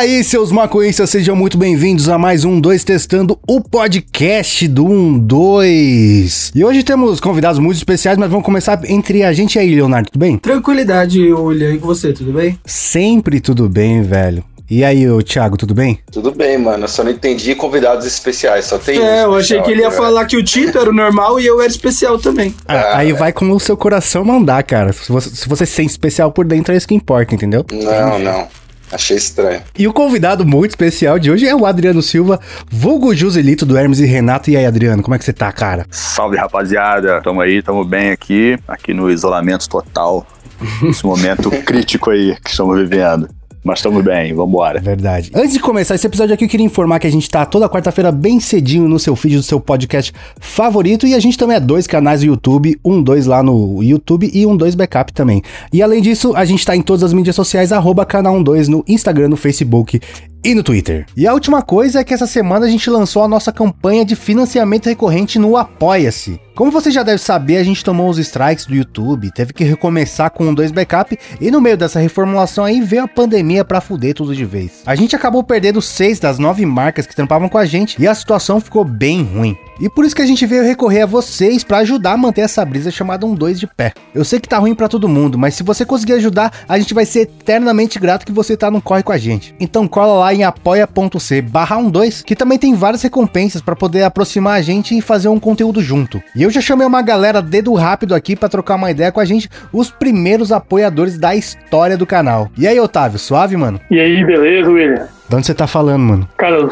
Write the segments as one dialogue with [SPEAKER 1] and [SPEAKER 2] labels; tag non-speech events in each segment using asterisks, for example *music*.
[SPEAKER 1] aí, seus maconhistas, sejam muito bem-vindos a mais um 2 Testando, o podcast do 1 2. E hoje temos convidados muito especiais, mas vamos começar entre a gente e aí, Leonardo, tudo bem?
[SPEAKER 2] Tranquilidade, William, e com você, tudo bem?
[SPEAKER 1] Sempre tudo bem, velho. E aí, ô Thiago, tudo bem?
[SPEAKER 3] Tudo bem, mano. Eu só não entendi convidados especiais, só tem
[SPEAKER 2] É, eu achei que ele ia falar que o Tito era o normal e eu era especial também.
[SPEAKER 1] Ah, aí vai como o seu coração mandar, cara. Se você, se você se sente especial por dentro, é isso que importa, entendeu?
[SPEAKER 3] Não, não. Achei estranho.
[SPEAKER 1] E o convidado muito especial de hoje é o Adriano Silva, vulgo Joselito do Hermes e Renato. E aí, Adriano, como é que você tá, cara?
[SPEAKER 4] Salve rapaziada, tamo aí, tamo bem aqui, aqui no isolamento total, nesse momento *laughs* crítico aí que estamos vivendo. Mas tamo bem, vambora.
[SPEAKER 1] Verdade. Antes de começar esse episódio aqui, eu queria informar que a gente tá toda quarta-feira bem cedinho no seu feed do seu podcast favorito. E a gente também é dois canais do YouTube, um dois lá no YouTube e um dois backup também. E além disso, a gente tá em todas as mídias sociais, arroba canal 12 no Instagram, no Facebook e no Twitter. E a última coisa é que essa semana a gente lançou a nossa campanha de financiamento recorrente no Apoia-se. Como você já deve saber, a gente tomou os strikes do YouTube, teve que recomeçar com um 2 backup e no meio dessa reformulação aí veio a pandemia pra fuder tudo de vez. A gente acabou perdendo seis das nove marcas que trampavam com a gente e a situação ficou bem ruim. E por isso que a gente veio recorrer a vocês pra ajudar a manter essa brisa chamada um 2 de pé. Eu sei que tá ruim pra todo mundo, mas se você conseguir ajudar, a gente vai ser eternamente grato que você tá no corre com a gente. Então cola lá em apoia.c barra 12, que também tem várias recompensas pra poder aproximar a gente e fazer um conteúdo junto. E eu já chamei uma galera dedo rápido aqui pra trocar uma ideia com a gente, os primeiros apoiadores da história do canal. E aí, Otávio, suave, mano?
[SPEAKER 5] E aí, beleza, William?
[SPEAKER 1] De onde você tá falando, mano?
[SPEAKER 5] Cara, eu,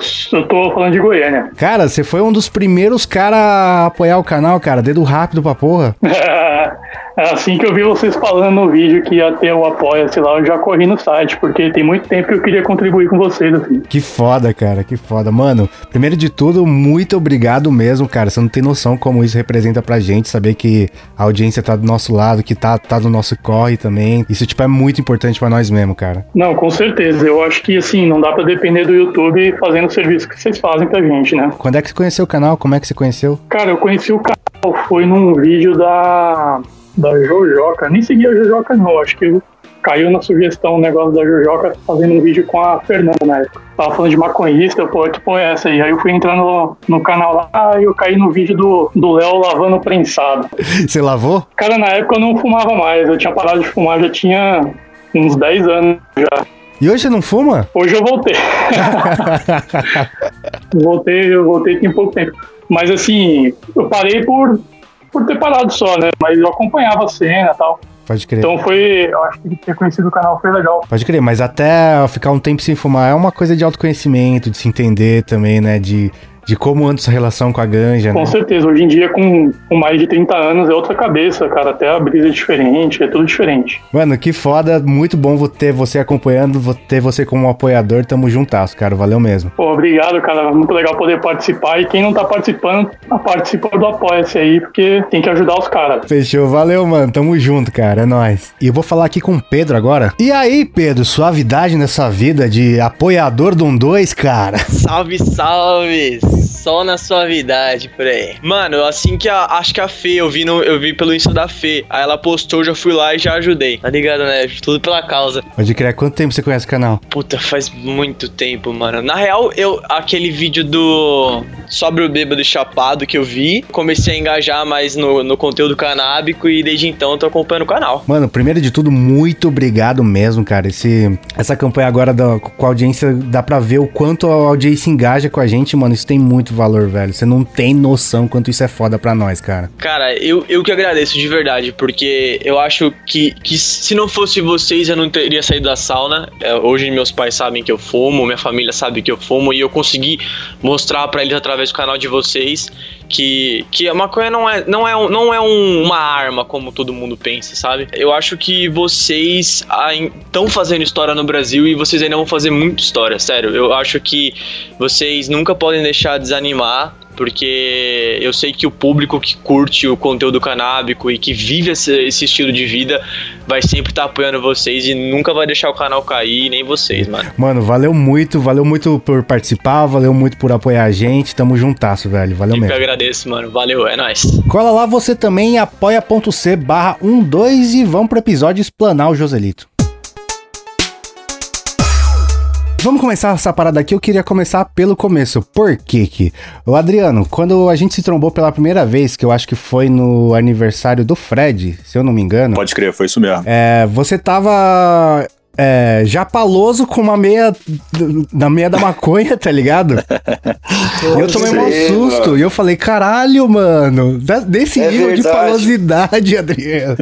[SPEAKER 5] tô falando de Goiânia.
[SPEAKER 1] Cara, você foi um dos primeiros caras a apoiar o canal, cara. Dedo rápido pra porra.
[SPEAKER 5] É *laughs* assim que eu vi vocês falando no vídeo que ia ter o Apoia-se lá, eu já corri no site, porque tem muito tempo que eu queria contribuir com vocês, assim.
[SPEAKER 1] Que foda, cara, que foda. Mano, primeiro de tudo, muito obrigado mesmo, cara. Você não tem noção como isso representa pra gente, saber que a audiência tá do nosso lado, que tá, tá do nosso corre também. Isso, tipo, é muito importante pra nós mesmo, cara.
[SPEAKER 5] Não, com certeza. Eu acho que, assim, não dá pra depender do YouTube fazendo o serviço que vocês fazem pra gente, né?
[SPEAKER 1] Quando é que você conheceu o canal? Como é que você conheceu?
[SPEAKER 5] Cara, eu conheci o canal, foi num vídeo da, da Jojoca. Nem segui a Jojoca, não. Acho que caiu na sugestão o negócio da Jojoca fazendo um vídeo com a Fernanda na época. Tava falando de maconhista, eu, pô, que porra é essa aí? Aí eu fui entrando no, no canal lá e eu caí no vídeo do do Léo lavando prensado. *laughs*
[SPEAKER 1] Você lavou?
[SPEAKER 5] Cara, na época eu não fumava mais, eu tinha parado de fumar, já tinha uns 10 anos já.
[SPEAKER 1] E hoje você não fuma?
[SPEAKER 5] Hoje eu voltei. *laughs* voltei, eu voltei tem pouco tempo. Mas assim, eu parei por, por ter parado só, né? Mas eu acompanhava a cena e tal.
[SPEAKER 1] Pode crer.
[SPEAKER 5] Então foi. Eu acho que ter conhecido o canal foi legal.
[SPEAKER 1] Pode crer, mas até ficar um tempo sem fumar é uma coisa de autoconhecimento, de se entender também, né? De, de como anda sua relação com a ganja,
[SPEAKER 5] Com
[SPEAKER 1] né?
[SPEAKER 5] certeza, hoje em dia, com, com mais de 30 anos, é outra cabeça, cara. Até a brisa é diferente, é tudo diferente.
[SPEAKER 1] Mano, que foda, muito bom ter você acompanhando, ter você como um apoiador, tamo juntasso, cara, valeu mesmo.
[SPEAKER 5] Pô, obrigado, cara. Muito legal poder participar. E quem não tá participando, participa do Apoia-se aí, porque tem que ajudar os caras.
[SPEAKER 1] Fechou, valeu, mano, tamo junto, cara, é nóis. E eu vou falar aqui com o Pedro agora. E aí, Pedro, suavidade nessa vida de apoiador do 2, cara?
[SPEAKER 6] Salve, salve! Só na suavidade por aí. Mano, assim que a. Acho que a Fê, eu vi, no, eu vi pelo Insta da Fê. Aí ela postou, já fui lá e já ajudei. Tá ligado, né? Tudo pela causa.
[SPEAKER 1] Pode crer, quanto tempo você conhece o canal?
[SPEAKER 6] Puta, faz muito tempo, mano. Na real, eu. Aquele vídeo do. Sobre o bêbado chapado que eu vi. Comecei a engajar mais no, no conteúdo canábico e desde então eu tô acompanhando o canal.
[SPEAKER 1] Mano, primeiro de tudo, muito obrigado mesmo, cara. Esse, essa campanha agora da, com a audiência, dá pra ver o quanto a audiência engaja com a gente, mano. Isso tem muito valor, velho. Você não tem noção quanto isso é foda pra nós, cara.
[SPEAKER 6] Cara, eu, eu que agradeço de verdade, porque eu acho que, que se não fosse vocês, eu não teria saído da sauna. É, hoje meus pais sabem que eu fumo, minha família sabe que eu fumo, e eu consegui mostrar pra eles através do canal de vocês que, que a maconha não é, não é, não é um- uma arma como todo mundo pensa, sabe? Eu acho que vocês estão fazendo história no Brasil e vocês ainda vão fazer muita história, sério. Eu acho que vocês nunca podem deixar de desanimar porque eu sei que o público que curte o conteúdo canábico e que vive esse, esse estilo de vida vai sempre estar apoiando vocês e nunca vai deixar o canal cair, nem vocês, mano.
[SPEAKER 1] Mano, valeu muito, valeu muito por participar, valeu muito por apoiar a gente. Tamo juntasso, velho. Valeu
[SPEAKER 6] Eu que
[SPEAKER 1] mesmo.
[SPEAKER 6] agradeço, mano. Valeu, é nóis.
[SPEAKER 1] Cola lá você também em apoia.c barra 12 e vamos pro episódio explanar o Joselito. Vamos começar essa parada aqui. Eu queria começar pelo começo. Por quê que? O Adriano, quando a gente se trombou pela primeira vez, que eu acho que foi no aniversário do Fred, se eu não me engano.
[SPEAKER 4] Pode crer, foi isso mesmo.
[SPEAKER 1] É, você tava é, japaloso com uma meia na meia da maconha, tá ligado? *laughs* E eu tomei um susto
[SPEAKER 3] mano.
[SPEAKER 1] e eu falei, caralho, mano, desse
[SPEAKER 3] É
[SPEAKER 1] nível de
[SPEAKER 3] verdade.
[SPEAKER 1] palosidade, *laughs* Adriano,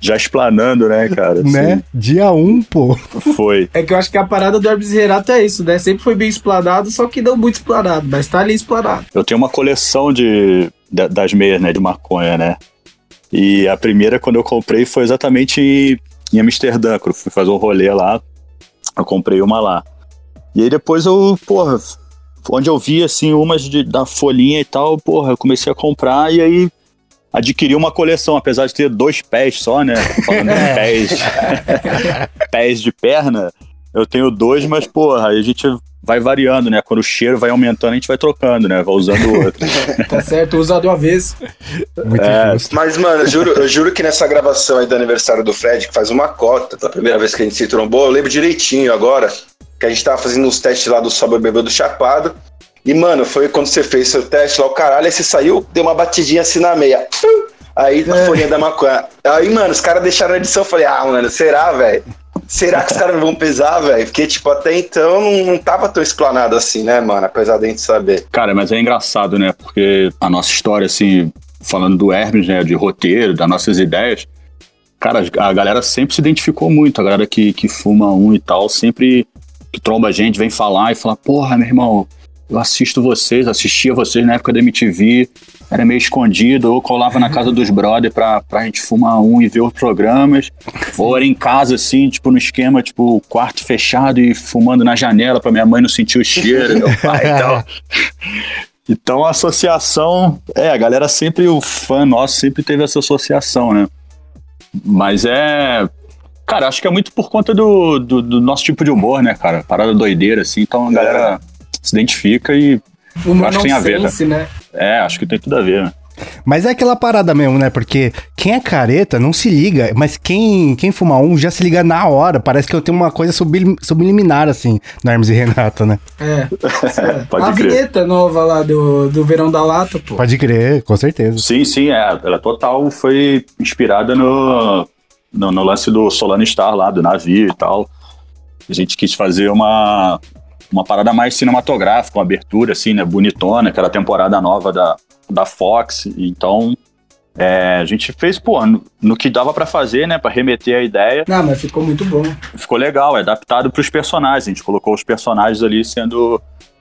[SPEAKER 4] Já explanando, né, cara?
[SPEAKER 1] né? Dia 1, um, pô.
[SPEAKER 4] Foi.
[SPEAKER 2] É que eu acho que a parada do Hermes Renato é isso, né? Sempre foi bem explanado, só que não muito explanado, mas tá ali explanado.
[SPEAKER 4] Eu tenho uma coleção de, da- das meias, né, de maconha, né? E a primeira, quando eu comprei, foi exatamente em, Amsterdã, quando eu fui fazer um rolê lá. Eu comprei uma lá. E aí depois eu, porra, onde eu vi, assim, umas de, da folhinha e tal, porra, eu comecei a comprar e aí adquiri uma coleção, apesar de ter dois pés só, né? Falando de *laughs* pés, pés de perna, eu tenho dois, mas, porra, aí a gente vai variando, né? Quando o cheiro vai aumentando, a gente vai trocando, né? Vai usando o outro. *laughs*
[SPEAKER 2] Tá certo? Usado uma vez.
[SPEAKER 1] Muito
[SPEAKER 4] É.
[SPEAKER 1] justo.
[SPEAKER 3] Mas, mano, eu juro, eu juro que nessa gravação aí do aniversário do Fred, que faz uma cota, da primeira vez que a gente se trombou, eu lembro direitinho agora, que a gente tava fazendo uns testes lá do Sober Bebê do Chapado. E, mano, foi quando você fez seu teste lá, o caralho, aí você saiu, deu uma batidinha assim na meia. Aí na folhinha da maconha. Aí, mano, os caras deixaram a edição. Eu falei, ah, mano, será, velho? Será que os caras vão pesar, velho? Porque, tipo, até então não, tava tão explanado assim, né, mano? Apesar da gente saber.
[SPEAKER 4] Cara, mas é engraçado, né? Porque a nossa história, assim, falando do Hermes, né? De roteiro, das nossas ideias, cara, a galera sempre se identificou muito. A galera que, que fuma um e tal, sempre que tromba a gente, vem falar e fala, porra, meu irmão, eu assisto vocês, assistia vocês na época da MTV, era meio escondido, ou colava na casa dos brothers pra, pra gente fumar um e ver os programas, ou era em casa, assim, tipo, no esquema, tipo, quarto fechado e fumando na janela pra minha mãe não sentir o cheiro, meu pai e tal. Então a associação, é, a galera sempre, o fã nosso sempre teve essa associação, né? Mas é. Cara, acho que é muito por conta do, do, do nosso tipo de humor, né, cara? Parada doideira, assim, então a galera se identifica e.
[SPEAKER 2] Uma
[SPEAKER 4] acho que tem a ver,
[SPEAKER 2] nonsense, né?
[SPEAKER 4] É, acho que tem tudo a ver, né?
[SPEAKER 1] Mas é aquela parada mesmo, né? Porque quem é careta não se liga, mas quem, quem fuma um já se liga na hora. Parece que eu tenho uma coisa sublim- subliminar, assim, no Hermes e Renato, né?
[SPEAKER 2] É. *laughs*
[SPEAKER 4] Pode
[SPEAKER 2] a
[SPEAKER 4] crer.
[SPEAKER 2] vinheta nova lá do, do Verão da Lata, pô.
[SPEAKER 1] Pode crer, com certeza.
[SPEAKER 4] Sim, sim, é. Ela total foi inspirada no, no, no lance do Solano Star lá, do navio e tal. A gente quis fazer uma, uma parada mais cinematográfica, uma abertura assim, né, bonitona, aquela temporada nova da, da Fox. Então, é, a gente fez, pô, no, no que dava pra fazer, né, pra remeter a ideia.
[SPEAKER 2] Não, mas ficou muito bom.
[SPEAKER 4] Ficou legal, é adaptado pros personagens. A gente colocou os personagens ali sendo,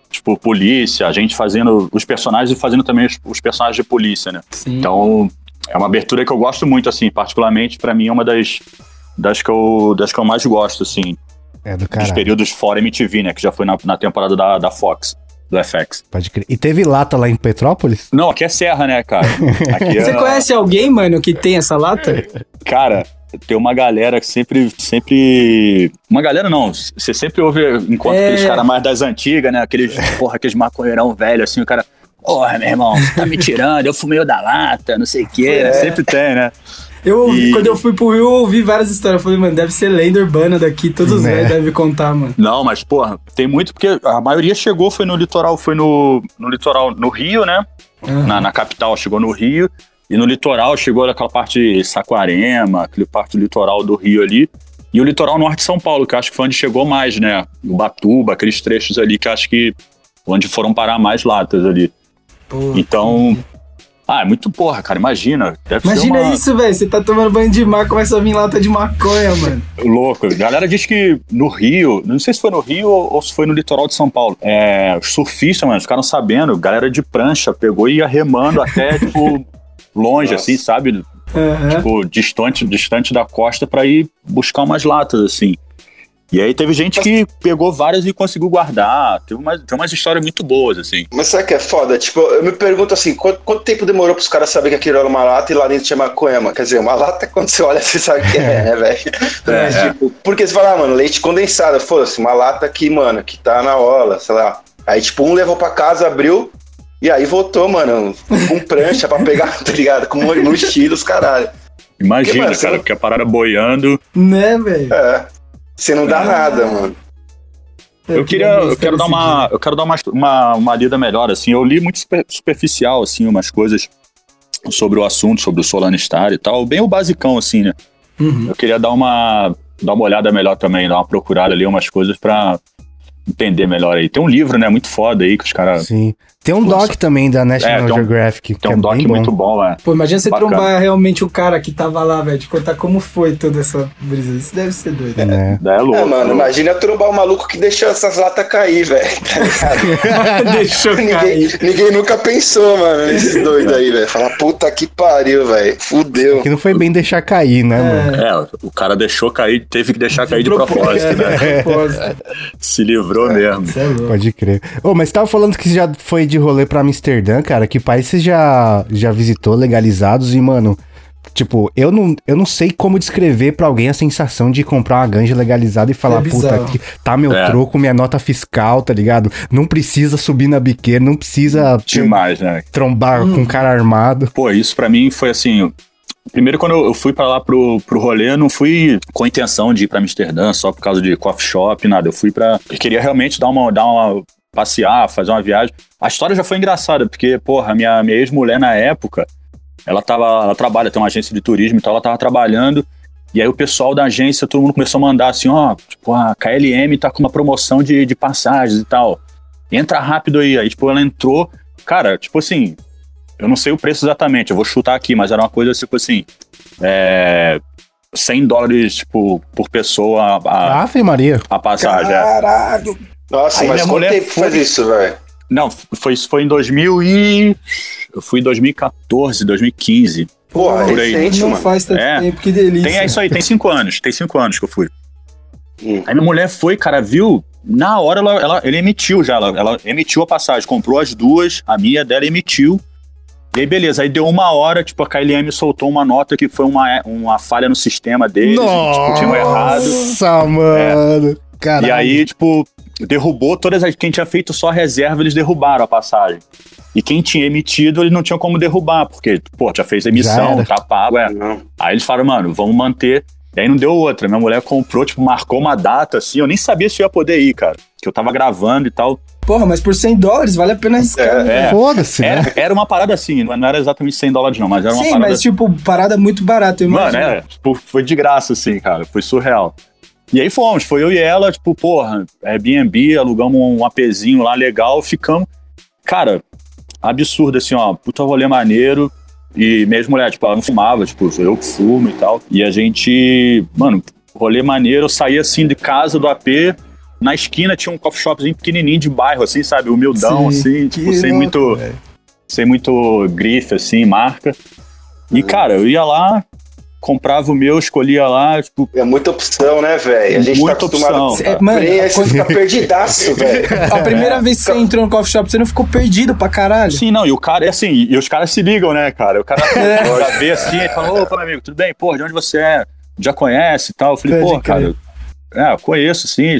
[SPEAKER 4] tipo, polícia, a gente fazendo os personagens e fazendo também os, os personagens de polícia, né?
[SPEAKER 2] Sim.
[SPEAKER 4] Então, é uma abertura que eu gosto muito, assim, particularmente, pra mim é uma das, das, que eu, das que eu mais gosto, assim,
[SPEAKER 1] É do
[SPEAKER 4] dos
[SPEAKER 1] caralho.
[SPEAKER 4] períodos fora MTV, né, que já foi na, na temporada da, da Fox, do FX.
[SPEAKER 1] Pode crer. E teve lata lá em Petrópolis?
[SPEAKER 4] Não, aqui é Serra, né, cara? Aqui é,
[SPEAKER 2] Você conhece alguém, mano, que tem essa lata?
[SPEAKER 4] Cara, tem uma galera que sempre, sempre... Uma galera não, você sempre ouve, encontra
[SPEAKER 2] É.
[SPEAKER 4] aqueles caras mais das antigas, né, aqueles, porra, aqueles maconheirão velho, assim, o cara... Porra, meu irmão, você tá me tirando, eu fumei o da lata, não sei o quê, né? Sempre tem, né?
[SPEAKER 2] Eu,
[SPEAKER 4] E-
[SPEAKER 2] quando eu fui pro Rio, eu ouvi várias histórias. Eu falei, mano, deve ser lenda urbana daqui. Todos os
[SPEAKER 1] Né.
[SPEAKER 2] velhos devem contar, mano.
[SPEAKER 4] Não, mas, porra, tem muito, porque a maioria chegou, foi no litoral, foi no, no litoral, no Rio, né?
[SPEAKER 2] Aham.
[SPEAKER 4] Na, na capital chegou no Rio, e no litoral chegou naquela parte de Saquarema, aquele parte do litoral do Rio ali, e o litoral norte de São Paulo, que eu acho que foi onde chegou mais, né? Ubatuba, aqueles trechos ali que eu acho que onde foram parar mais latas ali.
[SPEAKER 2] Pô.
[SPEAKER 4] Então, ah, é muito porra, cara, imagina.
[SPEAKER 2] Imagina
[SPEAKER 4] uma...
[SPEAKER 2] isso, velho. Você tá tomando banho de mar, começa a vir lata de maconha, mano.
[SPEAKER 4] Louco. A galera diz que no Rio, não sei se foi no Rio ou se foi no litoral de São Paulo, é, os surfistas, mano, ficaram sabendo, galera de prancha pegou e ia remando até, *laughs* tipo, longe,
[SPEAKER 3] Nossa.
[SPEAKER 4] assim, sabe?
[SPEAKER 2] Aham.
[SPEAKER 4] Tipo, distante, distante da costa pra ir buscar umas latas, assim. E aí teve gente que pegou várias e conseguiu guardar. Teve umas, tem umas histórias muito boas, assim.
[SPEAKER 3] Mas sabe que é foda? Tipo, eu me pergunto assim, quanto, quanto tempo demorou pros caras saberem que aquilo era uma lata e lá dentro tinha maconha, mano? Quer dizer, uma lata, *laughs* quando você olha, você sabe que é, né, velho? *laughs* Mas,
[SPEAKER 4] É.
[SPEAKER 3] tipo, porque você fala, ah, mano, leite condensado, foda-se, uma lata aqui, mano, que tá na ola, sei lá. Aí, tipo, um levou pra casa, abriu, e aí voltou, mano, com prancha pra pegar, *laughs* tá ligado? Com mochilas, caralho.
[SPEAKER 4] Imagina,
[SPEAKER 3] Que, mano,
[SPEAKER 4] cara, porque a parada boiando.
[SPEAKER 2] Né, velho?
[SPEAKER 3] É. Você não dá nada, mano.
[SPEAKER 4] Eu queria, eu quero dar uma, eu quero dar uma, uma, uma lida melhor, assim. Eu li muito super- superficial, assim, umas coisas sobre o assunto, sobre o Solana Star e tal, bem o basicão, assim, né?
[SPEAKER 2] Uhum.
[SPEAKER 4] Eu queria dar uma, dar uma olhada melhor também, dar uma procurada ali, umas coisas pra entender melhor aí. Tem um livro, né, muito foda aí, que os caras...
[SPEAKER 1] Sim. Tem um doc também da National
[SPEAKER 4] É, tem um-
[SPEAKER 1] Geographic, que
[SPEAKER 4] Tem
[SPEAKER 1] é
[SPEAKER 4] um doc
[SPEAKER 1] bem bom.
[SPEAKER 4] muito bom, é.
[SPEAKER 2] Pô, imagina você
[SPEAKER 4] Bacana.
[SPEAKER 2] trombar realmente o cara que tava lá, velho, de contar como foi toda essa brisa. Isso deve ser doido.
[SPEAKER 1] É.
[SPEAKER 4] É louco.
[SPEAKER 3] É, mano,
[SPEAKER 4] louco.
[SPEAKER 3] imagina trombar o maluco que deixou essas latas cair, velho. Tá? *laughs*
[SPEAKER 2] Deixou
[SPEAKER 3] ninguém,
[SPEAKER 2] cair.
[SPEAKER 3] ninguém nunca pensou, mano, nesses doidos aí, velho. Fala, puta que pariu, velho. Fudeu.
[SPEAKER 1] Que não foi bem deixar cair, né, mano?
[SPEAKER 4] É, o cara deixou cair, teve que deixar cair de propósito, né?
[SPEAKER 2] É, de propósito. *laughs*
[SPEAKER 4] Se livrou mesmo.
[SPEAKER 2] Isso é louco.
[SPEAKER 1] Pode crer. Ô, mas você tava falando que já foi de rolê pra Amsterdã, cara. Que país você já, já visitou legalizados? E, mano, tipo, eu não, eu não sei como descrever pra alguém a sensação de comprar uma ganja legalizada e falar,
[SPEAKER 2] É
[SPEAKER 1] puta, aqui tá meu
[SPEAKER 4] É.
[SPEAKER 1] troco, minha nota fiscal, tá ligado? Não precisa subir na biqueira, não precisa
[SPEAKER 4] Demais, né?
[SPEAKER 1] trombar com um cara armado.
[SPEAKER 4] Pô, isso pra mim foi assim. Primeiro, quando eu fui pra lá pro, pro rolê, eu não fui com a intenção de ir pra Amsterdã só por causa de coffee shop, nada. Eu fui pra. Eu queria realmente dar uma, dar uma. Passear, fazer uma viagem. A história já foi engraçada, porque, porra, a minha, minha ex-mulher na época, ela tava. Ela trabalha, tem uma agência de turismo e tal, ela tava trabalhando. E aí o pessoal da agência, todo mundo começou a mandar assim, ó, tipo, a KLM tá com uma promoção de, de passagens e tal. Entra rápido aí. Aí, tipo, ela entrou. Cara, tipo assim, eu não sei o preço exatamente, eu vou chutar aqui, mas era uma coisa tipo assim, é, 100 dólares, tipo, por pessoa a,
[SPEAKER 1] Ave Maria.
[SPEAKER 4] a passagem. é.
[SPEAKER 2] Caralho.
[SPEAKER 3] Nossa,
[SPEAKER 4] Aí
[SPEAKER 3] mas
[SPEAKER 4] minha
[SPEAKER 3] quanto
[SPEAKER 4] mulher
[SPEAKER 3] tempo
[SPEAKER 4] foi-
[SPEAKER 3] faz isso, velho?
[SPEAKER 4] Não, foi, isso foi em 2000 e... Eu fui em 2014, 2015.
[SPEAKER 3] Porra,
[SPEAKER 4] Por aí.
[SPEAKER 3] recente,
[SPEAKER 2] Não
[SPEAKER 3] mano.
[SPEAKER 2] faz tanto
[SPEAKER 4] É.
[SPEAKER 2] tempo, que delícia.
[SPEAKER 4] Tem, é isso aí, tem cinco anos, tem cinco anos que eu fui.
[SPEAKER 3] Hum.
[SPEAKER 4] Aí minha mulher foi, cara, viu? Na hora ela, ela- ele emitiu já, ela, ela emitiu a passagem, comprou as duas, a minha dela emitiu. E aí, beleza, aí deu uma hora, tipo, a KLM soltou uma nota que foi uma, uma falha no sistema deles, tipo, tinham errado.
[SPEAKER 1] Nossa, mano. Caralho.
[SPEAKER 4] E aí, tipo, derrubou todas as. Quem tinha feito só reserva, eles derrubaram a passagem. E quem tinha emitido, eles não tinham como derrubar, porque, pô, já fez a
[SPEAKER 1] Já
[SPEAKER 4] emissão,
[SPEAKER 1] era.
[SPEAKER 4] tá pago, é.
[SPEAKER 3] Não.
[SPEAKER 4] Aí eles falaram, mano, vamos manter. E aí não deu outra. Minha mulher comprou, tipo, marcou uma data assim. Eu nem sabia se eu ia poder ir, cara. Que eu tava gravando e tal.
[SPEAKER 2] Porra, mas por 100 dólares vale a pena arriscar.
[SPEAKER 3] É?
[SPEAKER 4] É.
[SPEAKER 1] Foda-se, né?
[SPEAKER 4] Era, era uma parada assim, não era exatamente 100 dólares, não, mas era uma
[SPEAKER 2] Sim,
[SPEAKER 4] parada
[SPEAKER 2] mas tipo, parada muito barata, eu
[SPEAKER 4] Mano,
[SPEAKER 2] imagino.
[SPEAKER 4] é, tipo, foi de graça, assim, cara. Foi surreal. E aí fomos, foi eu e ela, tipo, porra, Airbnb, alugamos um APzinho lá legal, ficamos. Cara, absurdo, assim, ó, puta rolê maneiro. E mesmo mulher, tipo, ela não fumava, tipo, eu que fumo e tal. E a gente, mano, rolê maneiro, eu saí assim de casa do AP. Na esquina tinha um coffee shopzinho pequenininho de bairro, assim, sabe? Humildão,
[SPEAKER 2] Sim,
[SPEAKER 4] assim, tipo, sem
[SPEAKER 2] louco,
[SPEAKER 4] muito,
[SPEAKER 2] velho.
[SPEAKER 4] sem muito grife, assim, marca. E, cara, eu ia lá, comprava o meu, escolhia lá, tipo,
[SPEAKER 3] É muita opção, né, velho? A gente
[SPEAKER 4] Muita
[SPEAKER 3] tá acostumado
[SPEAKER 4] opção.
[SPEAKER 3] a
[SPEAKER 2] É, mano,
[SPEAKER 3] você
[SPEAKER 2] quando-
[SPEAKER 3] fica perdidaço, velho. *laughs*
[SPEAKER 2] A primeira vez que você entrou no coffee shop, você não ficou perdido pra caralho?
[SPEAKER 4] Sim, não, e o cara, é assim, e os caras se ligam, né, cara? O cara
[SPEAKER 2] É. *laughs*
[SPEAKER 4] já vê assim e fala, opa, meu amigo, tudo bem? Pô, de onde você é? Já conhece e tal? Eu falei, pô, cara, eu- é, eu conheço, sim, é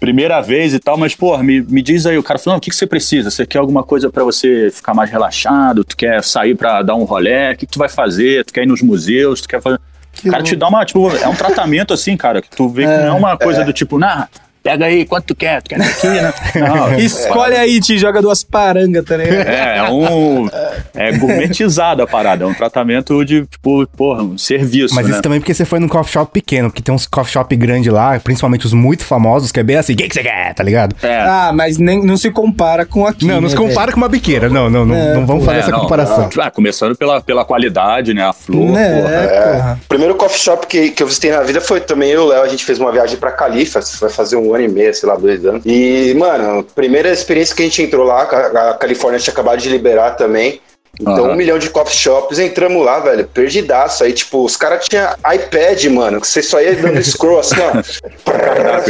[SPEAKER 4] primeira vez e tal, mas, pô, me, me diz aí, o cara falou, não, o que, que você precisa? Você quer alguma coisa pra você ficar mais relaxado? Tu quer sair pra dar um rolê? O que, que tu vai fazer? Tu quer ir nos museus? Tu quer fazer...
[SPEAKER 2] Que
[SPEAKER 4] O cara te
[SPEAKER 2] louco.
[SPEAKER 4] dá uma, tipo, é um tratamento assim, cara, que tu vê que não é uma coisa do tipo, nah, pega aí, quanto tu quer? Tu quer daqui, né? *laughs* Não, *laughs*
[SPEAKER 2] Escolhe aí, te joga duas parangas, tá ligado?
[SPEAKER 4] é, é um. É gourmetizado a parada. É um tratamento de, tipo, porra, um serviço.
[SPEAKER 1] Mas
[SPEAKER 4] né?
[SPEAKER 1] isso também porque você foi num coffee shop pequeno, porque tem uns coffee shop grandes lá, principalmente os muito famosos, que é bem assim, o que, que você quer, tá ligado?
[SPEAKER 4] É,
[SPEAKER 2] Ah, mas nem, não se compara com aqui.
[SPEAKER 1] não, não se
[SPEAKER 2] né,
[SPEAKER 1] compara com uma biqueira, não, não, não,
[SPEAKER 2] É,
[SPEAKER 1] não vamos fazer
[SPEAKER 4] é,
[SPEAKER 1] essa
[SPEAKER 4] não,
[SPEAKER 1] comparação.
[SPEAKER 4] Ah, começando pela, pela qualidade, né? A flor?
[SPEAKER 2] Né,
[SPEAKER 4] porra.
[SPEAKER 2] é, porra.
[SPEAKER 3] O primeiro coffee shop que, que eu visitei na vida foi também eu e o Léo. A gente fez uma viagem pra Califas, vai fazer um ano e meio, sei lá, dois anos. E, mano, primeira experiência que a gente entrou lá, a Califórnia tinha acabado de liberar também. Então,
[SPEAKER 4] Aham.
[SPEAKER 3] um milhão de coffee shops, entramos lá, velho, perdidaço. Aí, tipo, os caras tinham iPad, mano, que você só ia dando scroll assim, ó. *laughs*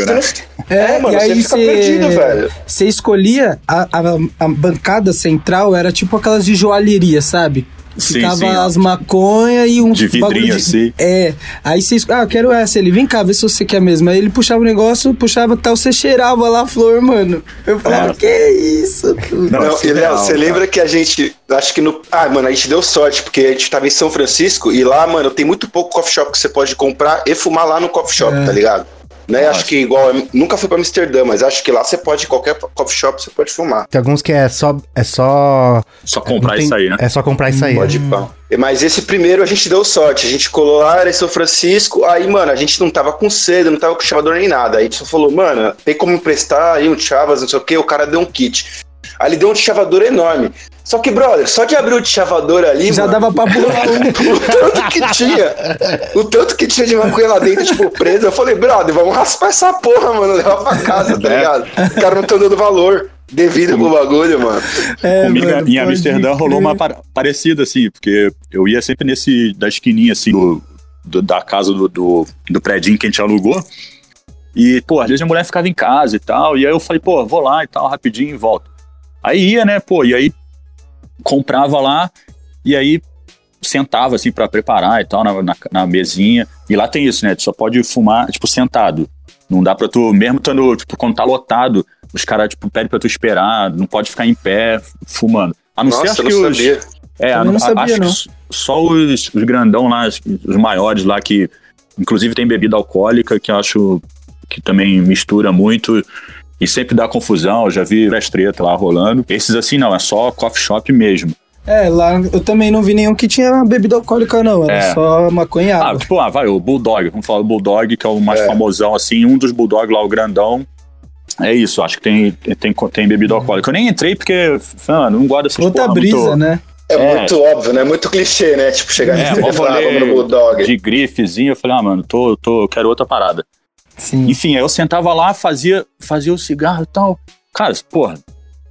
[SPEAKER 3] Não-
[SPEAKER 2] É,
[SPEAKER 3] É, mano,
[SPEAKER 2] e aí
[SPEAKER 3] você fica
[SPEAKER 2] cê-
[SPEAKER 3] perdido, velho.
[SPEAKER 2] Você escolhia a, a, a bancada central, era tipo aquelas de joalheria, sabe?
[SPEAKER 4] Sim,
[SPEAKER 2] Ficava
[SPEAKER 4] sim,
[SPEAKER 2] as maconha e um
[SPEAKER 4] De vidrinho,
[SPEAKER 2] bagulho
[SPEAKER 4] assim.
[SPEAKER 2] É. Aí você ah, eu quero essa. Ele, vem cá, vê se você quer mesmo. Aí ele puxava o negócio, puxava tal, você cheirava lá a flor, mano. Eu falava,
[SPEAKER 4] É.
[SPEAKER 2] que isso? tudo?"
[SPEAKER 4] Não,
[SPEAKER 3] Não,
[SPEAKER 4] é
[SPEAKER 3] Léo, você
[SPEAKER 4] cara.
[SPEAKER 3] lembra que a gente. Acho que no. Ah, mano, a gente deu sorte, porque a gente tava em São Francisco e lá, mano, tem muito pouco coffee shop que você pode comprar e fumar lá no coffee shop,
[SPEAKER 2] É.
[SPEAKER 3] tá ligado? Né? Acho que igual. Nunca fui pra Amsterdã, mas acho que lá você pode, qualquer coffee shop, você pode fumar.
[SPEAKER 1] Tem alguns que é só. É só.
[SPEAKER 4] Só comprar
[SPEAKER 1] tem-
[SPEAKER 4] isso aí, né?
[SPEAKER 1] É só comprar isso aí.
[SPEAKER 3] Pode ir pão. Mas esse primeiro a gente deu sorte. A gente colou lá, era em São Francisco. Aí, mano, a gente não tava com sede, não tava com chavador nem nada. Aí a gente só falou, mano, tem como emprestar aí um chavas, não sei o que. O cara deu um kit. Aí ele deu um chavador enorme. Só que, brother, só de abrir o chavador ali,
[SPEAKER 2] Já
[SPEAKER 3] mano,
[SPEAKER 2] dava pra pular *laughs* um.
[SPEAKER 3] o tanto que tinha, o tanto que tinha de maconha lá dentro, tipo, preso, eu falei, brother, vamos raspar essa porra, mano, levar pra casa, tá
[SPEAKER 4] É.
[SPEAKER 3] ligado? Os caras não estão dando valor devido pro bagulho, mano.
[SPEAKER 2] É,
[SPEAKER 4] Comigo
[SPEAKER 2] mano,
[SPEAKER 4] em Amsterdã rolou uma par- parecida, assim, porque eu ia sempre nesse, da esquininha, assim, do, do- da casa do, do, do predinho que a gente alugou. E, pô, às vezes a mulher ficava em casa e tal. E aí eu falei, pô, vou lá e tal, rapidinho e volto. Aí ia, né, pô, e aí comprava lá e aí sentava, assim, pra preparar e tal, na, na, na mesinha. E lá tem isso, né, tu só pode fumar, tipo, sentado. Não dá pra tu, mesmo estando, tipo, quando tá lotado, os caras, tipo, pedem pra tu esperar, não pode ficar em pé fumando. A não ser
[SPEAKER 3] Nossa,
[SPEAKER 4] acho
[SPEAKER 3] eu
[SPEAKER 4] que
[SPEAKER 3] não
[SPEAKER 4] os,
[SPEAKER 3] sabia.
[SPEAKER 4] é,
[SPEAKER 2] não
[SPEAKER 4] a-
[SPEAKER 2] sabia,
[SPEAKER 4] acho
[SPEAKER 2] não.
[SPEAKER 4] que só os, os grandão lá, os, os maiores lá, que inclusive tem bebida alcoólica, que eu acho que também mistura muito e sempre dá confusão. Eu já vi treta lá rolando. Esses assim não, é só coffee shop mesmo.
[SPEAKER 2] É, lá eu também não vi nenhum que tinha bebida alcoólica, não. Era
[SPEAKER 4] É.
[SPEAKER 2] só maconha
[SPEAKER 4] Ah, tipo, ah, vai, o Bulldog, vamos falar do Bulldog, que é o mais
[SPEAKER 3] É.
[SPEAKER 4] famosão, assim, um dos Bulldog lá, o grandão. É isso, acho que tem, tem, tem bebida alcoólica. Eu nem entrei porque, mano, não gosto dessas
[SPEAKER 2] Outra
[SPEAKER 4] porra
[SPEAKER 2] brisa,
[SPEAKER 4] muito-
[SPEAKER 2] né?
[SPEAKER 3] É,
[SPEAKER 4] É.
[SPEAKER 3] muito óbvio, né? Muito clichê, né? Tipo, chegar
[SPEAKER 4] É, *laughs*
[SPEAKER 3] e falar,
[SPEAKER 4] rolê
[SPEAKER 3] vamos no Bulldog.
[SPEAKER 4] de grifezinho, eu falei, ah, mano, tô, tô, eu quero outra parada.
[SPEAKER 2] Sim.
[SPEAKER 4] Enfim, aí eu sentava lá, fazia, fazia o cigarro e tal. Cara, porra,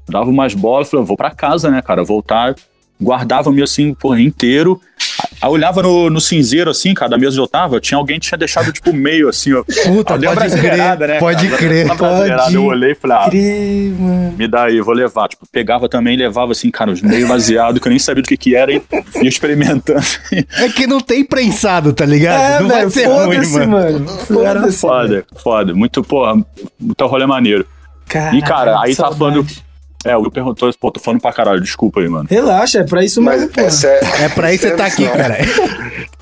[SPEAKER 4] dava umas bolas, falei, eu vou pra casa, né, cara, voltar. Guardava meio assim, porra, inteiro. Aí eu olhava no, no cinzeiro, assim, cara, da mesa onde eu tava, tinha alguém que tinha deixado, tipo, meio assim, ó.
[SPEAKER 1] Puta, pode crer.
[SPEAKER 4] né,
[SPEAKER 1] Pode
[SPEAKER 4] cara?
[SPEAKER 1] crer.
[SPEAKER 4] Brasileirada, Eu olhei e falei, ah,
[SPEAKER 2] Crer, mano.
[SPEAKER 4] me dá aí, vou levar. Tipo, pegava também, levava assim, cara, os meio baseado, que eu nem sabia do que que era, e ia experimentando.
[SPEAKER 1] É que não tem prensado, tá ligado?
[SPEAKER 2] É,
[SPEAKER 1] não vai
[SPEAKER 2] velho,
[SPEAKER 1] ser ruim, mano.
[SPEAKER 2] mano. Foda-se.
[SPEAKER 4] foda, foda. Muito, porra, muito rolê maneiro.
[SPEAKER 2] Caralho,
[SPEAKER 4] E, cara, aí tá falando. É, o Will perguntou, pô, tô falando pra caralho, desculpa aí, mano.
[SPEAKER 2] Relaxa, é pra isso
[SPEAKER 3] Mas
[SPEAKER 2] mesmo, pô.
[SPEAKER 3] essa *laughs* é,
[SPEAKER 1] É pra isso que você tá aqui,
[SPEAKER 3] Não.
[SPEAKER 1] cara.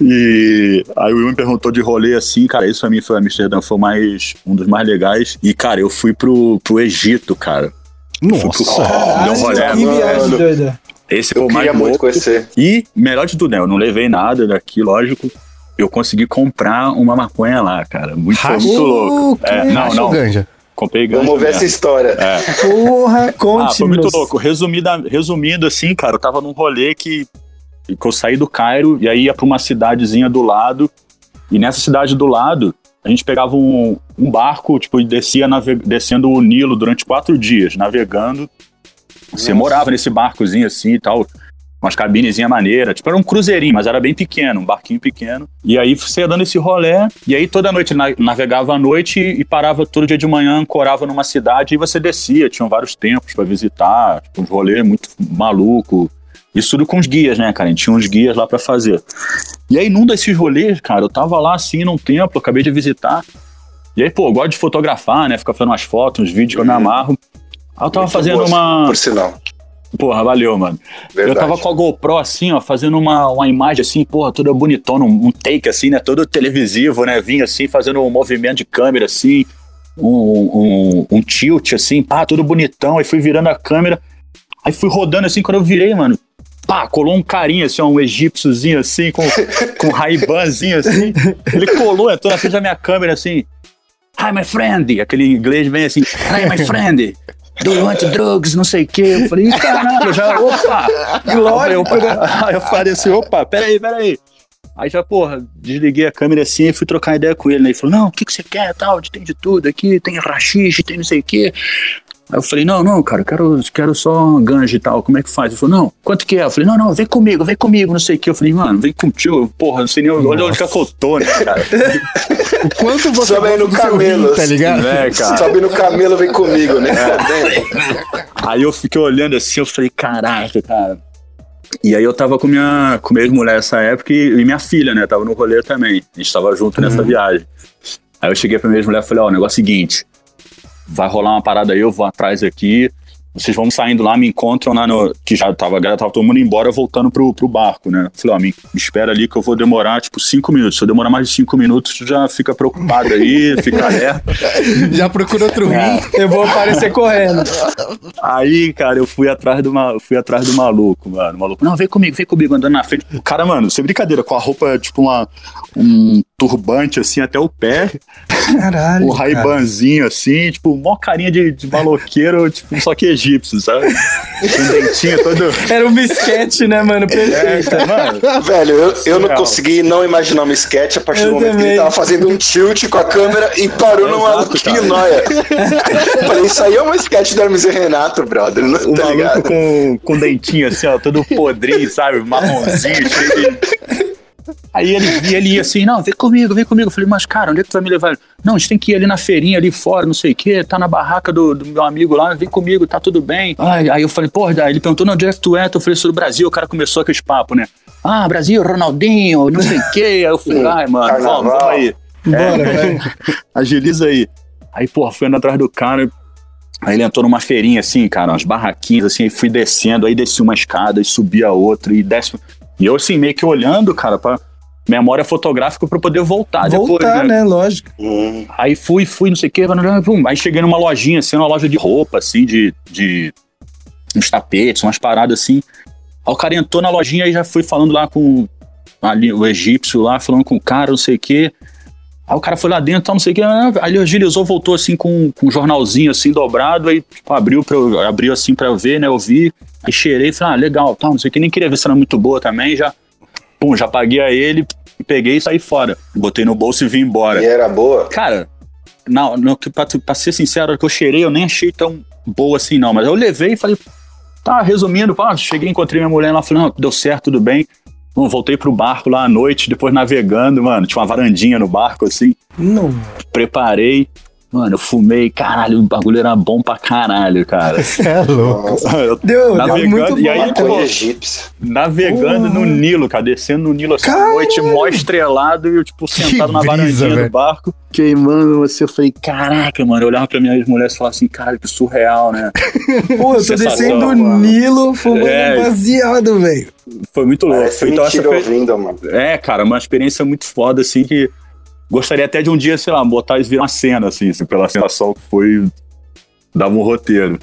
[SPEAKER 4] E aí o Will me perguntou de rolê assim, cara, isso pra mim foi Amsterdã, foi mais, um dos mais legais. E, cara, eu fui pro, pro Egito, cara. Fui pro,
[SPEAKER 1] Nossa.
[SPEAKER 4] deu um rolê.
[SPEAKER 2] Que viagem
[SPEAKER 3] mano.
[SPEAKER 2] doida.
[SPEAKER 4] Esse foi
[SPEAKER 3] eu
[SPEAKER 4] o mais
[SPEAKER 3] queria muito
[SPEAKER 4] louco.
[SPEAKER 3] conhecer.
[SPEAKER 4] E, melhor de tudo, né, eu não levei nada daqui, lógico. Eu consegui comprar uma maconha lá, cara. Muito, foi muito louco. É, não, não.
[SPEAKER 1] ganja.
[SPEAKER 4] Comprei gancho.
[SPEAKER 3] Vamos ver
[SPEAKER 4] mesmo.
[SPEAKER 3] essa história.
[SPEAKER 4] É.
[SPEAKER 2] Porra,
[SPEAKER 4] Ah,
[SPEAKER 2] conte,
[SPEAKER 4] foi muito louco. Resumida, resumindo, assim, cara, eu tava num rolê que, que eu saí do Cairo e aí ia pra uma cidadezinha do lado. E nessa cidade do lado, a gente pegava um, um barco, tipo, e descia nave- descendo o Nilo durante quatro dias, navegando. Você
[SPEAKER 3] Nossa.
[SPEAKER 4] morava nesse barcozinho assim e tal, com as cabinezinhas maneiras. Tipo, era um cruzeirinho, mas era bem pequeno, um barquinho pequeno. E aí você ia dando esse rolé, e aí toda noite na- navegava à noite e parava todo dia de manhã, ancorava numa cidade e você descia. Tinham vários templos pra visitar, tipo, uns rolês muito maluco. Isso tudo com os guias, né, cara? A gente tinha uns guias lá pra fazer. E aí, num desses rolês, cara, eu tava lá assim num templo, acabei de visitar. E aí, pô, eu gosto de fotografar, né? Ficar fazendo umas fotos, uns vídeos que eu me amarro. Aí eu tava
[SPEAKER 3] Muito
[SPEAKER 4] fazendo
[SPEAKER 3] boa,
[SPEAKER 4] uma.
[SPEAKER 3] Por sinal.
[SPEAKER 4] Porra, valeu, mano.
[SPEAKER 3] Verdade.
[SPEAKER 4] Eu tava com a GoPro assim, ó, fazendo uma, uma imagem assim, porra, toda bonitona, um, um take assim, né? Todo televisivo, né? Vinha assim, fazendo um movimento de câmera assim, um, um, um tilt assim, pá, tudo bonitão. Aí fui virando a câmera, aí fui rodando assim, quando eu virei, mano. Pá, colou um carinha assim, ó, um egípciozinho assim, com, *laughs* com raibanzinho assim. Ele colou, entrou na frente da minha câmera assim. Hi, my friend! Aquele inglês vem assim, Hi, my friend! Do you want drugs? Não sei o quê. Eu falei, "Ih, caralho, já, opa!
[SPEAKER 2] Lógico, *laughs*
[SPEAKER 4] eu, aí eu falei assim, opa, peraí, peraí. Aí já, porra, desliguei a câmera assim e fui trocar ideia com ele. Né? Ele falou, não, o que, que você quer tal? Tem de tudo aqui, tem rachixe, tem não sei o quê. Aí eu falei, não, não, cara, eu quero, quero só ganja e tal, como é que faz? Ele falou, não, quanto que é? Eu falei, não, não, vem comigo, vem comigo, não sei o quê. Eu falei, mano, vem contigo, porra, não sei nem olha onde que eu tô, né, cara? *laughs*
[SPEAKER 1] O quanto você
[SPEAKER 3] Sobe aí no camelo.
[SPEAKER 1] rim, tá ligado?
[SPEAKER 4] né, cara?
[SPEAKER 3] Sobe no camelo, vem comigo, né?
[SPEAKER 4] Aí eu fiquei olhando assim, eu falei, caraca, cara. E aí eu tava com minha, com minha ex-mulher nessa época e, e minha filha, né? Tava no rolê também. A gente tava junto nessa viagem. Aí eu cheguei pra minha ex-mulher e falei, ó, o negócio é o seguinte. Vai rolar uma parada aí, eu vou atrás aqui. vocês vão saindo lá, me encontram lá no. Que já tava, a galera tava todo mundo embora, voltando pro, pro barco, né? Falei, ó, me, me espera ali que eu vou demorar, tipo, cinco minutos. Se eu demorar mais de cinco minutos, tu já fica preocupado aí, *laughs* fica alerta.
[SPEAKER 1] Já procura outro
[SPEAKER 4] É.
[SPEAKER 1] rim.
[SPEAKER 7] Eu vou aparecer correndo.
[SPEAKER 4] Aí, cara, eu fui atrás do, ma- fui atrás do maluco, mano. O maluco, não, vem comigo, vem comigo, andando na frente. O cara, mano, sem brincadeira, com a roupa, tipo, uma, um turbante, assim, até o pé,
[SPEAKER 7] Caralho.
[SPEAKER 4] um raibanzinho, assim, tipo, mó carinha de, de maloqueiro, tipo, só que egípcio, sabe? Com um dentinho todo...
[SPEAKER 7] Era um bisquete, né, mano?
[SPEAKER 4] É,
[SPEAKER 7] Perfeito.
[SPEAKER 4] mano,
[SPEAKER 3] Velho, eu, eu não
[SPEAKER 4] Surreal.
[SPEAKER 3] consegui não imaginar uma sketch a partir
[SPEAKER 7] Eu
[SPEAKER 3] do momento que
[SPEAKER 7] também.
[SPEAKER 3] ele tava fazendo um tilt com a câmera e parou maluquinho
[SPEAKER 4] cara.
[SPEAKER 3] noia. Falei, isso aí é uma sketch do Hermes e Renato, brother. Não,
[SPEAKER 4] o
[SPEAKER 3] tá
[SPEAKER 4] maluco
[SPEAKER 3] ligado?
[SPEAKER 4] com, com dentinho, assim, ó, todo podrinho, sabe? Marronzinho, cheio de... Aí ele, e ele ia assim, não, vem comigo, vem comigo. Eu falei, mas cara, onde é que tu vai me levar? Não, a gente tem que ir ali na feirinha, ali fora, não sei o quê, tá na barraca do, do meu amigo lá, vem comigo, tá tudo bem. Ai, aí eu falei, porra, ele perguntou, não, onde é que tu é? Eu falei, sou do Brasil, o cara começou aqueles papos, né? Ah, Brasil, Ronaldinho, não sei o quê. Aí eu falei, ai, mano, vamos,
[SPEAKER 3] Carnaval.
[SPEAKER 4] vamos aí.
[SPEAKER 7] Bora, vai. *laughs*
[SPEAKER 4] Agiliza aí. Aí, porra, fui andando atrás do cara. Aí ele entrou numa feirinha, assim, cara, umas barraquinhas, assim, aí fui descendo, aí desci uma escada e subi a outra, e desce. E eu, assim, meio que olhando, cara, pra memória fotográfica pra poder voltar, depois.
[SPEAKER 7] Voltar, né? Lógico.
[SPEAKER 3] Hum,
[SPEAKER 4] Aí fui, fui, não sei o quê, aí cheguei numa lojinha, assim, uma loja de roupa, assim, de, de uns tapetes, umas paradas assim. Aí o cara entrou na lojinha e já fui falando lá com ali, o egípcio lá, falando com o cara, não sei o quê. Aí o cara foi lá dentro, tal, não sei o quê. Aí ele agilizou, voltou assim com, com um jornalzinho assim dobrado, aí tipo, abriu, pra eu, abriu assim pra eu ver, né? Eu vi, aí cheirei, falei, ah, legal, tal, não sei o que, nem queria ver se era muito boa também, já, pum, já paguei a ele, peguei e saí fora. Botei no bolso e vim embora.
[SPEAKER 3] e era boa?
[SPEAKER 4] Cara, não, não, pra, pra ser sincero, que eu cheirei, eu nem achei tão boa assim, não. Mas eu levei e falei, tá, resumindo, pá, cheguei, encontrei minha mulher lá, falei, não, deu certo, tudo bem. Bom, voltei pro barco lá à noite, depois navegando, mano, tinha uma varandinha no barco, assim,
[SPEAKER 7] Não.
[SPEAKER 4] preparei. Mano, eu fumei, caralho, o bagulho era bom pra caralho, cara. *laughs*
[SPEAKER 1] É louco.
[SPEAKER 3] Nossa,
[SPEAKER 4] Eu
[SPEAKER 7] Deu,
[SPEAKER 4] Navegando,
[SPEAKER 7] deu muito
[SPEAKER 4] e aí,
[SPEAKER 7] bom.
[SPEAKER 4] pô, navegando no Nilo, cara, descendo no Nilo assim, à noite, mó estrelado, e eu, tipo, sentado na
[SPEAKER 1] brisa,
[SPEAKER 4] varandinha do barco, queimando você. Eu falei, caraca, mano, eu olhava pra minhas mulheres e falava assim, caralho, que surreal, né? *laughs*
[SPEAKER 7] Pô, eu tô
[SPEAKER 4] Sensação,
[SPEAKER 7] descendo o. Nilo fumando
[SPEAKER 4] É.
[SPEAKER 7] baseado, velho.
[SPEAKER 4] Foi muito louco.
[SPEAKER 3] Parece
[SPEAKER 4] Foi, então, essa foi,
[SPEAKER 3] ouvindo, mano.
[SPEAKER 4] é, cara, uma experiência muito foda, assim, que gostaria até de um dia, sei lá, botar isso virar uma cena, assim, assim, pela sensação que foi. Dava um roteiro.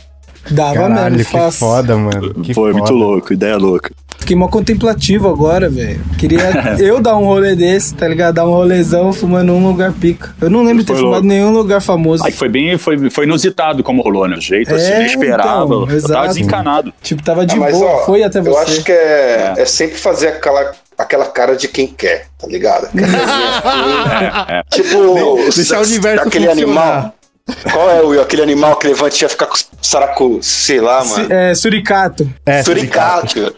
[SPEAKER 7] Dava
[SPEAKER 1] Caralho,
[SPEAKER 7] mesmo,
[SPEAKER 1] que
[SPEAKER 7] fácil.
[SPEAKER 1] foda, mano. Que
[SPEAKER 4] foi muito
[SPEAKER 1] foda.
[SPEAKER 4] louco, ideia louca.
[SPEAKER 7] Fiquei mó contemplativo agora, velho. Queria *laughs* eu dar um rolê desse, tá ligado? Dar um rolezão fumando num lugar pica. Eu não lembro de ter fumado
[SPEAKER 4] louco.
[SPEAKER 7] em nenhum lugar famoso.
[SPEAKER 4] Aí foi bem, foi, foi inusitado como rolou, né? O jeito assim,
[SPEAKER 7] É,
[SPEAKER 4] nem esperava.
[SPEAKER 7] então,
[SPEAKER 4] eu tava desencanado.
[SPEAKER 7] Tipo, tava de
[SPEAKER 3] Ah, mas,
[SPEAKER 7] boa,
[SPEAKER 3] ó,
[SPEAKER 7] foi até você.
[SPEAKER 3] Eu acho que é, é. sempre fazer aquela, aquela cara de quem quer, tá ligado? *laughs*
[SPEAKER 4] É,
[SPEAKER 3] tipo,
[SPEAKER 1] Deixar o universo
[SPEAKER 3] aquele
[SPEAKER 1] funcionar.
[SPEAKER 3] animal. Qual é o aquele animal que levanta e ia ficar com saracu, sei lá, mano.
[SPEAKER 7] É, suricato.
[SPEAKER 1] É,
[SPEAKER 3] Suricato.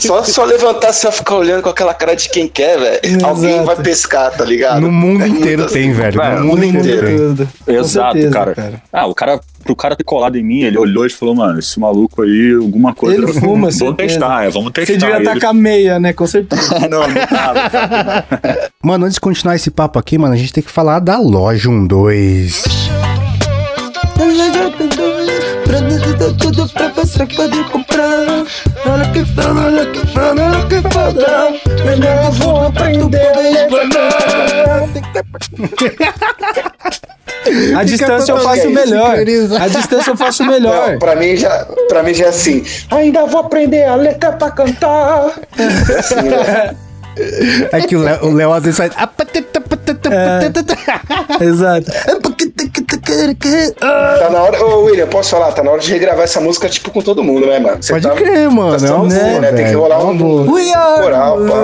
[SPEAKER 3] Só, só levantar, você vai ficar olhando com aquela cara de quem quer, velho. Alguém vai pescar, tá ligado?
[SPEAKER 1] No mundo
[SPEAKER 3] É
[SPEAKER 1] inteiro tem, velho. No mundo inteiro
[SPEAKER 4] Exato,
[SPEAKER 7] certeza,
[SPEAKER 4] cara. Ah, o cara, pro cara ter colado em mim, ele olhou e falou, mano, esse maluco aí, alguma coisa.
[SPEAKER 7] Ele fuma,
[SPEAKER 4] Vamos
[SPEAKER 7] certeza.
[SPEAKER 4] testar, é, vamos testar.
[SPEAKER 7] Você devia
[SPEAKER 4] Ele-
[SPEAKER 7] estar com a meia, né? Com certeza. *laughs*
[SPEAKER 4] não, não tava.
[SPEAKER 1] Mano, antes de continuar esse papo aqui, mano, a gente tem que falar da loja 12.
[SPEAKER 7] Tudo pra você poder comprar. Olha que foda, olha que foda, olha que foda. Melhor eu vou aprender a distância eu faço melhor. A distância eu faço melhor.
[SPEAKER 3] Não, pra mim já, pra mim já é assim. Ainda vou aprender a letra pra cantar. É assim, né?
[SPEAKER 1] É que o Léo, o Léo às vezes faz.
[SPEAKER 7] Exato.
[SPEAKER 3] Tá na hora. Ô, William, posso falar? Tá na hora de regravar essa música, tipo, com todo mundo, né, mano? Você
[SPEAKER 1] Pode
[SPEAKER 3] tá,
[SPEAKER 1] crer, mano.
[SPEAKER 3] tá
[SPEAKER 1] É uma
[SPEAKER 3] né? Tem que rolar
[SPEAKER 1] É
[SPEAKER 3] um
[SPEAKER 1] boa.
[SPEAKER 7] We are.
[SPEAKER 3] coral, pá.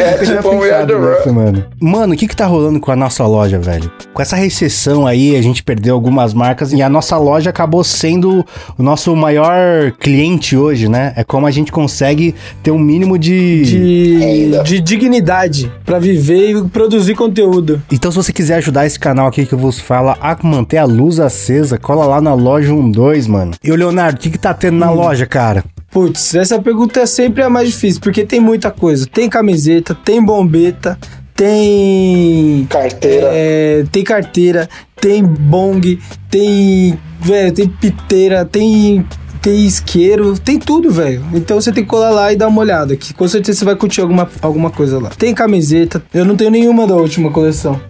[SPEAKER 3] É, tipo, We Are
[SPEAKER 1] pensado
[SPEAKER 3] The
[SPEAKER 1] nessa,
[SPEAKER 3] World.
[SPEAKER 1] mano. Mano, o que que tá rolando com a nossa loja, velho? Com essa recessão aí, a gente perdeu algumas marcas e a nossa loja acabou sendo o nosso maior cliente hoje, né? É como a gente consegue ter um mínimo de...
[SPEAKER 7] De,
[SPEAKER 3] Ainda.
[SPEAKER 7] de dignidade pra viver e produzir conteúdo.
[SPEAKER 1] Então, se você quiser ajudar esse canal aqui que eu vos falo a manter a luz acesa, cola lá na loja 12, mano. E o Leonardo, o que que tá tendo na loja, cara?
[SPEAKER 7] Putz, essa pergunta é sempre a mais difícil, porque tem muita coisa. Tem camiseta, tem bombeta, tem.
[SPEAKER 3] Carteira.
[SPEAKER 7] é, tem carteira, tem bong, tem, velho, tem piteira, tem tem isqueiro, tem tudo, velho. Então você tem que colar lá e dar uma olhada, que com certeza você vai curtir alguma, alguma coisa lá. Tem camiseta, eu não tenho nenhuma da última coleção.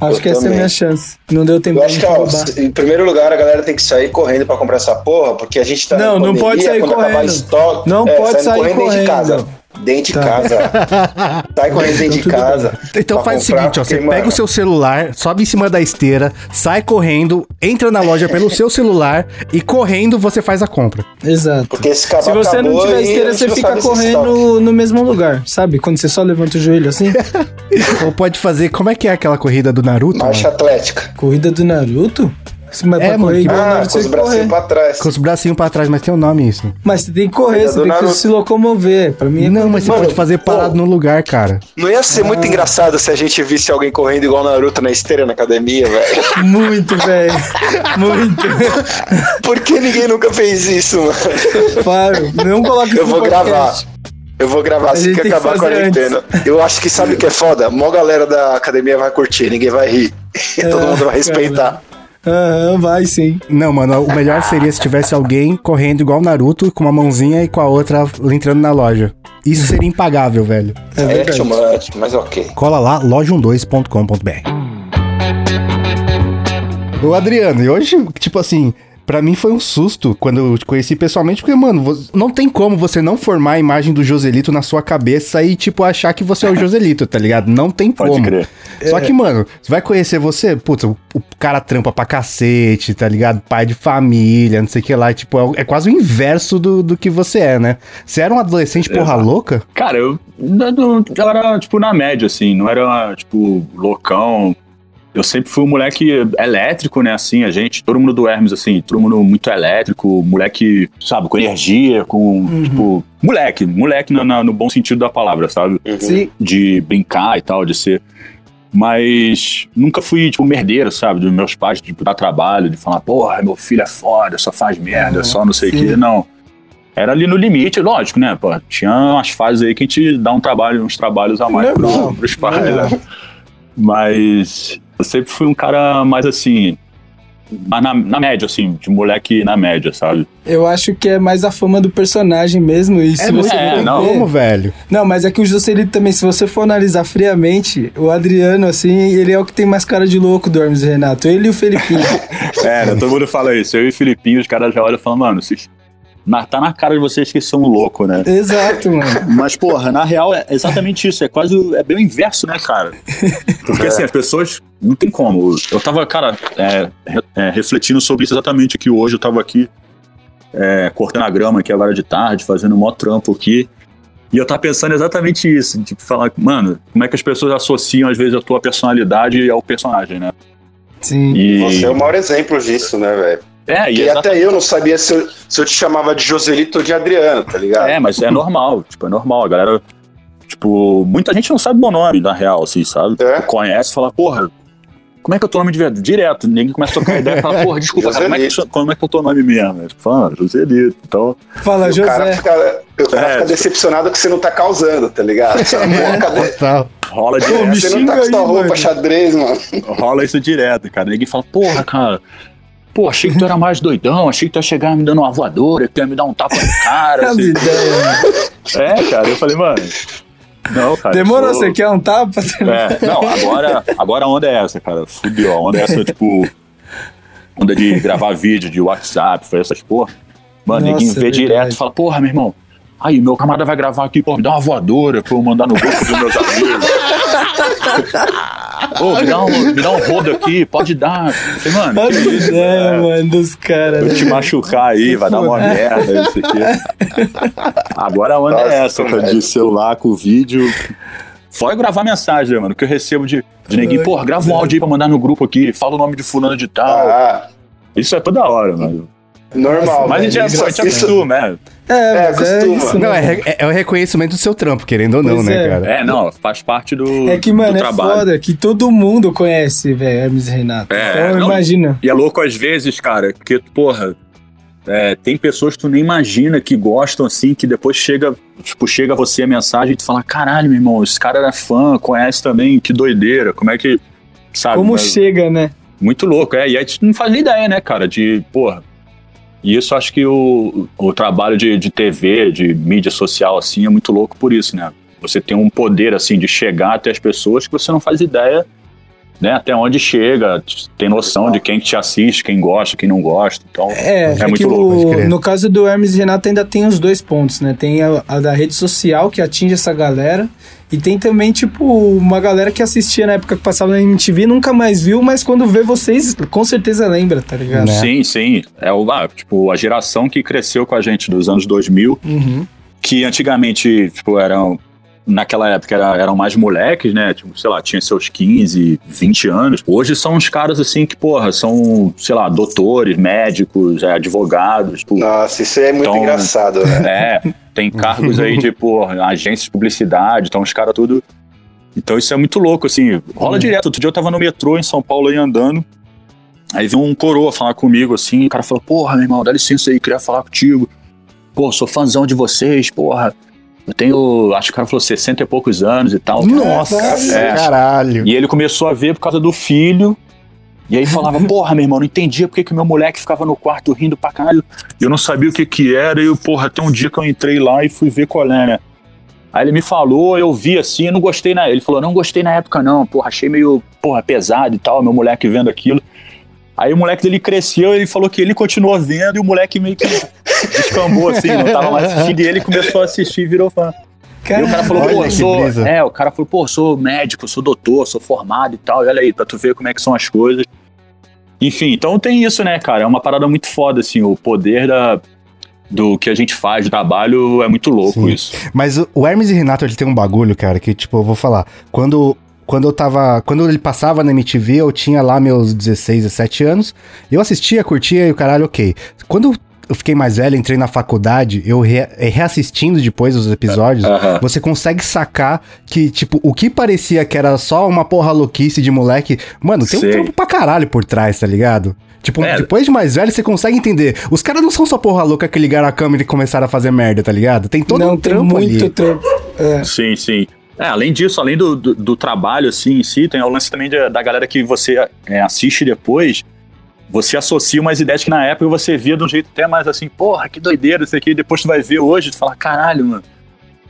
[SPEAKER 7] Acho
[SPEAKER 3] Eu
[SPEAKER 7] que essa é a
[SPEAKER 3] também.
[SPEAKER 7] minha chance. Não deu tempo
[SPEAKER 3] Eu acho que, ó, em primeiro lugar, a galera tem que sair correndo pra comprar essa porra, porque a gente tá
[SPEAKER 7] Não, não pode sair correndo.
[SPEAKER 3] estoque,
[SPEAKER 7] Não
[SPEAKER 3] é,
[SPEAKER 7] pode sair
[SPEAKER 3] dentro de
[SPEAKER 7] correndo.
[SPEAKER 3] Dentro de
[SPEAKER 7] Tá.
[SPEAKER 3] casa. *laughs* Sai correndo dentro de
[SPEAKER 7] tudo
[SPEAKER 3] casa.
[SPEAKER 1] Então faz o
[SPEAKER 3] comprar,
[SPEAKER 1] seguinte, ó,
[SPEAKER 3] porque,
[SPEAKER 1] você pega
[SPEAKER 3] mano,
[SPEAKER 1] o seu celular, sobe em cima da esteira, sai correndo, entra na loja pelo seu celular e correndo você faz a compra.
[SPEAKER 7] Exato.
[SPEAKER 3] Porque esse
[SPEAKER 7] Se você não tiver esteira, você fica correndo no mesmo lugar, sabe? Quando você só levanta o joelho assim. *laughs*
[SPEAKER 1] Ou pode fazer, como é que é aquela corrida do Naruto?
[SPEAKER 3] Marcha
[SPEAKER 1] mano?
[SPEAKER 3] atlética.
[SPEAKER 7] Corrida do Naruto? Mas
[SPEAKER 1] É,
[SPEAKER 7] pra
[SPEAKER 1] mano,
[SPEAKER 7] correr igual
[SPEAKER 3] Ah,
[SPEAKER 7] Naruto,
[SPEAKER 3] com os
[SPEAKER 7] você
[SPEAKER 3] bracinhos pra trás.
[SPEAKER 1] Com os bracinhos pra trás, mas tem um nome isso.
[SPEAKER 7] Mas você tem que correr,
[SPEAKER 3] Corrida
[SPEAKER 7] você tem que se locomover. Pra mim é
[SPEAKER 1] Não, mas você
[SPEAKER 3] Mano,
[SPEAKER 1] pode fazer parado
[SPEAKER 3] pô.
[SPEAKER 1] no lugar, cara.
[SPEAKER 3] Não ia ser
[SPEAKER 7] Ah.
[SPEAKER 3] muito engraçado se a gente visse alguém correndo igual Naruto na esteira na academia, velho? *laughs*
[SPEAKER 7] muito, velho. Muito. *laughs*
[SPEAKER 3] Por que ninguém nunca fez isso, mano?
[SPEAKER 7] Claro. Não coloca isso
[SPEAKER 3] Eu vou
[SPEAKER 7] podcast.
[SPEAKER 3] gravar. Eu vou gravar assim que acabar a quarentena. Eu acho que sabe o que é foda? Mó galera da academia vai curtir, ninguém vai rir. E *laughs* todo
[SPEAKER 7] É,
[SPEAKER 3] mundo vai respeitar.
[SPEAKER 7] Aham, vai sim.
[SPEAKER 1] Não, mano, o melhor seria se tivesse alguém correndo igual o Naruto, com uma mãozinha e com a outra entrando na loja. Isso seria impagável, velho.
[SPEAKER 7] É
[SPEAKER 3] É,
[SPEAKER 7] verdade.
[SPEAKER 3] too much, mas ok.
[SPEAKER 1] Cola lá, loja12.com.br. Ô Adriano, e hoje, tipo assim, pra mim foi um susto quando eu te conheci pessoalmente, porque, mano, não tem como você não formar a imagem do Joselito na sua cabeça e, tipo, achar que você é o Joselito, tá ligado? Não tem
[SPEAKER 4] Pode
[SPEAKER 1] como.
[SPEAKER 4] crer.
[SPEAKER 1] Só que, mano, você vai conhecer você, putz, o, o cara trampa pra cacete, tá ligado? Pai de família, não sei o que lá. Tipo, é, é quase o inverso do, do que você é, né? Você era um adolescente porra
[SPEAKER 4] Exato.
[SPEAKER 1] louca?
[SPEAKER 4] Cara, eu, não- não- eu era, tipo, na média, assim, não era, tipo, loucão. Eu sempre fui um moleque elétrico, né, assim, a gente, todo mundo do Hermes, assim, todo mundo muito elétrico, moleque, sabe, com energia, com, tipo, moleque, moleque na- no bom sentido da palavra, sabe?
[SPEAKER 7] Sim.
[SPEAKER 4] de brincar e tal, de ser. Mas nunca fui, tipo, merdeiro, sabe? Dos meus pais, tipo, dar trabalho, de falar, porra, meu filho é foda, só faz merda, só não sei o quê. Não. Era ali no limite, lógico, né? Pô, tinha umas fases aí que a gente dá um trabalho, uns trabalhos a mais pro, pros pais, né? Mas eu sempre fui um cara mais assim. mas Na, na média, assim, de moleque na média, sabe?
[SPEAKER 7] Eu acho que é mais a fama do personagem mesmo. E se você
[SPEAKER 4] é, não.
[SPEAKER 7] ver-
[SPEAKER 1] Como, velho?
[SPEAKER 7] Não, mas é que o Joselito também, se você for analisar friamente, o Adriano, assim, ele é o que tem mais cara de louco do Hermes e Renato. Ele e o Felipinho. *laughs*
[SPEAKER 4] É, né? todo mundo fala isso. Eu e o Filipinho, os caras já olham e falam, mano, vocês. Na- tá na cara de vocês que são loucos, né?
[SPEAKER 7] Exato, mano.
[SPEAKER 4] Mas, porra, na real é exatamente isso. É quase. o- É bem o inverso, né, cara? Porque assim, as pessoas. Não tem como. Eu tava, cara, é, é, refletindo sobre isso exatamente aqui hoje. Eu tava aqui é, cortando a grama aqui agora de tarde, fazendo um mó trampo aqui. E eu tava pensando exatamente isso. Tipo, falar, mano, como é que as pessoas associam, às vezes, a tua personalidade ao personagem, né?
[SPEAKER 7] Sim.
[SPEAKER 4] E,
[SPEAKER 3] Você é o maior exemplo disso, né, velho?
[SPEAKER 4] É, e
[SPEAKER 3] E até eu não sabia se eu, se eu te chamava de Joselito ou de Adriano, tá ligado?
[SPEAKER 4] É, mas é normal, tipo, é normal. A galera, tipo, muita gente não sabe meu nome, na real, assim, sabe?
[SPEAKER 3] É?
[SPEAKER 4] Conhece e fala, porra, como é que é o teu nome de verdade? Direto, ninguém começa a trocar ideia e fala, porra, desculpa, cara, como é, que, como é que é o teu nome mesmo? Eu falo, ah, Joselito. Então,
[SPEAKER 7] Fala,
[SPEAKER 3] E o cara
[SPEAKER 7] José.
[SPEAKER 3] fica, o cara
[SPEAKER 4] É,
[SPEAKER 3] fica
[SPEAKER 4] tipo-
[SPEAKER 3] decepcionado que você não tá causando, tá ligado? Você fala, Pô, cadê?
[SPEAKER 1] Total.
[SPEAKER 4] rola
[SPEAKER 7] Pô,
[SPEAKER 4] direto.
[SPEAKER 7] me
[SPEAKER 3] Você não tá com
[SPEAKER 7] aí,
[SPEAKER 3] sua roupa
[SPEAKER 7] mano.
[SPEAKER 3] xadrez, mano.
[SPEAKER 4] rola isso direto, cara. Ninguém fala, porra, *laughs* cara. Pô, achei que tu era mais doidão, achei que tu ia chegar me dando uma voadora, que tu ia me dar um tapa no cara. *laughs*
[SPEAKER 7] As
[SPEAKER 4] assim.
[SPEAKER 7] mano.
[SPEAKER 4] É, cara, eu falei, mano. Não, cara.
[SPEAKER 7] Demorou,
[SPEAKER 4] sou-
[SPEAKER 7] você quer um tapa?
[SPEAKER 4] É, não, agora, agora a onda é essa, cara. Fudeu. A onda é essa, tipo. Onda de gravar vídeo de WhatsApp, foi essas porra. Mano,
[SPEAKER 7] Nossa,
[SPEAKER 4] ninguém vê
[SPEAKER 7] é
[SPEAKER 4] direto e fala, porra, meu irmão. Aí, meu camarada vai gravar aqui, pô, me dá uma voadora pra eu mandar no grupo dos meus amigos. Ô, me dá, um, me dá um rodo aqui, pode dar. Falei, mano,
[SPEAKER 7] As
[SPEAKER 4] que isso,
[SPEAKER 7] ideias,
[SPEAKER 4] né?
[SPEAKER 7] mano, dos caras.
[SPEAKER 4] Eu te
[SPEAKER 7] né?
[SPEAKER 4] machucar aí, vai dar uma merda, isso aqui. Agora a onda
[SPEAKER 3] Nossa,
[SPEAKER 4] é essa, cara, de celular com vídeo. Fora gravar mensagem, mano, que eu recebo de, de ninguém, porra, grava um áudio aí pra mandar no grupo aqui, fala o nome de fulano de tal.
[SPEAKER 3] Ah,
[SPEAKER 4] Isso é toda hora, mano.
[SPEAKER 3] Normal.
[SPEAKER 4] Mas a gente,
[SPEAKER 3] velho.
[SPEAKER 4] é,
[SPEAKER 3] Isso-
[SPEAKER 4] a gente
[SPEAKER 3] isso-
[SPEAKER 4] acostuma, é.
[SPEAKER 7] É,
[SPEAKER 3] É,
[SPEAKER 7] mas é, isso,
[SPEAKER 1] Não,
[SPEAKER 7] né?
[SPEAKER 1] é, é- é o reconhecimento do seu trampo, querendo ou não,
[SPEAKER 7] Pois
[SPEAKER 1] né,
[SPEAKER 7] é.
[SPEAKER 1] cara?
[SPEAKER 4] É, não, faz parte do,
[SPEAKER 7] É que,
[SPEAKER 4] do
[SPEAKER 7] mano, é
[SPEAKER 4] trabalho.
[SPEAKER 7] foda que todo mundo conhece, velho, Hermes e Renato.
[SPEAKER 4] É,
[SPEAKER 7] então,
[SPEAKER 4] não-
[SPEAKER 7] imagina.
[SPEAKER 4] E é louco às vezes, cara, porque, porra, é, tem pessoas que tu nem imagina que gostam assim, que depois chega, tipo, chega a você a mensagem e tu fala, caralho, meu irmão, esse cara era fã, conhece também, que doideira, como é que. Sabe?
[SPEAKER 7] Como
[SPEAKER 4] mas,
[SPEAKER 7] chega, né?
[SPEAKER 4] Muito louco, é. E a gente não faz nem ideia, né, cara, de, porra. E isso acho que o, o trabalho de, de TV, de mídia social, assim, é muito louco por isso, né? Você tem um poder, assim, de chegar até as pessoas que você não faz ideia, né? Até onde chega, tem noção de quem te assiste, quem gosta, quem não gosta. Então,
[SPEAKER 7] É,
[SPEAKER 4] é,
[SPEAKER 7] é,
[SPEAKER 4] muito louco.
[SPEAKER 7] o, no caso do Hermes e Renato ainda tem os dois pontos, né? Tem a, a da rede social que atinge essa galera e tem também, tipo, uma galera que assistia na época que passava na MTV e nunca mais viu, mas quando vê vocês, com certeza lembra, tá ligado?
[SPEAKER 1] Né?
[SPEAKER 4] Sim, sim. É o, ah, tipo, a geração que cresceu com a gente dos anos 2000,
[SPEAKER 7] Uhum.
[SPEAKER 4] que antigamente, tipo, eram. Naquela época era- eram mais moleques, né? Tipo, sei lá, tinha seus 15, 20 anos. Hoje são uns caras assim que, porra, são, sei lá, doutores, médicos, é, advogados. Tipo,
[SPEAKER 3] Nossa, isso é muito
[SPEAKER 4] Então-
[SPEAKER 3] engraçado, né? *laughs*
[SPEAKER 4] é, tem cargos aí de, *laughs* porra, agências de publicidade, então os caras tudo. Então isso é muito louco, assim. Rola direto. Outro dia eu tava no metrô em São Paulo aí andando. Aí veio um coroa falar comigo, assim, o cara falou, porra, meu irmão, dá licença aí, queria falar contigo. Pô, sou fãzão de vocês, porra. Eu tenho, acho que o cara falou 60 e poucos anos e tal.
[SPEAKER 1] Nossa,
[SPEAKER 4] É.
[SPEAKER 1] caralho.
[SPEAKER 4] E ele começou a ver por causa do filho. E aí falava, porra, meu irmão, não entendia porque que o meu moleque ficava no quarto rindo pra caralho. Eu não sabia o que que era. E, porra, até um dia que eu entrei lá e fui ver qual é, né? Aí ele me falou, eu vi assim, eu não gostei na... Ele falou, não gostei na época não, porra, achei meio, porra, pesado e tal, meu moleque vendo aquilo. Aí o moleque dele cresceu, ele falou que ele continuou vendo e o moleque meio que descambou assim, não tava mais assistindo. E ele começou a assistir e virou fã. E o cara falou, pô, sou.
[SPEAKER 1] brisa.
[SPEAKER 4] É, o cara falou, pô, sou médico, sou doutor, sou formado e tal. E olha aí, pra tu ver como é que são as coisas. Enfim, então tem isso, né, cara? É uma parada muito foda, assim, o poder da, do que a gente faz, do trabalho, é muito louco
[SPEAKER 1] Sim.
[SPEAKER 4] isso.
[SPEAKER 1] Mas o- o Hermes e Renato, ele tem um bagulho, cara, que, tipo, eu vou falar. Quando, quando eu tava. Quando ele passava na MTV, eu tinha lá meus 16, 17 anos. Eu assistia, curtia e o caralho, ok. Quando eu fiquei mais velho, entrei na faculdade, eu re- reassistindo depois os episódios,
[SPEAKER 4] Aham.
[SPEAKER 1] você consegue sacar que, tipo, o que parecia que era só uma porra louquice de moleque, mano, tem
[SPEAKER 4] Sei.
[SPEAKER 1] um trampo pra caralho por trás, tá ligado? Tipo,
[SPEAKER 4] É.
[SPEAKER 1] depois de mais velho, você consegue entender. Os caras não são só porra louca que ligaram a câmera e começaram a fazer merda, tá ligado? Tem todo
[SPEAKER 7] Não,
[SPEAKER 1] um
[SPEAKER 7] tem
[SPEAKER 1] trampo
[SPEAKER 7] muito
[SPEAKER 1] ali.
[SPEAKER 7] trampo. É.
[SPEAKER 4] Sim, sim. É, além disso, além do, do, do trabalho assim em si, tem o lance também de- da galera que você é, assiste depois. Você associa umas ideias que na época você via de um jeito até mais assim, porra, que doideira isso aqui. E depois tu vai ver hoje, tu fala, caralho, mano,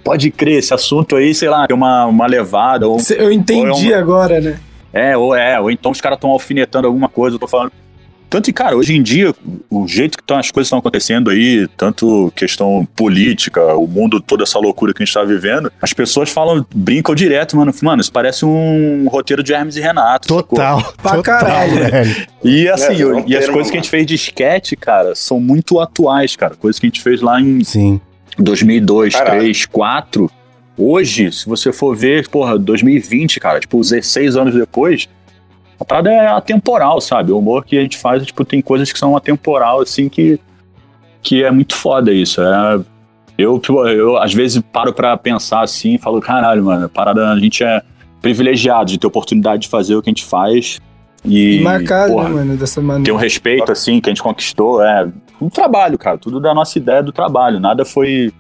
[SPEAKER 4] pode crer, esse assunto aí, sei lá, tem uma, uma levada, ou
[SPEAKER 7] Eu entendi
[SPEAKER 4] Ou é uma-
[SPEAKER 7] agora, né?
[SPEAKER 4] É, ou é, ou então os caras estão alfinetando alguma coisa, eu tô falando. Tanto que, cara, hoje em dia, o jeito que tão, as coisas estão acontecendo aí, tanto questão política, o mundo, toda essa loucura que a gente tá vivendo, as pessoas falam, brincam direto, mano. Mano, isso parece um roteiro de Hermes e Renato. sacou?
[SPEAKER 1] Total. *laughs*
[SPEAKER 7] Pra
[SPEAKER 1] total,
[SPEAKER 7] caralho.
[SPEAKER 1] velho.
[SPEAKER 4] E assim,
[SPEAKER 3] É, é
[SPEAKER 4] e as coisas que a gente fez de sketch, cara, são muito atuais, cara. Coisas que a gente fez lá em
[SPEAKER 1] Sim.
[SPEAKER 4] 2002,
[SPEAKER 3] Caralho.
[SPEAKER 4] 2003, 2004. Hoje, se você for ver, porra, 2020, cara, tipo, 16 anos depois, a parada é atemporal, sabe? O humor que a gente faz, tipo, tem coisas que são atemporal, assim, que, que é muito foda isso. É, eu, tipo, eu, às vezes, paro pra pensar assim e falo, caralho, mano, a parada, a gente é privilegiado de ter oportunidade de fazer o que a gente faz. E,
[SPEAKER 7] marcado,
[SPEAKER 4] porra,
[SPEAKER 7] né, mano, dessa
[SPEAKER 4] tem
[SPEAKER 7] maneira.
[SPEAKER 4] um respeito, assim, que a gente conquistou. É um trabalho, cara. Tudo da nossa ideia do trabalho. Nada foi,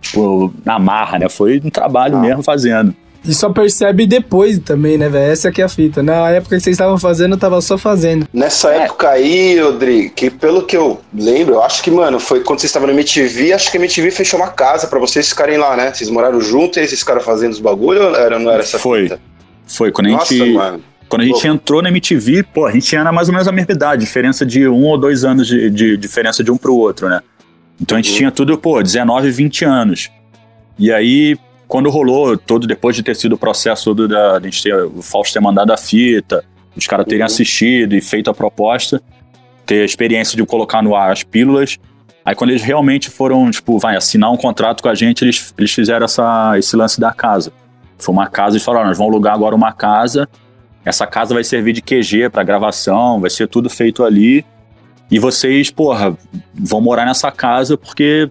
[SPEAKER 4] tipo, na marra, né? Foi um trabalho
[SPEAKER 3] Ah.
[SPEAKER 4] mesmo fazendo.
[SPEAKER 7] E só percebe depois também, né, velho? Essa aqui é a fita. Na época que vocês estavam fazendo, eu tava só fazendo.
[SPEAKER 3] Nessa
[SPEAKER 4] É.
[SPEAKER 3] época aí, Odri, que pelo que eu lembro, eu acho que, mano, foi quando vocês estavam no MTV, acho que a MTV fechou uma casa pra vocês ficarem lá, né? Vocês moraram juntos e aí vocês ficaram fazendo os bagulho ou era, não era essa
[SPEAKER 4] Foi.
[SPEAKER 3] fita?
[SPEAKER 4] Foi quando a
[SPEAKER 3] Nossa,
[SPEAKER 4] gente.
[SPEAKER 3] mano.
[SPEAKER 4] Quando a gente
[SPEAKER 3] Pô.
[SPEAKER 4] entrou na MTV, pô, a gente tinha mais ou menos a mesma idade, diferença de um ou dois anos de, de diferença de um pro outro, né? Então a gente
[SPEAKER 3] Uhum.
[SPEAKER 4] tinha tudo, pô, 19, 20 anos. E aí, quando rolou, todo depois de ter sido o processo todo da, de a gente ter o Fausto ter mandado a fita, os caras terem
[SPEAKER 3] Uhum.
[SPEAKER 4] assistido e feito a proposta, ter a experiência de colocar no ar as pílulas. Aí quando eles realmente foram, tipo, vai assinar um contrato com a gente, eles, eles fizeram essa, esse lance da casa. Foi uma casa, eles falaram, "Ó, nós vamos alugar agora uma casa, essa casa vai servir de QG para gravação, vai ser tudo feito ali. E vocês, porra, vão morar nessa casa porque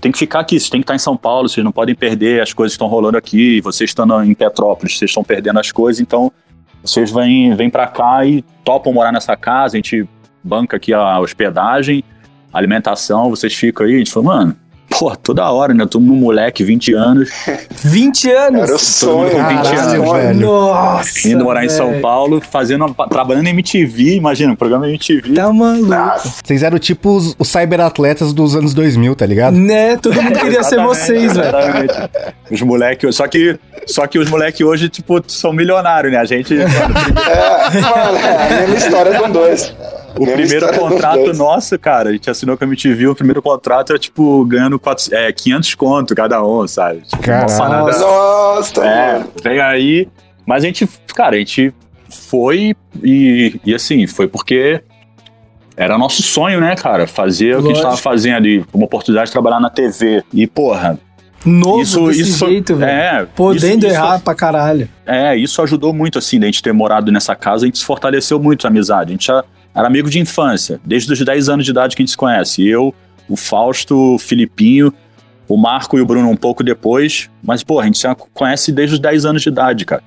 [SPEAKER 4] tem que ficar aqui, vocês têm que estar em São Paulo, vocês não podem perder as coisas que estão rolando aqui, vocês estando em Petrópolis, vocês estão perdendo as coisas, então vocês vêm, vêm para cá e topam morar nessa casa, a gente banca aqui a hospedagem, alimentação, vocês ficam aí, a gente falou, mano, Pô, toda hora, né? Todo mundo moleque, 20 anos, *laughs*
[SPEAKER 7] 20 anos?
[SPEAKER 3] Era o sonho,
[SPEAKER 4] com 20
[SPEAKER 1] Caralho,
[SPEAKER 4] anos.
[SPEAKER 1] velho.
[SPEAKER 7] Nossa.
[SPEAKER 4] Indo morar em São
[SPEAKER 7] velho.
[SPEAKER 4] Paulo, fazendo, trabalhando em MTV, imagina, um programa MTV.
[SPEAKER 7] Tá maluco.
[SPEAKER 3] Nossa,
[SPEAKER 1] Vocês eram tipo os, os cyberatletas dos anos 2000, tá ligado?
[SPEAKER 7] Né? Todo mundo queria ser
[SPEAKER 4] Exatamente,
[SPEAKER 7] vocês, velho.
[SPEAKER 4] exatamente. Os moleques, só que, só que os moleques hoje, tipo, são milionários, né? A gente, *laughs*
[SPEAKER 3] é, mano, é a mesma história com dois.
[SPEAKER 4] O primeiro contrato nosso, cara, a gente assinou com a MTV, o primeiro contrato era, tipo, ganhando quatro- é, 500 conto cada um, sabe? Tipo,
[SPEAKER 3] Nossa,
[SPEAKER 4] É, vem aí. Mas a gente, cara, a gente foi e, e assim, foi porque era nosso sonho, né, cara? Fazer o que a gente tava
[SPEAKER 7] Lógico.
[SPEAKER 4] fazendo ali, uma oportunidade de trabalhar na TV. E, porra,
[SPEAKER 7] Novo
[SPEAKER 4] isso,
[SPEAKER 7] desse
[SPEAKER 4] isso
[SPEAKER 7] jeito, velho.
[SPEAKER 4] É,
[SPEAKER 7] Podendo
[SPEAKER 4] isso-
[SPEAKER 7] errar
[SPEAKER 4] isso-
[SPEAKER 7] pra caralho.
[SPEAKER 4] é, isso ajudou muito, assim, da gente ter morado nessa casa, a gente se fortaleceu muito a amizade. A gente já era amigo de infância, desde os 10 anos de idade que a gente se conhece. Eu, o Fausto, o Filipinho, o Marco e o Bruno um pouco depois. Mas, pô, a gente se conhece desde os 10 anos de idade, cara.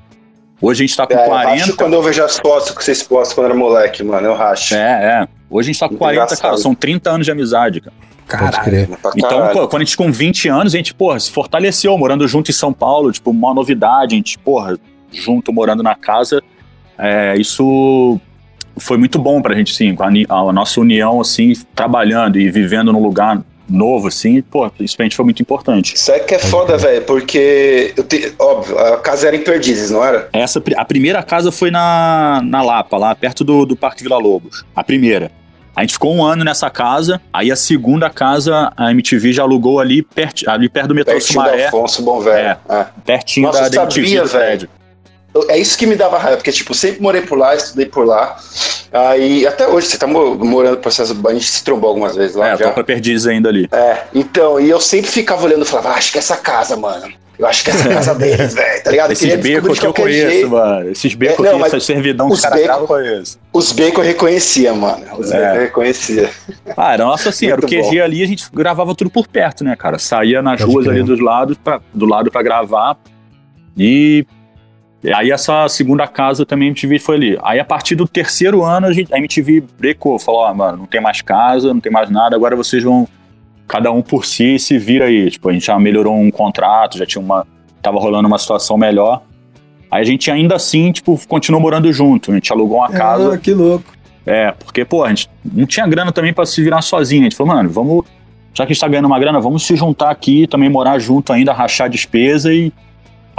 [SPEAKER 4] Hoje a gente tá com
[SPEAKER 3] É, eu
[SPEAKER 4] 40.
[SPEAKER 3] racho quando eu vejo as fotos que vocês postam quando era moleque, mano. Eu racho.
[SPEAKER 4] É, é. Hoje a gente tá com
[SPEAKER 3] Muito
[SPEAKER 4] 40,
[SPEAKER 3] engraçado.
[SPEAKER 4] cara. São 30 anos de amizade, cara.
[SPEAKER 3] Pra
[SPEAKER 4] Então,
[SPEAKER 3] caralho.
[SPEAKER 4] pô, quando a gente com 20 anos, a gente, porra, se fortaleceu, morando junto em São Paulo, tipo, uma novidade, a gente, porra, junto, morando na casa. É, isso foi muito bom pra gente, sim, com a, a nossa união, assim, trabalhando e vivendo num lugar novo, assim, pô, isso pra gente foi muito importante.
[SPEAKER 3] Isso é que é foda, velho, porque, eu te- óbvio, a casa era em Perdizes, não era?
[SPEAKER 4] Essa, a primeira casa foi na, na Lapa, lá perto do, do Parque Vila Lobos. A primeira. A gente ficou um ano nessa casa, aí a segunda casa a MTV já alugou ali, perto, ali perto do metrô
[SPEAKER 3] Pertinho do
[SPEAKER 4] Sumaré,
[SPEAKER 3] Afonso Bom Velho. É.
[SPEAKER 4] pertinho
[SPEAKER 3] Nossa,
[SPEAKER 4] da,
[SPEAKER 3] eu
[SPEAKER 4] da MTV.
[SPEAKER 3] sabia,
[SPEAKER 4] do
[SPEAKER 3] velho. É isso que me dava raiva, porque, tipo, sempre morei por lá, estudei por lá. Aí, até hoje, você tá mo- morando por essas. A gente se trombou algumas vezes lá
[SPEAKER 4] É,
[SPEAKER 3] já.
[SPEAKER 4] tô pra Perdizes ainda ali.
[SPEAKER 3] É, então, e eu sempre ficava olhando e falava, ah, acho que é essa casa, mano. Eu acho que é essa *laughs* casa deles, velho, tá ligado?
[SPEAKER 4] Esses becos que eu conheço,
[SPEAKER 3] jeito.
[SPEAKER 4] mano. Esses becos
[SPEAKER 3] É, não,
[SPEAKER 4] que essa servidão que
[SPEAKER 3] os becos-
[SPEAKER 4] gravam, eu conheço.
[SPEAKER 3] Os becos eu reconhecia, mano. Os
[SPEAKER 4] É.
[SPEAKER 3] becos eu reconhecia.
[SPEAKER 4] Ah, era nossa assim, era o QG ali, a gente gravava tudo por perto, né, cara? Saía nas
[SPEAKER 1] Pode
[SPEAKER 4] ruas
[SPEAKER 1] crer.
[SPEAKER 4] ali dos lados pra, do lado pra gravar. E aí essa segunda casa também a MTV foi ali. Aí a partir do terceiro ano a, gente, a MTV brecou, falou, ó, mano, não tem mais casa, não tem mais nada, agora vocês vão cada um por si e se vira aí. Tipo, a gente já melhorou um contrato, já tinha uma tava rolando uma situação melhor. Aí a gente ainda assim, tipo, continuou morando junto. A gente alugou uma casa.
[SPEAKER 7] Ah, que louco.
[SPEAKER 4] É, porque, pô, a gente não tinha grana também pra se virar sozinho. A gente falou, mano, vamos. Já que a gente tá ganhando uma grana, vamos se juntar aqui, também morar junto ainda, rachar despesa e.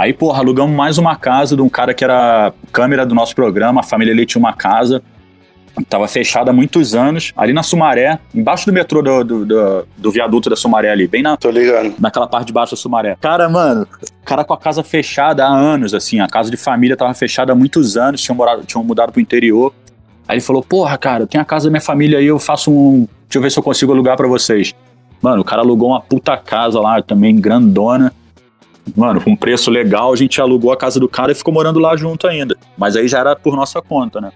[SPEAKER 4] Aí, porra, alugamos mais uma casa de um cara que era câmera do nosso programa, a família dele tinha uma casa. Tava fechada há muitos anos, ali na Sumaré, embaixo do metrô do, do, do, do viaduto da Sumaré ali, bem na,
[SPEAKER 3] Tô ligando.
[SPEAKER 4] naquela parte de baixo da Sumaré. Cara, mano, cara com a casa fechada há anos, assim, a casa de família tava fechada há muitos anos, tinham, morado, tinham mudado pro interior. Aí ele falou, porra, cara, tem a casa da minha família aí, eu faço um. Deixa eu ver se eu consigo alugar pra vocês. Mano, o cara alugou uma puta casa lá, também grandona. Mano, com um preço legal, a gente alugou a casa do cara e ficou morando lá junto ainda. Mas aí já era por nossa conta, né?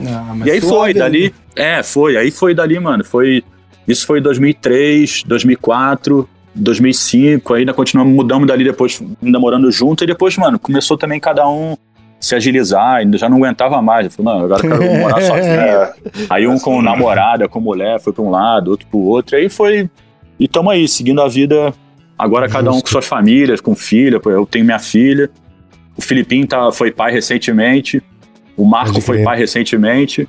[SPEAKER 7] Ah, mas
[SPEAKER 4] E aí foi, dali. É, foi. Aí foi dali, mano. Foi. Isso foi 2003, 2004, 2005. Ainda continuamos, mudamos dali depois, ainda morando junto. E depois, mano, começou também cada um se agilizar. Ainda já não aguentava mais. Eu falei, mano, agora eu quero *laughs* morar sozinho.
[SPEAKER 3] É,
[SPEAKER 4] Aí um com namorada, com mulher, foi pra um lado, outro pro outro. Aí foi. E tamo aí, seguindo a vida. Agora cada um com suas famílias, com filha. pô, Eu tenho minha filha. O Filipinho tá, foi pai recentemente. O Marco foi pai recentemente.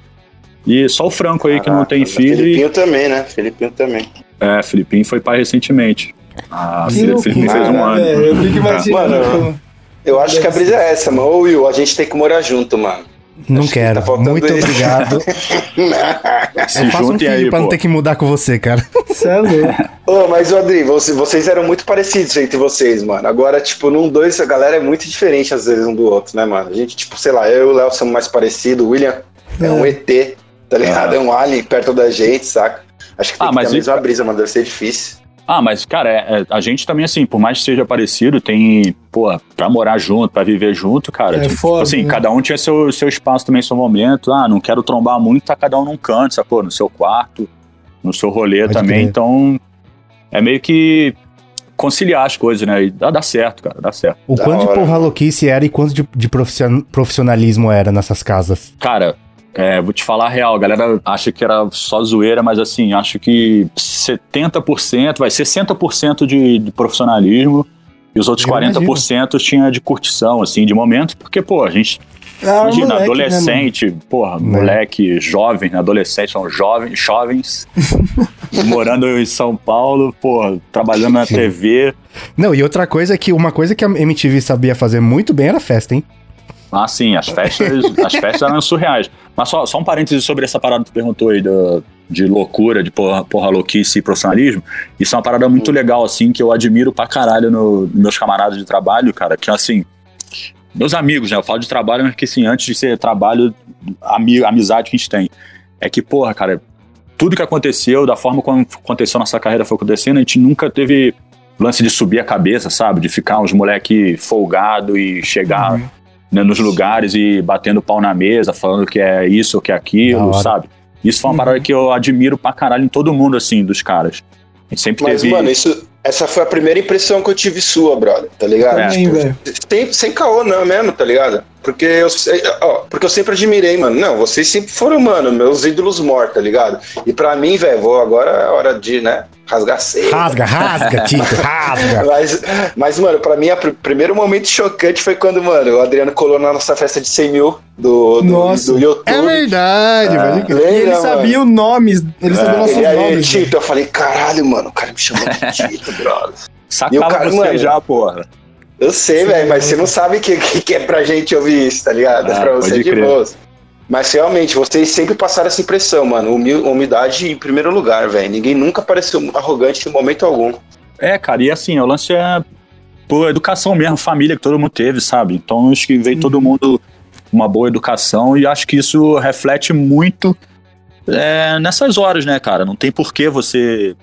[SPEAKER 4] E só o Franco aí que não
[SPEAKER 3] caraca,
[SPEAKER 4] tem filho. E,
[SPEAKER 3] Filipinho também, né? Filipinho também.
[SPEAKER 4] é, Filipinho foi pai recentemente. A
[SPEAKER 7] Que
[SPEAKER 4] filha do Filipinho fez um
[SPEAKER 7] loucura,
[SPEAKER 4] ano.
[SPEAKER 7] Eu fico imaginando.
[SPEAKER 3] Mano,
[SPEAKER 7] como-
[SPEAKER 3] Eu acho que a brisa é essa, mano. Ô, Will, a gente tem que morar junto, mano.
[SPEAKER 1] Não
[SPEAKER 3] Acho que
[SPEAKER 1] quero.
[SPEAKER 3] tá faltando
[SPEAKER 1] Muito
[SPEAKER 3] isso.
[SPEAKER 1] obrigado. *laughs*
[SPEAKER 4] Se
[SPEAKER 1] Eu faço um filho
[SPEAKER 4] aí,
[SPEAKER 1] pra não
[SPEAKER 4] pô.
[SPEAKER 1] ter que mudar com você, cara.
[SPEAKER 7] Cê é louco. *laughs*
[SPEAKER 3] Ô, mas, Adri, você- vocês eram muito parecidos entre vocês, mano. Agora, tipo, num dois, a galera é muito diferente, às vezes, um do outro, né, mano? A gente, tipo, sei lá, eu e o Léo somos mais parecidos, o William é, um ET, tá ligado? É. um alien perto da gente, saca? Acho que tem
[SPEAKER 4] Ah,
[SPEAKER 3] que
[SPEAKER 4] mas
[SPEAKER 3] ter a mesma brisa, mano. Deve ser difícil.
[SPEAKER 4] Ah, mas, cara, é- é- a gente também, assim, por mais que seja parecido, tem, pô, pra morar junto, pra viver junto, cara.
[SPEAKER 7] É
[SPEAKER 4] tipo,
[SPEAKER 7] foda,
[SPEAKER 4] assim,
[SPEAKER 7] né?
[SPEAKER 4] cada um tinha seu, seu espaço também, seu momento. Ah, não quero trombar muito, tá cada um num canto, sacou? No seu quarto, no seu rolê
[SPEAKER 1] Pode
[SPEAKER 4] também.
[SPEAKER 1] crer.
[SPEAKER 4] Então, é meio que conciliar as coisas, né? E dá, dá certo, cara, dá certo.
[SPEAKER 1] O
[SPEAKER 3] Da
[SPEAKER 1] quanto de
[SPEAKER 3] hora.
[SPEAKER 1] porra louquice era e quanto de, de profission- profissionalismo era nessas casas?
[SPEAKER 4] Cara, É, vou te falar a real, a galera acha que era só zoeira, mas assim, acho que 70%, vai, 60% de, de profissionalismo e os outros
[SPEAKER 1] Eu
[SPEAKER 4] 40% tinha de curtição, assim, de momento, porque, pô, a gente
[SPEAKER 7] Ah,
[SPEAKER 4] Imagina,
[SPEAKER 7] moleque, né,
[SPEAKER 4] adolescente, porra, moleque, jovem, né, adolescente, são jovens, jovens, *laughs* morando em São Paulo, porra, trabalhando na. TV.
[SPEAKER 1] Não, e outra coisa é que uma coisa que a MTV sabia fazer muito bem era festa, hein?
[SPEAKER 4] Ah, sim, as festas, *laughs* as festas eram surreais. Mas só, só um parênteses sobre essa parada que tu perguntou aí do, de loucura, de porra, porra louquice e profissionalismo. Isso é uma parada muito legal, assim, que eu admiro pra caralho no, nos meus camaradas de trabalho, cara, que assim. Meus amigos, né? Eu falo de trabalho, mas que assim, antes de ser trabalho, ami, amizade que a gente tem. É que, porra, cara, tudo que aconteceu, da forma como aconteceu nossa carreira foi acontecendo, a gente nunca teve lance de subir a cabeça, sabe? De ficar uns moleque folgado e chegar né, nos lugares e batendo pau na mesa, falando que é isso ou que é aquilo, sabe? Isso foi uma parada que eu admiro pra caralho em todo mundo, assim, dos caras. A gente sempre
[SPEAKER 3] Mas,
[SPEAKER 4] teve.
[SPEAKER 3] mano, isso, essa foi a primeira impressão que eu tive sua, brother, tá ligado?
[SPEAKER 7] Também, velho.
[SPEAKER 3] Sem, sem caô, não, mesmo, tá ligado? Porque eu, ó, porque eu sempre admirei, mano. Não, vocês sempre foram, mano, meus ídolos mortos, tá ligado? E pra mim, velho, vou agora é hora de, né, rasgar cedo.
[SPEAKER 1] Rasga, rasga, Tito, rasga. *laughs*
[SPEAKER 3] Mas, mas, mano, pra mim, o pr primeiro momento chocante foi quando, mano, o Adriano colou na nossa festa de 100 mil do, do,
[SPEAKER 7] Nossa.
[SPEAKER 3] do YouTube.
[SPEAKER 1] É verdade, crer.
[SPEAKER 7] E ele
[SPEAKER 3] Lembra,
[SPEAKER 7] sabia
[SPEAKER 3] mano?
[SPEAKER 7] os nomes, ele sabia nossos
[SPEAKER 3] E aí,
[SPEAKER 7] nomes.
[SPEAKER 3] Tito, eu falei, caralho, mano, o cara me chamou de Tito, brother. E o
[SPEAKER 4] Sacava
[SPEAKER 3] cara,
[SPEAKER 4] você
[SPEAKER 3] mano,
[SPEAKER 4] já, porra.
[SPEAKER 3] Eu sei, velho, mas você não sabe que, que, que é pra gente ouvir isso, tá ligado? É
[SPEAKER 4] Ah,
[SPEAKER 3] pra você de
[SPEAKER 4] crer.
[SPEAKER 3] boas. Mas realmente, vocês sempre passaram essa impressão, mano. Humil- Humildade em primeiro lugar, velho. Ninguém nunca pareceu arrogante em momento algum.
[SPEAKER 4] É, cara, e assim, o lance é por educação mesmo, família que todo mundo teve, sabe? Então acho que veio todo mundo com uma boa educação e acho que isso reflete muito é, nessas horas, né, cara? Não tem por que você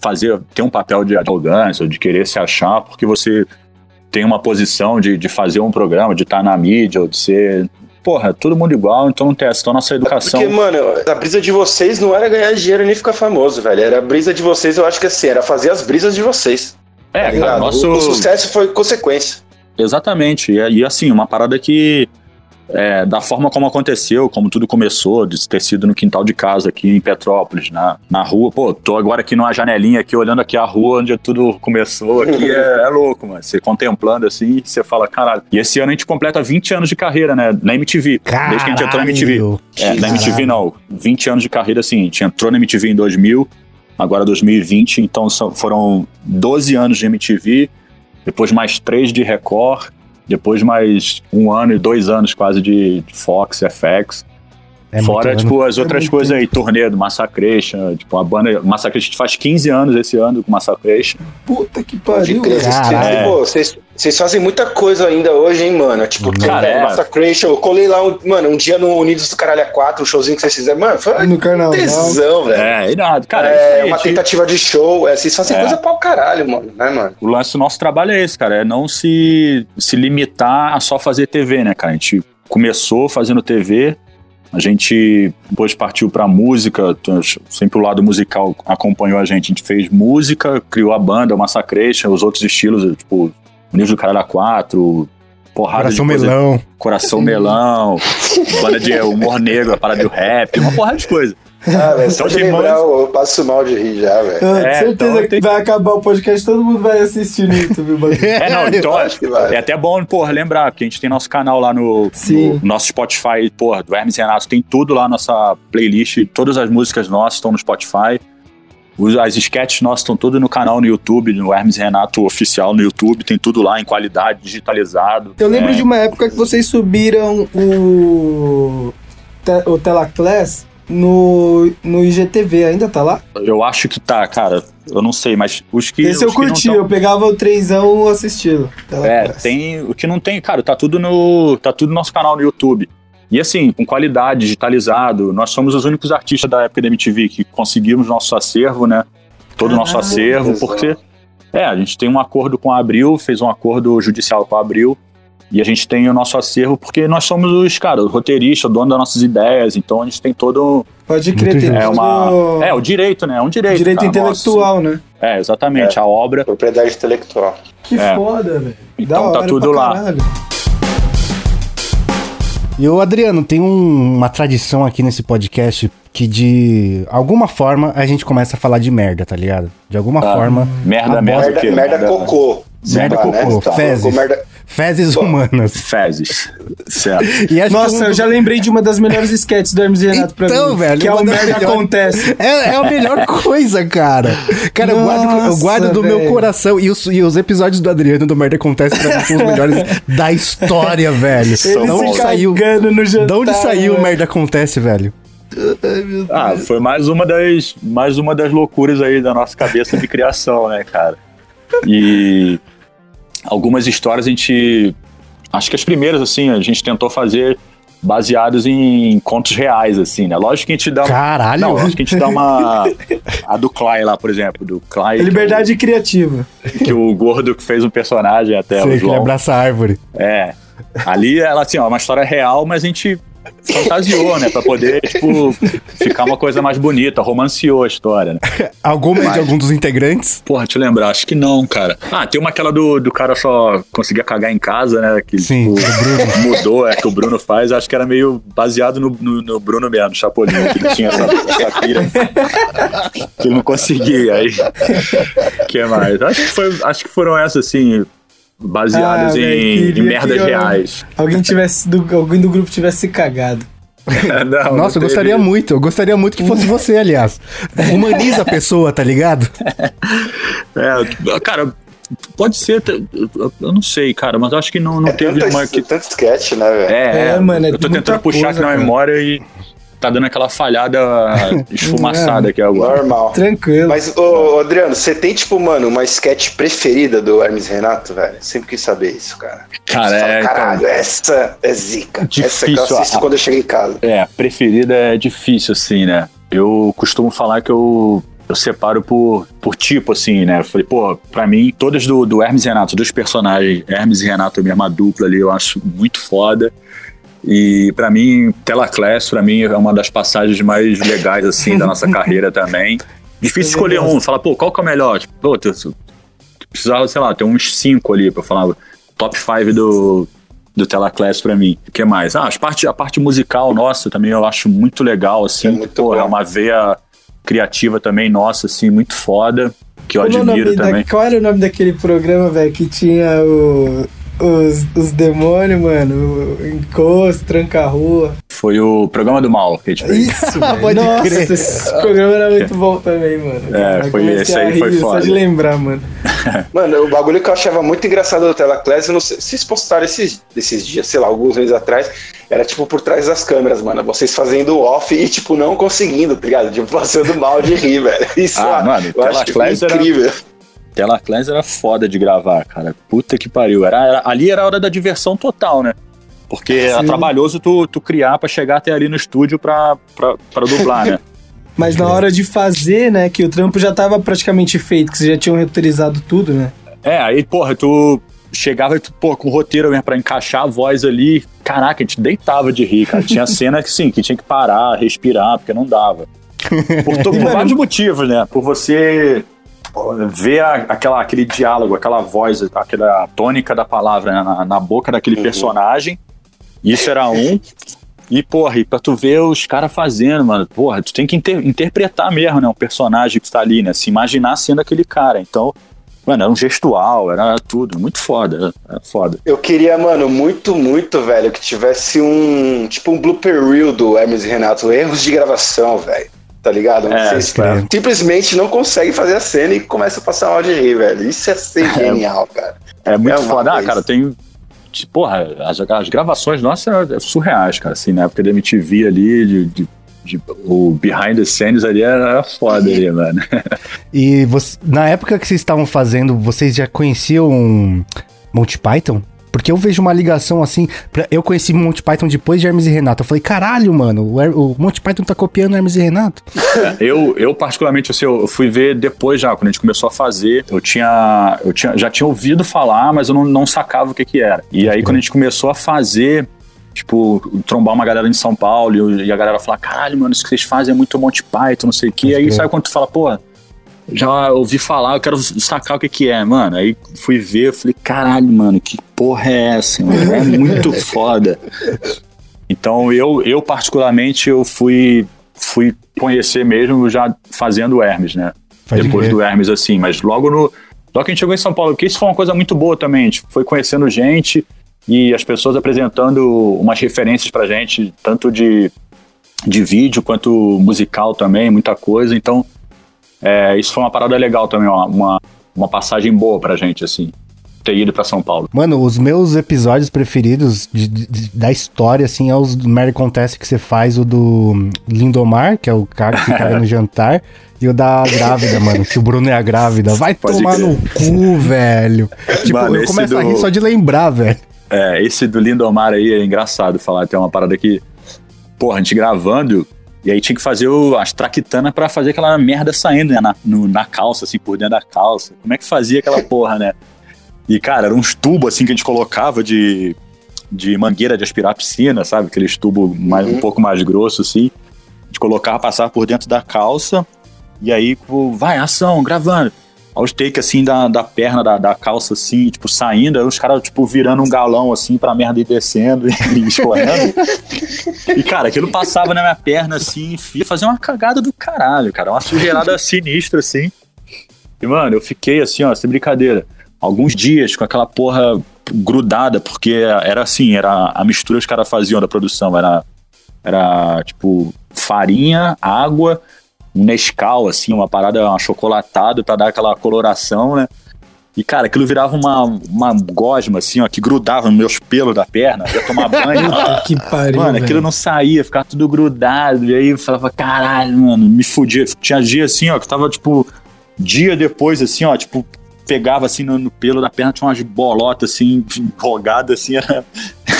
[SPEAKER 4] fazer, ter um papel de arrogância ou de querer se achar porque você tem uma posição de, de fazer um programa, de estar na mídia ou de ser. Porra, todo mundo igual, então não tem essa. Então nossa educação.
[SPEAKER 3] Porque, mano, a brisa de vocês não era ganhar dinheiro nem ficar famoso, velho. Era a brisa de vocês, eu acho que assim, era fazer as brisas de vocês.
[SPEAKER 4] é,
[SPEAKER 3] tá
[SPEAKER 4] cara, nosso.
[SPEAKER 3] o, o sucesso foi consequência.
[SPEAKER 4] Exatamente. E, e, assim, uma parada que, é, da forma como aconteceu, como tudo começou, de ter sido no quintal de casa aqui em Petrópolis, na, na rua. Pô, tô agora aqui numa janelinha aqui, olhando aqui a rua onde tudo começou. Aqui é, *laughs* é louco, mano. Você contemplando assim, você fala, caralho. E esse ano a gente completa 20 anos de carreira, né? Na MTV. Desde que a gente entrou na MTV.
[SPEAKER 1] Caralho.
[SPEAKER 4] É, na MTV
[SPEAKER 1] Caralho.
[SPEAKER 4] não. 20 anos de carreira, assim. A gente entrou na MTV em 2000, agora 2020, então são- foram 12 anos de MTV, depois mais 3 de Record, depois mais um ano e dois anos quase de Fox, FX.
[SPEAKER 1] É
[SPEAKER 4] Fora,
[SPEAKER 1] muito
[SPEAKER 4] tipo, as outras
[SPEAKER 7] muito
[SPEAKER 4] coisas aí, turnê do Massacration, tipo, a banda Massacration, a gente faz 15 anos esse ano com Massacration.
[SPEAKER 7] Puta que pariu, velho.
[SPEAKER 3] Vocês, fazem muita coisa ainda hoje, hein, mano? Tipo,
[SPEAKER 4] Cara, é.
[SPEAKER 3] Massacration. Eu colei lá, um, mano, um dia no Unidos do Caralho 4, um showzinho que vocês fizeram. Mano, foi
[SPEAKER 7] No carnaval.
[SPEAKER 3] tesão, velho.
[SPEAKER 4] É, irado. Cara,
[SPEAKER 3] É,
[SPEAKER 4] é,
[SPEAKER 3] uma
[SPEAKER 4] gente-
[SPEAKER 3] tentativa de show. É, vocês fazem
[SPEAKER 4] É.
[SPEAKER 3] coisa pra o caralho, mano, né, mano?
[SPEAKER 4] o lance do nosso trabalho é esse, cara, é não se, se limitar a só fazer TV, né, cara? A gente começou fazendo TV, a gente depois partiu pra música, então, sempre o lado musical acompanhou a gente. A gente fez música, criou a banda, o Massacration, os outros estilos, tipo, o Nível do Caralho 4, porrada
[SPEAKER 1] Coração
[SPEAKER 4] de coisa-
[SPEAKER 1] melão.
[SPEAKER 4] Coração Melão, banda de humor negro, a parada de rap, uma porrada de coisa.
[SPEAKER 3] Ah, velho, *laughs* só de lembrar, eu passo mal de rir já, velho.
[SPEAKER 7] Ah,
[SPEAKER 4] É,
[SPEAKER 7] certeza
[SPEAKER 4] então
[SPEAKER 7] que
[SPEAKER 4] tem-
[SPEAKER 7] vai acabar o podcast, todo mundo vai assistir no YouTube, mano. *laughs*
[SPEAKER 4] É, não, então
[SPEAKER 3] acho que vai.
[SPEAKER 4] é até bom, porra, lembrar, porque a gente tem nosso canal lá no,
[SPEAKER 7] Sim.
[SPEAKER 4] no nosso Spotify, porra, do Hermes Renato, tem tudo lá, nossa playlist, todas as músicas nossas estão no Spotify. Os- As sketches nossas estão tudo no canal no YouTube, no Hermes Renato oficial no YouTube, tem tudo lá em qualidade, digitalizado.
[SPEAKER 7] Eu lembro
[SPEAKER 4] É,
[SPEAKER 7] de uma época que vocês subiram o, te- o Telaclass no, no IGTV, ainda tá lá?
[SPEAKER 4] Eu acho que tá, cara. Eu não sei, mas os que.
[SPEAKER 7] Esse eu
[SPEAKER 4] os não
[SPEAKER 7] curti,
[SPEAKER 4] tão-
[SPEAKER 7] eu pegava o trenzão assistindo.
[SPEAKER 4] É, tem. O que não tem, cara, tá tudo no. Tá tudo no nosso canal no YouTube. E assim, com qualidade, digitalizado, nós somos os únicos artistas da época da MTV que conseguimos nosso acervo, né? Todo o nosso acervo, porque. É, a gente tem um acordo com a Abril, fez um acordo judicial com a Abril, e a gente tem o nosso acervo porque nós somos os, cara, os roteiristas, o dono das nossas ideias, então a gente tem todo.
[SPEAKER 7] Pode crer, tem.
[SPEAKER 4] É, uma, é o direito, né? É um direito.
[SPEAKER 7] direito
[SPEAKER 4] cara,
[SPEAKER 7] intelectual, né?
[SPEAKER 4] É, exatamente. A obra.
[SPEAKER 3] Propriedade intelectual.
[SPEAKER 7] Que
[SPEAKER 4] É.
[SPEAKER 7] foda, velho.
[SPEAKER 4] Então
[SPEAKER 7] Da
[SPEAKER 4] tá
[SPEAKER 7] hora
[SPEAKER 4] tudo lá.
[SPEAKER 7] caralho.
[SPEAKER 1] E o Adriano, tem um- uma tradição aqui nesse podcast que de alguma forma a gente começa a falar de merda, tá ligado? De alguma
[SPEAKER 4] Ah,
[SPEAKER 1] forma.
[SPEAKER 4] merda, merda.
[SPEAKER 3] Merda,
[SPEAKER 4] que-
[SPEAKER 3] merda
[SPEAKER 4] merda-
[SPEAKER 3] cocô.
[SPEAKER 1] Merda
[SPEAKER 3] lá,
[SPEAKER 1] cocô,
[SPEAKER 3] né? Tá,
[SPEAKER 1] fezes.
[SPEAKER 3] cocô, merda-
[SPEAKER 1] Fezes humanas.
[SPEAKER 4] Fezes. Certo. *laughs*
[SPEAKER 1] E acho que
[SPEAKER 7] Nossa,
[SPEAKER 1] um-
[SPEAKER 7] eu já lembrei de uma das melhores sketches do Hermes e Renato pra
[SPEAKER 1] Então,
[SPEAKER 7] mim.
[SPEAKER 1] velho,
[SPEAKER 7] Que é o merda
[SPEAKER 1] melhores.
[SPEAKER 7] acontece.
[SPEAKER 1] É, é a melhor *laughs* coisa, cara. Cara, eu guardo, eu
[SPEAKER 7] Nossa,
[SPEAKER 1] guardo do meu coração. E os, e os episódios do Adriano do Merda Acontece pra mim são os melhores *laughs* da história, velho.
[SPEAKER 4] Ele
[SPEAKER 1] Da onde
[SPEAKER 7] se
[SPEAKER 1] saiu?
[SPEAKER 7] no jantar,
[SPEAKER 1] Da onde saiu o
[SPEAKER 7] velho.
[SPEAKER 1] Merda Acontece, velho?
[SPEAKER 4] Ah, foi mais uma das mais uma das loucuras aí da nossa cabeça de criação, né, cara? E algumas histórias a gente acho que as primeiras assim, a gente tentou fazer baseados em contos reais assim, né? Lógico que a gente dá uma,
[SPEAKER 1] Caralho.
[SPEAKER 4] Não, lógico que a gente dá uma a do Clay lá, por exemplo, do Clay,
[SPEAKER 7] Liberdade criativa.
[SPEAKER 4] que o gordo que fez um personagem até
[SPEAKER 1] Sei
[SPEAKER 4] o
[SPEAKER 1] que ele
[SPEAKER 4] João.
[SPEAKER 1] abraça a árvore.
[SPEAKER 4] É. Ali, ela, assim, ó, é uma história real, mas a gente fantasiou, né? Pra poder, tipo, ficar uma coisa mais bonita, romanceou a história, né?
[SPEAKER 1] Alguma
[SPEAKER 4] Mas-
[SPEAKER 1] de algum dos integrantes?
[SPEAKER 4] Porra, te lembrar, acho que não, cara. Ah, tem uma aquela do, do cara só conseguia cagar em casa, né? Que
[SPEAKER 1] Sim,
[SPEAKER 4] tipo, *laughs* mudou, é que o Bruno faz. Acho que era meio baseado no, no, no Bruno mesmo, Chapolin, que ele tinha essa, essa pira. que ele não conseguia. Aí. que mais? Acho que, foi, acho que foram essas, assim, baseadas
[SPEAKER 7] Ah,
[SPEAKER 4] em, em merdas
[SPEAKER 7] eu-
[SPEAKER 4] reais.
[SPEAKER 7] Alguém tivesse do, alguém do grupo tivesse se cagado. *laughs*
[SPEAKER 4] Não, não
[SPEAKER 1] Nossa, eu
[SPEAKER 4] teve-
[SPEAKER 1] gostaria muito. Eu gostaria muito que fosse você, aliás. *laughs* Humaniza a pessoa, tá ligado?
[SPEAKER 4] É, cara, pode ser. Eu eu não sei, cara, mas eu acho que não, não
[SPEAKER 3] É
[SPEAKER 4] teve
[SPEAKER 3] tanto,
[SPEAKER 4] uma. Que,
[SPEAKER 3] tanto sketch, né, velho?
[SPEAKER 4] é,
[SPEAKER 7] É, mano, é
[SPEAKER 4] eu tô tentando puxar
[SPEAKER 7] coisa,
[SPEAKER 4] aqui na
[SPEAKER 7] cara.
[SPEAKER 4] memória e tá dando aquela falhada *laughs* esfumaçada aqui agora.
[SPEAKER 3] Normal.
[SPEAKER 7] Tranquilo.
[SPEAKER 3] Mas, ô, Adriano, você tem, tipo, mano, uma sketch preferida do Hermes Renato, velho? Sempre quis saber isso, cara.
[SPEAKER 4] Cara,
[SPEAKER 3] Você fala,
[SPEAKER 4] é,
[SPEAKER 3] Caralho, essa é zica. essa que eu
[SPEAKER 4] Difícil,
[SPEAKER 3] assisto
[SPEAKER 4] a-
[SPEAKER 3] quando eu chego em casa.
[SPEAKER 4] É, preferida é difícil, assim, né? Eu costumo falar que eu, eu separo por, por tipo, assim, né? Eu falei, pô, pra mim, todas do, do Hermes e Renato, dos personagens, Hermes e Renato, a mesma dupla ali, eu acho muito foda. E pra mim, Telaclass, pra mim, é uma das passagens mais legais, assim, da nossa *laughs* carreira também. Difícil escolher um, falar, pô, qual que é o melhor? Tipo, pô, eu, eu precisava, sei lá, ter uns cinco ali pra falar top 5 do, do Telaclass pra mim. O que mais? Ah, as parte, a parte musical nossa também eu acho muito legal, assim.
[SPEAKER 3] É muito
[SPEAKER 4] pô, é uma veia criativa também nossa, assim, muito foda. Que eu
[SPEAKER 7] é o
[SPEAKER 4] admiro
[SPEAKER 7] da-
[SPEAKER 4] também.
[SPEAKER 7] qual era o nome daquele programa, velho, que tinha o, os, os demônios, mano? Encosto, tranca-rua.
[SPEAKER 4] Foi o programa do mal que a gente fez.
[SPEAKER 7] Isso. *laughs*
[SPEAKER 1] Pode
[SPEAKER 7] Nossa,
[SPEAKER 1] crer.
[SPEAKER 7] esse programa era muito bom também, mano.
[SPEAKER 4] É,
[SPEAKER 7] Eu
[SPEAKER 4] foi- esse aí foi foda.
[SPEAKER 7] Só de lembrar, mano. *laughs*
[SPEAKER 3] Mano, o bagulho que eu achava muito engraçado do Telaclass, eu não sei, vocês postaram esses, esses dias, sei lá, alguns meses atrás, era tipo por trás das câmeras, mano. Vocês fazendo off e, tipo, não conseguindo, tá ligado? Tipo, passando mal de rir, velho. *laughs* Isso
[SPEAKER 4] Ah, mano,
[SPEAKER 3] eu acho que
[SPEAKER 4] Telaclass era-
[SPEAKER 3] incrível.
[SPEAKER 4] Telaclass era foda de gravar, cara. Puta que pariu. Era, era- ali era a hora da diversão total, né? Porque era
[SPEAKER 7] Sim.
[SPEAKER 4] trabalhoso tu, tu criar pra chegar até ali no estúdio pra, pra, pra dublar, né? *laughs*
[SPEAKER 7] Mas na hora de fazer, né, que o trampo já tava praticamente feito, que vocês já tinham roteirizado tudo, né?
[SPEAKER 4] É, aí, porra, tu chegava e tu, pô, com o roteiro mesmo pra encaixar a voz ali. Caraca, a gente deitava de rir, cara. Tinha cena que sim, que tinha que parar, respirar, porque não dava. Por, *laughs* por vários motivos, né? Por você ver a- aquela, aquele diálogo, aquela voz, aquela tônica da palavra né, na, na boca daquele
[SPEAKER 3] Uhum.
[SPEAKER 4] personagem. Isso era um. *laughs* E, porra, e pra tu ver os caras fazendo, mano, porra, tu tem que inter- interpretar mesmo, né? O personagem que tá ali, né? Se imaginar sendo aquele cara. Então, mano, era um gestual, era tudo. Muito foda, era, era foda.
[SPEAKER 3] Eu queria, mano, muito, muito, velho, que tivesse um. Tipo um blooper reel do Hermes e Renato. Erros de gravação, velho. Tá ligado?
[SPEAKER 4] É,
[SPEAKER 3] Vocês
[SPEAKER 1] claro.
[SPEAKER 3] simplesmente não conseguem fazer a cena e começa a passar mal de rir, velho. Isso é ser genial, cara.
[SPEAKER 4] É muito
[SPEAKER 3] É
[SPEAKER 4] foda. Ah, cara, tem. Porra, as, as gravações nossas eram surreais, cara. Assim, na época da MTV ali, de, de- de- o behind the scenes ali era, era foda ali, mano. *laughs*
[SPEAKER 1] E você- na época que vocês estavam fazendo, vocês já conheciam Monty Python? Porque eu vejo uma ligação assim. pra- eu conheci Monty Python depois de Hermes e Renato. Eu falei, caralho, mano, o, Her- o Monty Python tá copiando Hermes e Renato. *laughs*
[SPEAKER 4] Eu, eu particularmente, assim, eu fui ver depois já, quando a gente começou a fazer, eu tinha, eu tinha, já tinha ouvido falar, mas eu não, não sacava o que que era. E aí, quando a gente começou a fazer, tipo, trombar uma galera em São Paulo, e, a galera falar, caralho, mano, isso que vocês fazem é muito Monty Python, não sei o quê. Aí sabe quando tu fala, pô, já ouvi falar, eu quero sacar o que que é, mano. Aí fui ver, falei, caralho, mano, que porra é essa, mano? É muito *laughs* foda. Então eu, eu particularmente, eu fui, fui conhecer mesmo já fazendo o Hermes, né?
[SPEAKER 1] Pode
[SPEAKER 4] Depois do Hermes, assim, mas logo no. Logo que a gente chegou em São Paulo, porque isso foi uma coisa muito boa também. A gente foi conhecendo gente e as pessoas apresentando umas referências pra gente, tanto de, de vídeo quanto musical também, muita coisa. Então, é, isso foi uma parada legal também, uma, uma, uma passagem boa pra gente, assim, ter ido pra São Paulo.
[SPEAKER 1] Mano, os meus episódios preferidos de- de- da história, assim, é os do Mary Contest que você faz, o do Lindomar, que é o cara que fica no *laughs* jantar, e o da grávida, mano, que o Bruno é a grávida. Vai
[SPEAKER 4] Pode
[SPEAKER 1] tomar
[SPEAKER 4] crer.
[SPEAKER 1] no cu, velho. Tipo,
[SPEAKER 4] Mano,
[SPEAKER 1] eu começo a
[SPEAKER 4] do-
[SPEAKER 1] rir só de lembrar, velho.
[SPEAKER 4] É, esse do Lindomar aí é engraçado falar, tem uma parada que, porra, a gente gravando, e aí tinha que fazer o, as traquitanas pra fazer aquela merda saindo, né, na, no- na calça, assim, por dentro da calça. Como é que fazia aquela porra, né? E, cara, eram uns tubos, assim, que a gente colocava de, de mangueira de aspirar a piscina, sabe? Aqueles tubos mais, um pouco mais grossos, assim. A gente colocava, passava por dentro da calça, e aí, pô, vai, ação, gravando. Aí os take, assim, da, da perna, da, da calça, assim, tipo, saindo, aí os caras, tipo, virando um galão, assim, pra merda ir descendo e *laughs* escorrendo. e, cara, aquilo passava na minha perna, assim, ia fazer uma cagada do caralho, cara. Uma sujeirada sinistra, assim. E, mano, eu fiquei, assim, ó, sem brincadeira, alguns dias com aquela porra grudada, porque era assim, era a mistura que os caras faziam da produção, era, era, tipo, farinha, água, um Nescau, assim, uma parada, um achocolatado pra dar aquela coloração, né? E, cara, aquilo virava uma, uma gosma, assim, ó, que grudava nos meus pelos da perna. Eu ia tomar *laughs* banho.
[SPEAKER 7] Que pariu,
[SPEAKER 4] Mano,
[SPEAKER 7] velho.
[SPEAKER 4] aquilo não saía, ficava tudo grudado. E aí eu falava, caralho, mano, me fudia. Tinha dia assim, ó, que tava, tipo, dia depois, assim, ó, tipo, pegava assim no, no pelo da perna, tinha umas bolotas assim, *laughs* rogadas assim, era,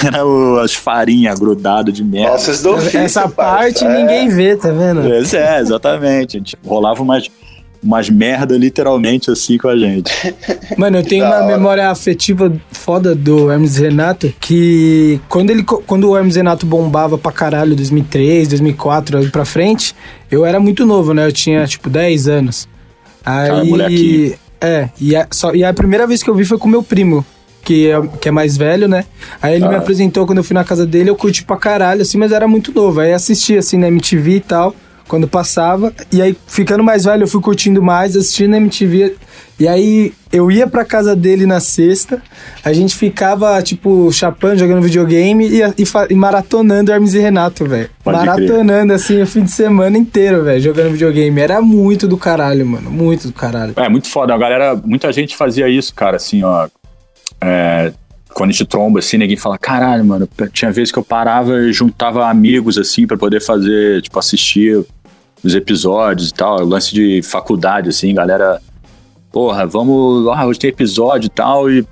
[SPEAKER 4] era *laughs* o- as farinhas grudadas de merda.
[SPEAKER 3] Nossa, esse do ofício,
[SPEAKER 7] Essa parte
[SPEAKER 3] É.
[SPEAKER 7] ninguém vê, tá vendo?
[SPEAKER 4] Pois é, exatamente. A gente rolava umas, umas merda literalmente assim com a gente. *laughs*
[SPEAKER 7] Mano, eu tenho uma
[SPEAKER 3] hora.
[SPEAKER 7] memória afetiva foda do Hermes Renato, que quando, ele, quando o Hermes Renato bombava pra caralho, 2003, 2004, ali pra frente, eu era muito novo, né? Eu tinha, tipo, 10 anos.
[SPEAKER 4] Cara,
[SPEAKER 7] Aí...
[SPEAKER 4] molequinho.
[SPEAKER 7] É, e a, só, e a primeira vez que eu vi foi com meu primo, que é, que é mais velho, né? Aí ele me
[SPEAKER 4] Ah.
[SPEAKER 7] apresentou quando eu fui na casa dele, eu curti pra caralho, assim, mas era muito novo. Aí assisti, assim, na MTV e tal, quando passava. E aí, ficando mais velho, eu fui curtindo mais, assistindo na MTV. E aí, eu ia pra casa dele na sexta, a gente ficava, tipo, chapando, jogando videogame e, e, e maratonando Hermes e Renato, velho.
[SPEAKER 4] Pode crer.
[SPEAKER 7] Maratonando, assim, o fim de semana inteiro, velho, jogando videogame. Era muito do caralho, mano, muito do caralho.
[SPEAKER 4] É, muito foda. A galera, muita gente fazia isso, cara, assim, ó. É, quando a gente tromba, assim, ninguém fala, caralho, mano, tinha vezes que eu parava e juntava amigos, assim, pra poder fazer, tipo, assistir os episódios e tal, lance de faculdade, assim, galera, porra, vamos, ah, hoje tem episódio e tal, e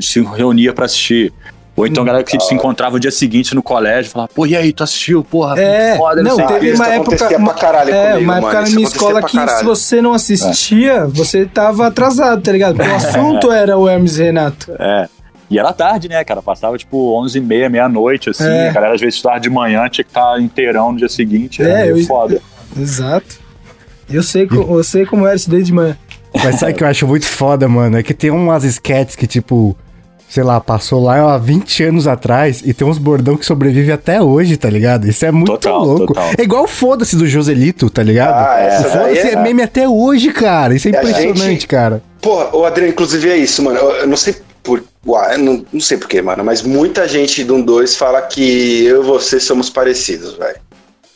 [SPEAKER 4] se reunia pra assistir. Ou então a galera que se encontrava o dia seguinte no colégio, falava, pô, e aí, tu assistiu? Porra,
[SPEAKER 7] É,
[SPEAKER 4] foda,
[SPEAKER 7] não,
[SPEAKER 4] sei o quê."
[SPEAKER 7] teve
[SPEAKER 3] isso
[SPEAKER 7] uma época.
[SPEAKER 3] pra caralho
[SPEAKER 7] é,
[SPEAKER 3] comigo,
[SPEAKER 7] uma época
[SPEAKER 3] mano,
[SPEAKER 7] na minha escola que se você não assistia, você tava atrasado, tá ligado? Porque o *laughs* assunto era o Hermes e Renato.
[SPEAKER 4] É. E era tarde, né, cara? Passava tipo 11 e meia, meia-noite, assim.
[SPEAKER 7] É.
[SPEAKER 4] A galera às vezes estudava de manhã, tinha que estar inteirão no dia seguinte.
[SPEAKER 7] É,
[SPEAKER 4] Era meio
[SPEAKER 7] eu-
[SPEAKER 4] foda. *laughs*
[SPEAKER 7] Exato. Eu sei, co- eu sei como era isso desde de manhã.
[SPEAKER 1] Mas sabe o que eu acho muito foda, mano? É que tem umas sketches que, tipo, sei lá, passou lá há 20 anos atrás e tem uns bordão que sobrevive até hoje, tá ligado? Isso é muito
[SPEAKER 4] Total,
[SPEAKER 1] louco.
[SPEAKER 4] total.
[SPEAKER 1] É igual o foda-se do Joselito, tá ligado?
[SPEAKER 3] Ah,
[SPEAKER 1] o foda-se é...
[SPEAKER 3] é-
[SPEAKER 1] meme até hoje, cara. Isso é impressionante,
[SPEAKER 3] gente-
[SPEAKER 1] cara.
[SPEAKER 3] Porra, o Adriano, inclusive é isso, mano. Eu, eu não sei por. Uai, eu não, não sei porquê, mano. Mas muita gente do 2 fala que eu e você somos parecidos, velho.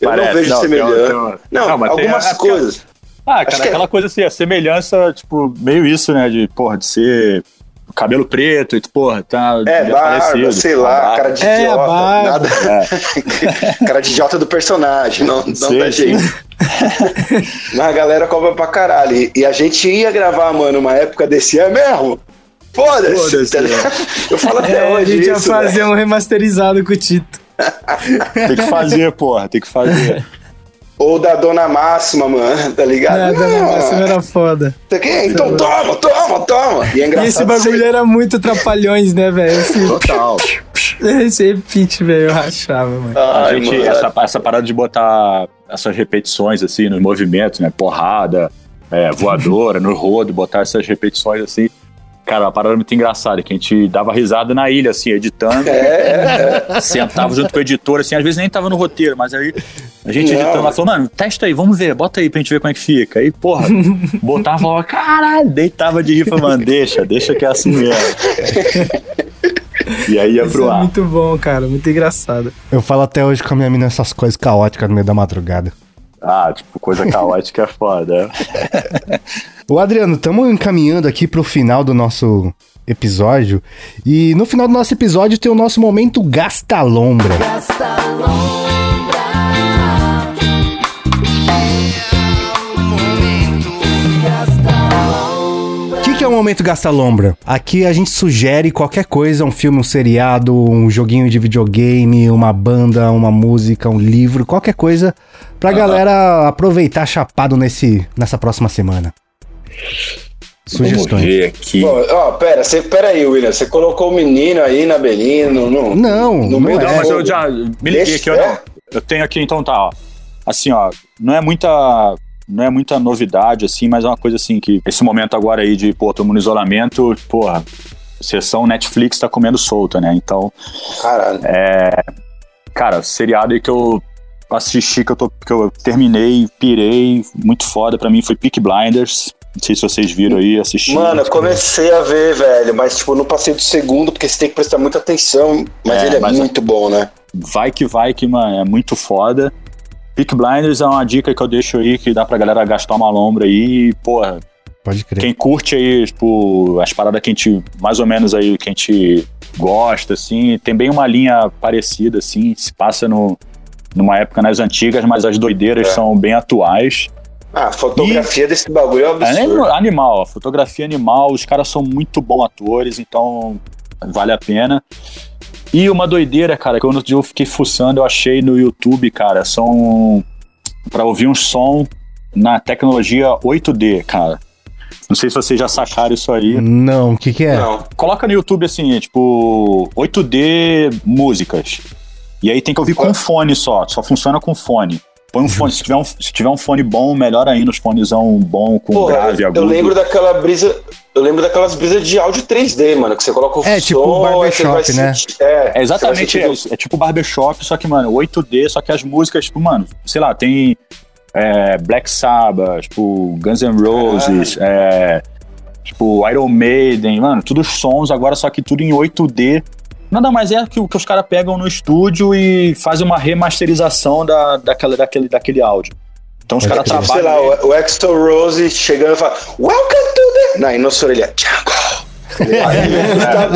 [SPEAKER 3] Eu
[SPEAKER 4] Parece,
[SPEAKER 3] não vejo
[SPEAKER 4] não, tem
[SPEAKER 3] semelhança.
[SPEAKER 4] uma-
[SPEAKER 3] Não,
[SPEAKER 4] Não, mas tem
[SPEAKER 3] algumas
[SPEAKER 4] a-
[SPEAKER 3] coisas.
[SPEAKER 4] Ah,
[SPEAKER 3] Acho
[SPEAKER 4] cara,
[SPEAKER 3] que é-
[SPEAKER 4] aquela coisa assim, a semelhança, tipo, meio isso, né? De, porra, de ser cabelo preto e, porra, tá.
[SPEAKER 3] É, barba, sei lá,
[SPEAKER 4] barba.
[SPEAKER 3] cara de
[SPEAKER 7] É, a
[SPEAKER 3] idiota.
[SPEAKER 7] barba.
[SPEAKER 3] Nada... *laughs* cara de idiota do personagem, não, não
[SPEAKER 4] Sim,
[SPEAKER 3] da
[SPEAKER 4] sim.
[SPEAKER 3] gente. *laughs* Mas a galera cobra pra caralho. E, e a gente ia gravar, mano, uma época desse ano mesmo. Foda-se.
[SPEAKER 4] Foda-se,
[SPEAKER 3] tá ligado? Eu falo até
[SPEAKER 7] É, a
[SPEAKER 3] hoje
[SPEAKER 7] gente ia
[SPEAKER 3] isso,
[SPEAKER 7] fazer
[SPEAKER 3] velho.
[SPEAKER 7] um remasterizado com o Tito. *laughs*
[SPEAKER 4] Tem que fazer, porra, tem que fazer.
[SPEAKER 3] Ou da Dona Máxima, mano, tá ligado?
[SPEAKER 7] É, Dona Máxima era foda.
[SPEAKER 3] Então toma, toma, toma. E é
[SPEAKER 7] E
[SPEAKER 3] engraçado.
[SPEAKER 7] esse bagulho era muito trapalhões, né, velho? Esse,
[SPEAKER 4] Total. *laughs*
[SPEAKER 7] esse repeat, velho, eu rachava, mano.
[SPEAKER 4] A
[SPEAKER 3] Ai,
[SPEAKER 4] gente,
[SPEAKER 3] mano.
[SPEAKER 4] essa, essa parada de botar essas repetições, assim, nos movimentos, né? Porrada, é, voadora, no rodo, botar essas repetições, assim. Cara, uma parada muito engraçada, que a gente dava risada na ilha, assim, editando. Sentava junto com o editor, assim, às vezes nem tava no roteiro, mas aí a gente
[SPEAKER 3] Não.
[SPEAKER 4] editando lá falou, mano, testa aí, vamos ver, bota aí pra gente ver como é que fica. Aí, porra, *laughs* botava e falava, caralho, deitava de rir, falava, mano, deixa, deixa que é assim mesmo. E aí ia
[SPEAKER 7] Isso
[SPEAKER 4] pro
[SPEAKER 7] é
[SPEAKER 4] ar.
[SPEAKER 7] muito bom, cara. Muito engraçado.
[SPEAKER 1] Eu falo até hoje com a minha mina essas coisas caóticas no meio da madrugada.
[SPEAKER 4] Ah, tipo, coisa caótica é foda. *laughs*
[SPEAKER 1] Ô Adriano, estamos encaminhando aqui pro final do nosso episódio. E no final do nosso episódio tem o nosso momento Gasta Lombra. O que, que é o momento Gasta Lombra? Aqui a gente sugere qualquer coisa, um filme, um seriado, um joguinho de videogame, uma banda, uma música, um livro, qualquer coisa pra galera aproveitar chapado nesse, nessa próxima semana.
[SPEAKER 4] Vamos
[SPEAKER 1] Sugestões.
[SPEAKER 4] ver aqui.
[SPEAKER 3] Pô, ó, pera, você, pera aí, William. Você colocou o menino aí na belinha, no, no,
[SPEAKER 1] Não,
[SPEAKER 3] no
[SPEAKER 1] não
[SPEAKER 3] meio
[SPEAKER 1] é.
[SPEAKER 4] Não, mas eu já me liguei aqui,
[SPEAKER 3] é?
[SPEAKER 4] não. Eu tenho aqui, então tá, ó. Assim, ó, não é muita. Não é muita novidade, assim, mas é uma coisa assim que esse momento agora aí de, pô, todo mundo no isolamento, porra, sessão Netflix tá comendo solta, né? Então,
[SPEAKER 3] Caralho.
[SPEAKER 4] cara, seriado aí que eu assisti, que eu, tô, que eu terminei, pirei, muito foda pra mim, foi Peak Blinders. Não sei se vocês viram aí, assistiram.
[SPEAKER 3] Mano, eu comecei a ver, velho, mas tipo, não passei do segundo porque você tem que prestar muita atenção. Mas
[SPEAKER 4] É,
[SPEAKER 3] ele é
[SPEAKER 4] mas-
[SPEAKER 3] muito bom, né?
[SPEAKER 4] Vai que vai, que, mano, é muito foda. Peak Blinders é uma dica que eu deixo aí, que dá pra galera gastar uma lombra aí. E, porra,
[SPEAKER 1] Pode crer.
[SPEAKER 4] quem curte aí, tipo, as paradas que a gente, mais ou menos aí, que a gente gosta, assim, tem bem uma linha parecida, assim, se passa no, numa época nas antigas, mas as doideiras
[SPEAKER 3] É.
[SPEAKER 4] são bem atuais.
[SPEAKER 3] Ah, a fotografia desse bagulho é um
[SPEAKER 4] É
[SPEAKER 3] absurdo.
[SPEAKER 4] animal, a fotografia animal, os caras são muito bons atores, então vale a pena. E uma doideira, cara, que dia eu fiquei fuçando, eu achei no YouTube, cara, são pra ouvir um som na tecnologia 8D, cara. Não sei se vocês já sacaram isso aí.
[SPEAKER 1] Não, o que que é?
[SPEAKER 3] Não.
[SPEAKER 4] Coloca no YouTube assim, tipo, 8D músicas. E aí tem que ouvir com fone só, só funciona com fone. Põe um fone, se tiver um, se tiver um fone bom, melhor ainda, os fonezão bom, com
[SPEAKER 3] Porra,
[SPEAKER 4] grave,
[SPEAKER 3] eu,
[SPEAKER 4] agudo.
[SPEAKER 3] eu lembro daquela brisa. Eu lembro daquelas brisas de áudio 3D, mano, que você coloca o
[SPEAKER 1] É, tipo
[SPEAKER 3] som, aí você
[SPEAKER 1] barbershop, né?
[SPEAKER 3] sentir- É,
[SPEAKER 4] É exatamente isso. É tipo barbershop, só que, mano, 8D, só que as músicas, tipo, mano, sei lá, tem é, Black Sabbath, tipo, Guns N' Roses, é, tipo, Iron Maiden, mano, todos os sons agora, só que tudo em 8D. Nada mais é que o que os caras pegam no estúdio e fazem uma remasterização da, daquela, daquele, daquele áudio. Então os caras
[SPEAKER 3] Tipo, sei
[SPEAKER 4] trabalham.
[SPEAKER 3] lá, o, o Axel Rose chegando e fala Welcome to the... Não, e nossa orelha, Django. *laughs*
[SPEAKER 4] Tu vai,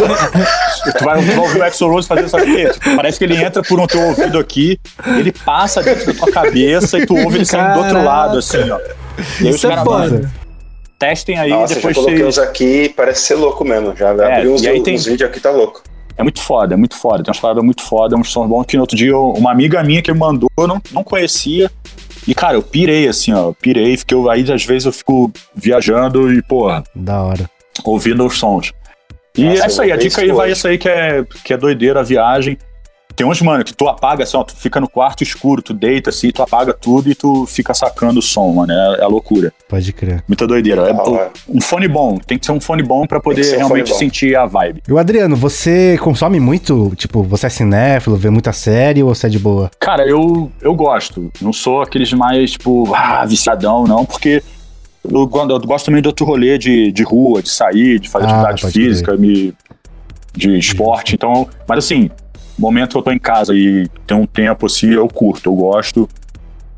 [SPEAKER 4] tu vai ouvir o Axl Rose fazer isso aqui. Parece que ele entra por um teu ouvido aqui, ele passa dentro da tua cabeça e tu ouve ele saindo do outro lado, assim, ó. E aí os
[SPEAKER 7] Isso é
[SPEAKER 4] caras,
[SPEAKER 7] foda.
[SPEAKER 4] testem aí,
[SPEAKER 3] Nossa, já
[SPEAKER 4] depois
[SPEAKER 3] coloquei
[SPEAKER 4] vocês.
[SPEAKER 3] uns aqui, parece ser louco mesmo. Já
[SPEAKER 4] É,
[SPEAKER 3] abri uns,
[SPEAKER 4] aí tem-
[SPEAKER 3] uns vídeos aqui, tá louco.
[SPEAKER 4] É muito foda, é muito foda. Tem umas paradas muito foda, uns sons bons que no outro dia eu- uma amiga minha que me mandou, eu não, não conhecia. E, cara, eu pirei, assim, ó. eu Pirei, fiquei aí, às vezes eu fico viajando e, porra,
[SPEAKER 1] Da hora.
[SPEAKER 4] ouvindo os sons. E
[SPEAKER 3] Nossa,
[SPEAKER 4] é isso aí,
[SPEAKER 3] eu
[SPEAKER 4] a
[SPEAKER 3] ver
[SPEAKER 4] dica aí
[SPEAKER 3] isso
[SPEAKER 4] vai
[SPEAKER 3] hoje.
[SPEAKER 4] isso aí que é, que é doideira a viagem. Tem uns, mano, que tu apaga assim, ó, tu fica no quarto escuro, tu deita assim, tu apaga tudo e tu fica sacando o som, mano. É, é loucura.
[SPEAKER 1] Pode crer.
[SPEAKER 4] Muita doideira. É,
[SPEAKER 3] hora.
[SPEAKER 4] um fone bom, tem que ser um fone bom pra
[SPEAKER 3] que
[SPEAKER 4] poder
[SPEAKER 3] um
[SPEAKER 4] realmente sentir a vibe.
[SPEAKER 1] E o Adriano, você consome muito? Tipo, você é cinéfilo, vê muita série ou você é de boa?
[SPEAKER 4] Cara, eu, eu gosto. Não sou aqueles mais, tipo, ah, viciadão, não, porque eu, eu gosto também de outro rolê de, de rua, de sair, de fazer
[SPEAKER 1] Ah,
[SPEAKER 4] atividade física, me, de esporte. Então, mas assim, momento que eu tô em casa e tem um tempo assim, eu curto, eu gosto.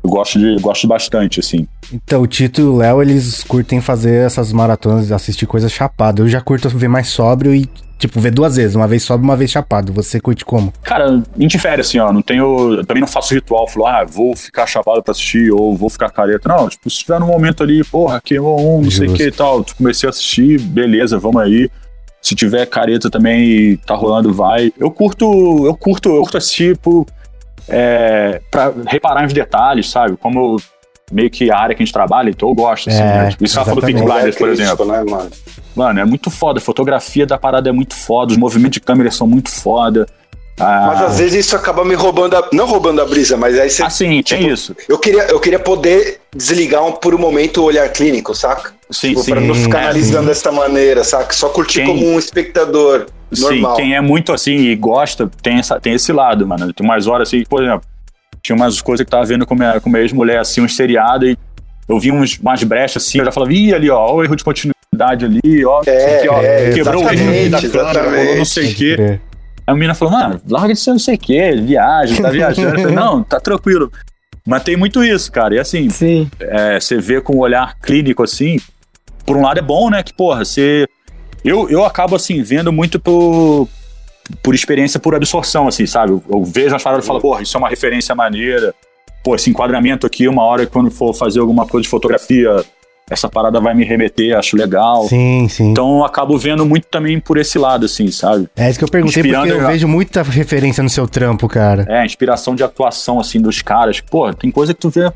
[SPEAKER 4] Eu gosto de gosto bastante, assim.
[SPEAKER 1] Então, o Tito e o Léo, eles curtem fazer essas maratonas, assistir coisas chapado. Eu já curto ver mais sóbrio e, tipo, ver duas vezes. Uma vez sóbrio, uma vez chapado. Você curte como?
[SPEAKER 4] Cara, indifere, assim, ó. Não tenho. eu também não faço ritual, falo, ah, vou ficar chapado pra assistir, ou vou ficar careta. Não, tipo, se tiver num momento ali, porra, queimou um, não sei o
[SPEAKER 1] Justo.
[SPEAKER 4] que e tal. tu Comecei a assistir, beleza, vamos aí. Se tiver careta também e tá rolando, vai. Eu curto, eu curto, eu curto assistir por, é, pra reparar nos detalhes, sabe? Como meio que a área que a gente trabalha, então eu gosto, assim,
[SPEAKER 1] É,
[SPEAKER 4] né? Tipo, Isso do Pink. Blinders, por
[SPEAKER 3] crítico,
[SPEAKER 4] exemplo.
[SPEAKER 3] Né, mano?
[SPEAKER 4] Mano, é muito foda. A fotografia da parada é muito foda. Os movimentos de câmera são muito foda. Ah,
[SPEAKER 3] Mas às vezes isso acaba me roubando a, não roubando a brisa, mas aí você
[SPEAKER 4] assim, tem
[SPEAKER 3] tipo,
[SPEAKER 4] isso.
[SPEAKER 3] eu queria eu queria poder desligar um, por um momento o olhar clínico, saca?
[SPEAKER 4] Sim,
[SPEAKER 3] Tipo,
[SPEAKER 4] sim.
[SPEAKER 3] pra não ficar
[SPEAKER 1] é,
[SPEAKER 3] analisando dessa maneira, saca? Só curtir
[SPEAKER 4] Quem-
[SPEAKER 3] como um espectador normal.
[SPEAKER 4] Sim, quem é muito assim e gosta, tem, essa, tem esse lado, mano. Tem umas horas assim, por exemplo, tinha umas coisas que eu tava vendo com minha, com minha ex-mulher, assim, um seriado, e eu vi uns, umas brechas assim, eu já falava, ih, ali, ó, o erro de continuidade ali, ó,
[SPEAKER 3] É,
[SPEAKER 4] aqui, ó,
[SPEAKER 3] é,
[SPEAKER 4] quebrou o ritmo da câmera, rolou não sei o quê. Aí a menina falou, mano, larga de ser não sei o quê, viagem, tá viajando. Eu falei, *laughs* não, tá tranquilo. Mas tem muito isso, cara. E assim,
[SPEAKER 7] Sim.
[SPEAKER 4] é, você vê com um olhar clínico assim, por um lado é bom, né? Que, porra, você. Eu, eu acabo assim, vendo muito por, por experiência, por absorção, assim, sabe? Eu, eu vejo as paradas e falo, porra, isso é uma referência maneira. Pô, esse enquadramento aqui, uma hora quando for fazer alguma coisa de fotografia, essa parada vai me remeter, acho legal.
[SPEAKER 1] Sim, sim.
[SPEAKER 4] Então eu acabo vendo muito também por esse lado, assim, sabe?
[SPEAKER 1] é isso que eu perguntei, porque
[SPEAKER 4] inspirando
[SPEAKER 1] eu
[SPEAKER 4] a-
[SPEAKER 1] vejo muita referência no seu trampo, cara.
[SPEAKER 4] É, a inspiração de atuação, assim, dos caras. Pô, tem coisa que tu vê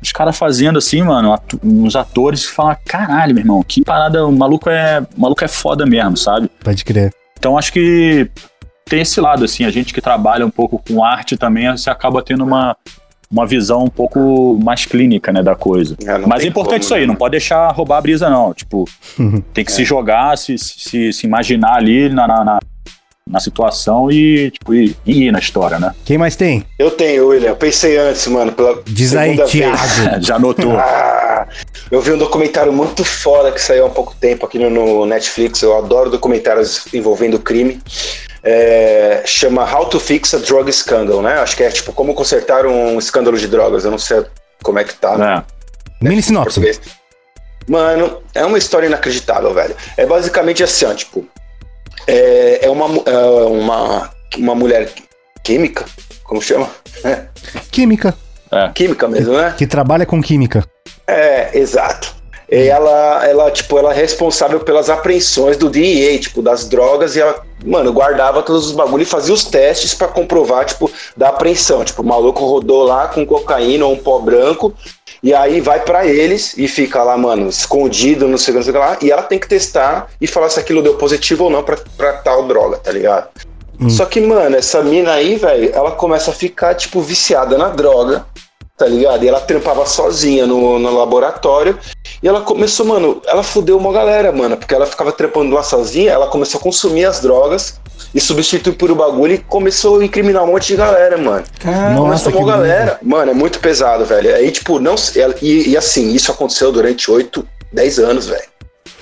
[SPEAKER 4] os caras fazendo assim, mano, atu- uns atores que falam, caralho, meu irmão, que parada, o maluco é, o maluco é foda mesmo, sabe?
[SPEAKER 1] Pode crer.
[SPEAKER 4] Então acho que tem esse lado, assim, a gente que trabalha um pouco com arte também, você acaba tendo uma, uma visão um pouco mais clínica, né, da coisa.
[SPEAKER 3] É,
[SPEAKER 4] Mas é importante
[SPEAKER 3] como,
[SPEAKER 4] isso aí,
[SPEAKER 3] né?
[SPEAKER 4] não pode deixar roubar a brisa, não. Tipo, *laughs* tem que se jogar, se, se, se imaginar ali na, na, na, na situação e, tipo, e, e ir na história, né?
[SPEAKER 1] Quem mais tem?
[SPEAKER 3] Eu tenho, William. Eu pensei antes, mano, pela
[SPEAKER 1] Diz aí,
[SPEAKER 3] segunda vez.
[SPEAKER 1] Thiago. *laughs*
[SPEAKER 4] Já notou.
[SPEAKER 3] Ah, eu vi um documentário muito foda que saiu há pouco tempo aqui no, no Netflix. Eu adoro documentários envolvendo crime. É, chama How to Fix a Drug Scandal, né? Acho que é tipo como consertar um escândalo de drogas. Eu não sei como é que tá
[SPEAKER 4] É.
[SPEAKER 1] Mini sinopse.
[SPEAKER 3] Mano, é uma história inacreditável, velho. É basicamente assim, ó, tipo, é, é uma, é uma, uma mulher química, como chama? *laughs*
[SPEAKER 1] Química.
[SPEAKER 3] Química mesmo, né?
[SPEAKER 1] Que trabalha com química.
[SPEAKER 3] É, exato. E ela, ela, tipo, ela é responsável pelas apreensões do DEA, tipo, das drogas, e ela, mano, guardava todos os bagulhos e fazia os testes pra comprovar, tipo, da apreensão. Tipo, o maluco rodou lá com cocaína ou um pó branco, e aí vai pra eles e fica lá, mano, escondido, não sei o que, não sei o que lá, e ela tem que testar e falar se aquilo deu positivo ou não pra, pra tal droga, tá ligado? Só que, mano, essa mina aí, velho, ela começa a ficar, tipo, viciada na droga, tá ligado? E ela trampava sozinha no, no laboratório. E ela começou, mano, ela fudeu uma galera, mano, porque ela ficava trampando lá sozinha, ela começou a consumir as drogas e substituir por o bagulho e começou a incriminar um monte de galera, mano.
[SPEAKER 7] Cara,
[SPEAKER 1] Nossa, que
[SPEAKER 3] uma galera. Mano, é muito pesado, velho. Aí, tipo, não. ela- E, e assim, isso aconteceu durante 8, 10 anos, velho.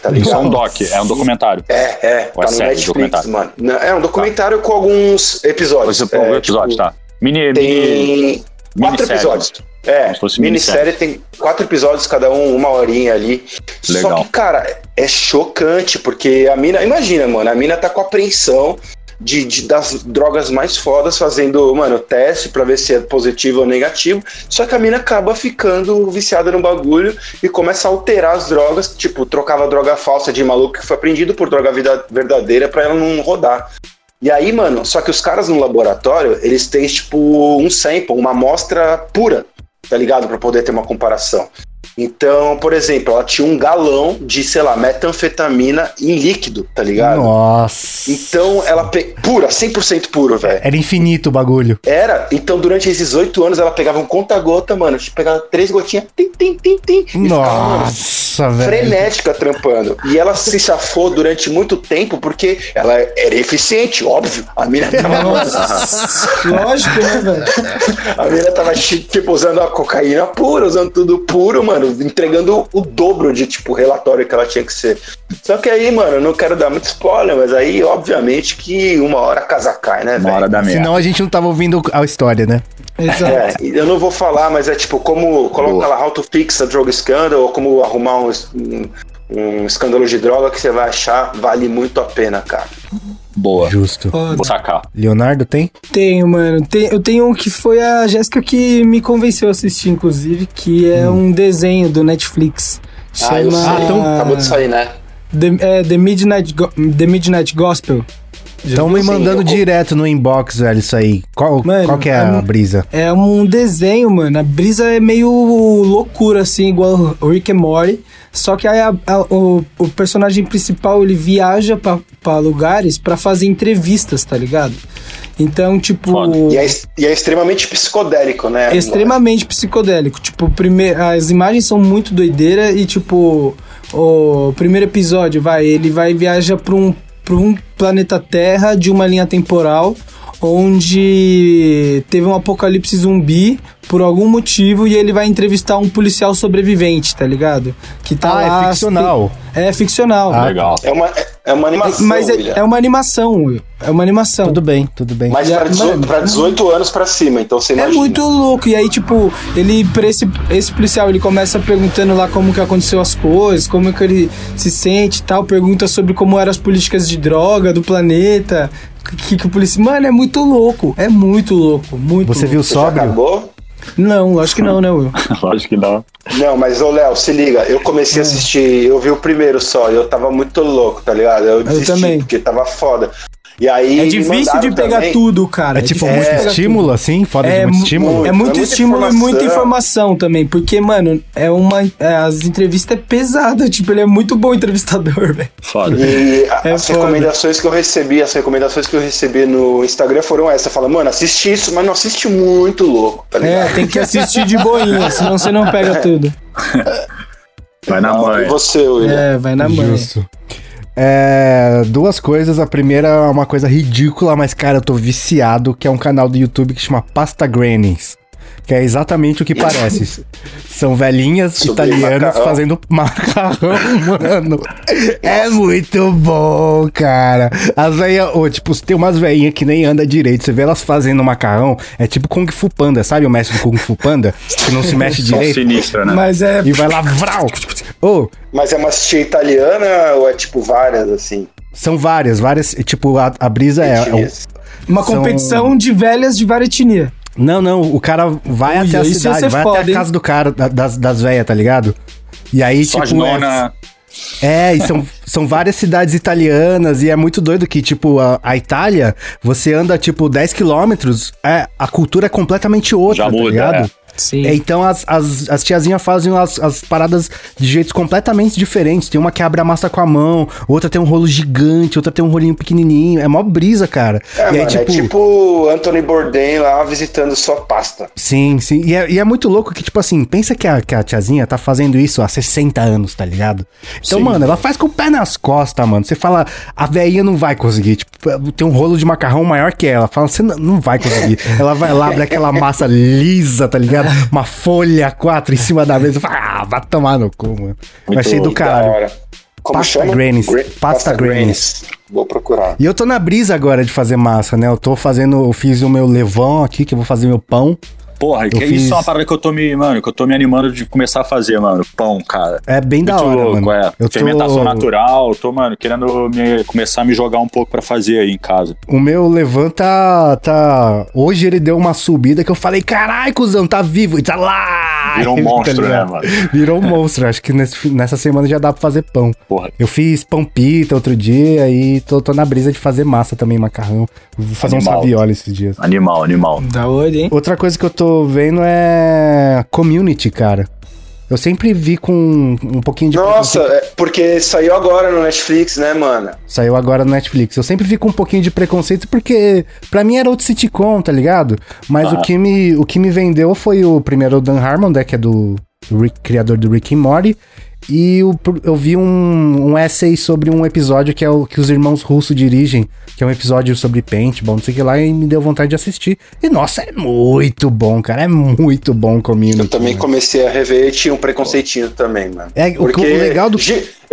[SPEAKER 3] Tá
[SPEAKER 4] Isso é um doc, é um documentário.
[SPEAKER 3] É, é,
[SPEAKER 4] Ou é
[SPEAKER 3] tá no
[SPEAKER 4] série,
[SPEAKER 3] Netflix,
[SPEAKER 4] documentário?
[SPEAKER 3] mano. Não, É um documentário com alguns episódios.
[SPEAKER 4] Esse é
[SPEAKER 3] é,
[SPEAKER 4] o episódio,
[SPEAKER 3] tipo,
[SPEAKER 4] tá? Mini, mini,
[SPEAKER 3] Tem quatro
[SPEAKER 4] minissérie.
[SPEAKER 3] episódios. É, minissérie tem quatro episódios, cada um, uma horinha ali. Só
[SPEAKER 4] Legal.
[SPEAKER 3] que, cara, é chocante, porque a mina, imagina, mano, a mina tá com apreensão de, de- das drogas mais fodas, fazendo, mano, teste pra ver se é positivo ou negativo. Só que a mina acaba ficando viciada no bagulho e começa a alterar as drogas, tipo, trocava droga falsa de maluco que foi apreendido por droga vida- verdadeira pra ela não rodar. E aí, mano, só que os caras no laboratório, eles têm, tipo, um sample, uma amostra pura, tá ligado? Pra poder ter uma comparação. Então, por exemplo, ela tinha um galão de, sei lá, metanfetamina em líquido, tá ligado?
[SPEAKER 1] Nossa.
[SPEAKER 3] Então, ela pe... pura, 100% puro, velho.
[SPEAKER 1] Era infinito o bagulho.
[SPEAKER 3] Era, então durante esses oito anos ela pegava um conta-gota, mano, pegava três gotinhas, tim, tim, tim, tim,
[SPEAKER 1] Nossa, velho.
[SPEAKER 3] frenética trampando. E ela se safou durante muito tempo porque ela era eficiente, óbvio. A mina tava, *laughs*
[SPEAKER 7] lógico, né, velho?
[SPEAKER 3] a mina tava tipo, usando a cocaína pura, usando tudo puro, mano, entregando o dobro de tipo relatório que ela tinha que ser. Só que aí, mano, eu não quero dar muito spoiler, mas aí, obviamente, que uma hora a casa cai, né,
[SPEAKER 4] Uma
[SPEAKER 3] velho?
[SPEAKER 4] hora da merda.
[SPEAKER 1] Senão a gente não tava ouvindo a história, né?
[SPEAKER 7] Exato.
[SPEAKER 3] É, eu não vou falar, mas é tipo, como coloca
[SPEAKER 4] Boa.
[SPEAKER 3] lá How to Fix a Drug Scandal, ou como arrumar um, um, um escândalo de droga que você vai achar, vale muito a pena, cara.
[SPEAKER 4] Boa.
[SPEAKER 1] Justo.
[SPEAKER 7] Foda.
[SPEAKER 4] Vou sacar.
[SPEAKER 1] Leonardo tem?
[SPEAKER 7] Tenho, mano. Tem- eu tenho um que foi a Jéssica que me convenceu a assistir, inclusive, que é um desenho do Netflix.
[SPEAKER 3] Ah, eu
[SPEAKER 7] Chama
[SPEAKER 3] sei. Acabou de sair, né?
[SPEAKER 7] The, é, The Midnight, Go- The Midnight Gospel.
[SPEAKER 1] Estão me
[SPEAKER 3] Sim,
[SPEAKER 1] mandando
[SPEAKER 3] eu-
[SPEAKER 1] direto no inbox, velho, isso aí. Qual,
[SPEAKER 7] Mano,
[SPEAKER 1] qual que é a
[SPEAKER 7] a-
[SPEAKER 1] brisa?
[SPEAKER 7] É um desenho, mano. A brisa é meio loucura, assim, igual o Rick and Morty. Só que aí a- a- o, o personagem principal, ele viaja pra, pra lugares pra fazer entrevistas, tá ligado? Então, tipo.
[SPEAKER 3] E é, e é extremamente psicodélico, né?
[SPEAKER 7] extremamente psicodélico. Tipo, prime... as imagens são muito doideira e, tipo, o primeiro episódio, vai, ele vai viaja para um, pra um planeta Terra de uma linha temporal onde teve um apocalipse zumbi por algum motivo e ele vai entrevistar um policial sobrevivente, tá ligado? Que tá
[SPEAKER 1] Ah, é
[SPEAKER 7] lá.
[SPEAKER 1] ficcional.
[SPEAKER 7] É ficcional.
[SPEAKER 1] Ah,
[SPEAKER 4] Legal.
[SPEAKER 3] É uma, é- é uma animação,
[SPEAKER 7] Mas é, é uma animação, Will. É uma animação.
[SPEAKER 1] Tudo bem, tudo bem.
[SPEAKER 3] Mas pra 18,
[SPEAKER 7] mano,
[SPEAKER 3] pra 18 anos pra cima, então você
[SPEAKER 7] É
[SPEAKER 3] imagina.
[SPEAKER 7] muito louco. E aí, tipo, ele, pra esse, esse policial, ele começa perguntando lá como que aconteceu as coisas, como que ele se sente e tal. Pergunta sobre como eram as políticas de droga do planeta. Que, que o policial. Mano, é muito louco. É muito louco. Muito
[SPEAKER 1] Você
[SPEAKER 7] louco.
[SPEAKER 1] viu
[SPEAKER 3] Você
[SPEAKER 1] sóbrio?
[SPEAKER 3] acabou?
[SPEAKER 7] Não, acho que não, né, Will? *laughs*
[SPEAKER 4] Lógico que não.
[SPEAKER 3] Não, mas ô Léo, se liga, eu comecei
[SPEAKER 7] É.
[SPEAKER 3] a assistir, eu vi o primeiro só, e eu tava muito louco, tá ligado? Eu desisti,
[SPEAKER 7] também.
[SPEAKER 3] porque tava foda. E aí.
[SPEAKER 7] É difícil de pegar
[SPEAKER 3] também-
[SPEAKER 7] tudo, cara.
[SPEAKER 1] É tipo
[SPEAKER 7] difícil
[SPEAKER 1] muito
[SPEAKER 7] de
[SPEAKER 1] estímulo, assim? Foda de
[SPEAKER 7] É,
[SPEAKER 1] muito
[SPEAKER 7] mu-
[SPEAKER 1] estímulo?
[SPEAKER 7] é muito
[SPEAKER 3] É
[SPEAKER 7] estímulo e muita
[SPEAKER 3] informação.
[SPEAKER 7] também, porque, mano, é uma. é, as entrevistas é pesada, *laughs* tipo, ele é muito bom entrevistador, *laughs* velho.
[SPEAKER 4] Foda.
[SPEAKER 3] E
[SPEAKER 7] É
[SPEAKER 3] as
[SPEAKER 7] foda.
[SPEAKER 3] recomendações que eu recebi, as recomendações que eu recebi no Instagram foram essas. Fala, mano, assiste isso, mas não assiste muito louco, tá ligado?
[SPEAKER 7] É, tem que assistir de boinha, *laughs* senão você não pega tudo.
[SPEAKER 4] Vai na
[SPEAKER 3] Não,
[SPEAKER 4] mãe.
[SPEAKER 3] E você, William?
[SPEAKER 7] É, vai na mão.
[SPEAKER 1] Justo. É, duas coisas. A primeira é uma coisa ridícula, mas, cara, eu tô viciado, que é um canal do YouTube que chama Pasta Grannies. Que é exatamente o que parece. *laughs* São velhinhas
[SPEAKER 3] Sobre
[SPEAKER 1] italianas
[SPEAKER 3] macarrão.
[SPEAKER 1] fazendo macarrão, *laughs* mano. É muito bom, cara. As velhas, ô, tipo, tem umas velhinhas que nem anda direito. Você vê elas fazendo macarrão, é tipo Kung Fu Panda, sabe o mestre do Kung Fu Panda? Que não se mexe direito.
[SPEAKER 4] sinistra, né?
[SPEAKER 7] Mas é.
[SPEAKER 1] E vai lá, vral! Ô,
[SPEAKER 3] Mas é uma tia italiana ou é tipo várias, assim?
[SPEAKER 1] São várias, várias. Tipo, a, a brisa é. é?
[SPEAKER 7] Uma
[SPEAKER 1] São-
[SPEAKER 7] competição de velhas de várias etnias.
[SPEAKER 1] Não, não, o cara vai
[SPEAKER 7] Ui,
[SPEAKER 1] até a cidade, vai
[SPEAKER 7] foda,
[SPEAKER 1] até a
[SPEAKER 7] hein?
[SPEAKER 1] casa do cara, da- das, das velhas, tá ligado? E aí,
[SPEAKER 4] Só
[SPEAKER 1] tipo. é-
[SPEAKER 4] nona.
[SPEAKER 1] É, e são, são várias cidades italianas, e é muito doido que, tipo, a, a Itália, você anda, tipo, 10 quilômetros, é, a cultura é completamente outra,
[SPEAKER 4] Já
[SPEAKER 1] tá
[SPEAKER 4] muda,
[SPEAKER 1] ligado?
[SPEAKER 4] é.
[SPEAKER 7] Sim.
[SPEAKER 1] É, então as, as, as tiazinhas fazem as, as paradas de jeitos completamente diferentes. Tem uma que abre a massa com a mão, outra tem um rolo gigante, outra tem um rolinho pequenininho. É mó brisa, cara.
[SPEAKER 3] É,
[SPEAKER 1] e aí,
[SPEAKER 3] mano, é tipo Anthony Bourdain lá visitando sua pasta.
[SPEAKER 1] Sim, sim. E é, e é muito louco que, tipo assim, pensa que a, que a tiazinha tá fazendo isso há 60 anos, tá ligado? Então,
[SPEAKER 7] Sim.
[SPEAKER 1] mano, ela faz com o pé nas costas, mano. Você fala, a velhinha não vai conseguir. Tipo, tem um rolo de macarrão maior que ela. Fala, você não, não vai conseguir. ela vai lá, abre aquela massa lisa, tá ligado? *laughs* Uma folha quatro em cima da mesa. Ah, vai tomar no cu, mano. Eu achei do caralho.
[SPEAKER 3] Como
[SPEAKER 1] Pasta
[SPEAKER 3] chama?
[SPEAKER 1] Grannies.
[SPEAKER 3] Gra-
[SPEAKER 1] Pasta Grannies.
[SPEAKER 3] Vou procurar.
[SPEAKER 1] E eu tô na brisa agora de fazer massa, né? Eu tô fazendo, eu fiz o meu levão aqui, que eu vou fazer meu pão.
[SPEAKER 4] Porra, que
[SPEAKER 1] fiz-
[SPEAKER 4] isso é uma parada que eu tô me, mano, que eu tô me animando de começar a fazer, mano. Pão, cara.
[SPEAKER 1] É bem da
[SPEAKER 4] Muito
[SPEAKER 1] hora,
[SPEAKER 4] louco,
[SPEAKER 1] mano.
[SPEAKER 4] é.
[SPEAKER 1] Eu tô-
[SPEAKER 4] Fermentação natural, tô, mano, querendo me- começar a me jogar um pouco pra fazer aí em casa.
[SPEAKER 1] O meu levanta tá. Hoje ele deu uma subida que eu falei, carai, cuzão, tá vivo. E tá lá!
[SPEAKER 4] Virou um *laughs*
[SPEAKER 1] Tá
[SPEAKER 4] monstro, né, mano?
[SPEAKER 1] Virou um monstro. Acho que nesse- nessa semana já dá pra fazer pão.
[SPEAKER 4] Porra.
[SPEAKER 1] Eu fiz pão pita outro dia e tô, tô na brisa de fazer massa também, macarrão. Vou fazer
[SPEAKER 4] Animal.
[SPEAKER 1] ravioli esses dias.
[SPEAKER 4] Animal, animal.
[SPEAKER 7] Da hora, hein?
[SPEAKER 1] Outra coisa que eu tô vendo é community, cara. Eu sempre vi com um pouquinho de
[SPEAKER 3] Nossa, é porque saiu agora no Netflix, né, mano?
[SPEAKER 1] Saiu agora no Netflix. Eu sempre fico com um pouquinho de preconceito porque pra mim era outro sitcom, tá ligado? Mas
[SPEAKER 4] Ah.
[SPEAKER 1] o, que me, o que me vendeu foi o primeiro Dan Harmon, né, que é do Rick- criador do Rick and Morty. E o- eu vi um, um essay sobre um episódio que é o que os irmãos russos dirigem, que é um episódio sobre paintball, não sei o que lá, e me deu vontade de assistir. E nossa, é muito bom, cara. É muito bom o community.
[SPEAKER 3] Eu também
[SPEAKER 1] mano.
[SPEAKER 3] comecei a rever e tinha um preconceitinho também, mano.
[SPEAKER 1] É, o- o legal do-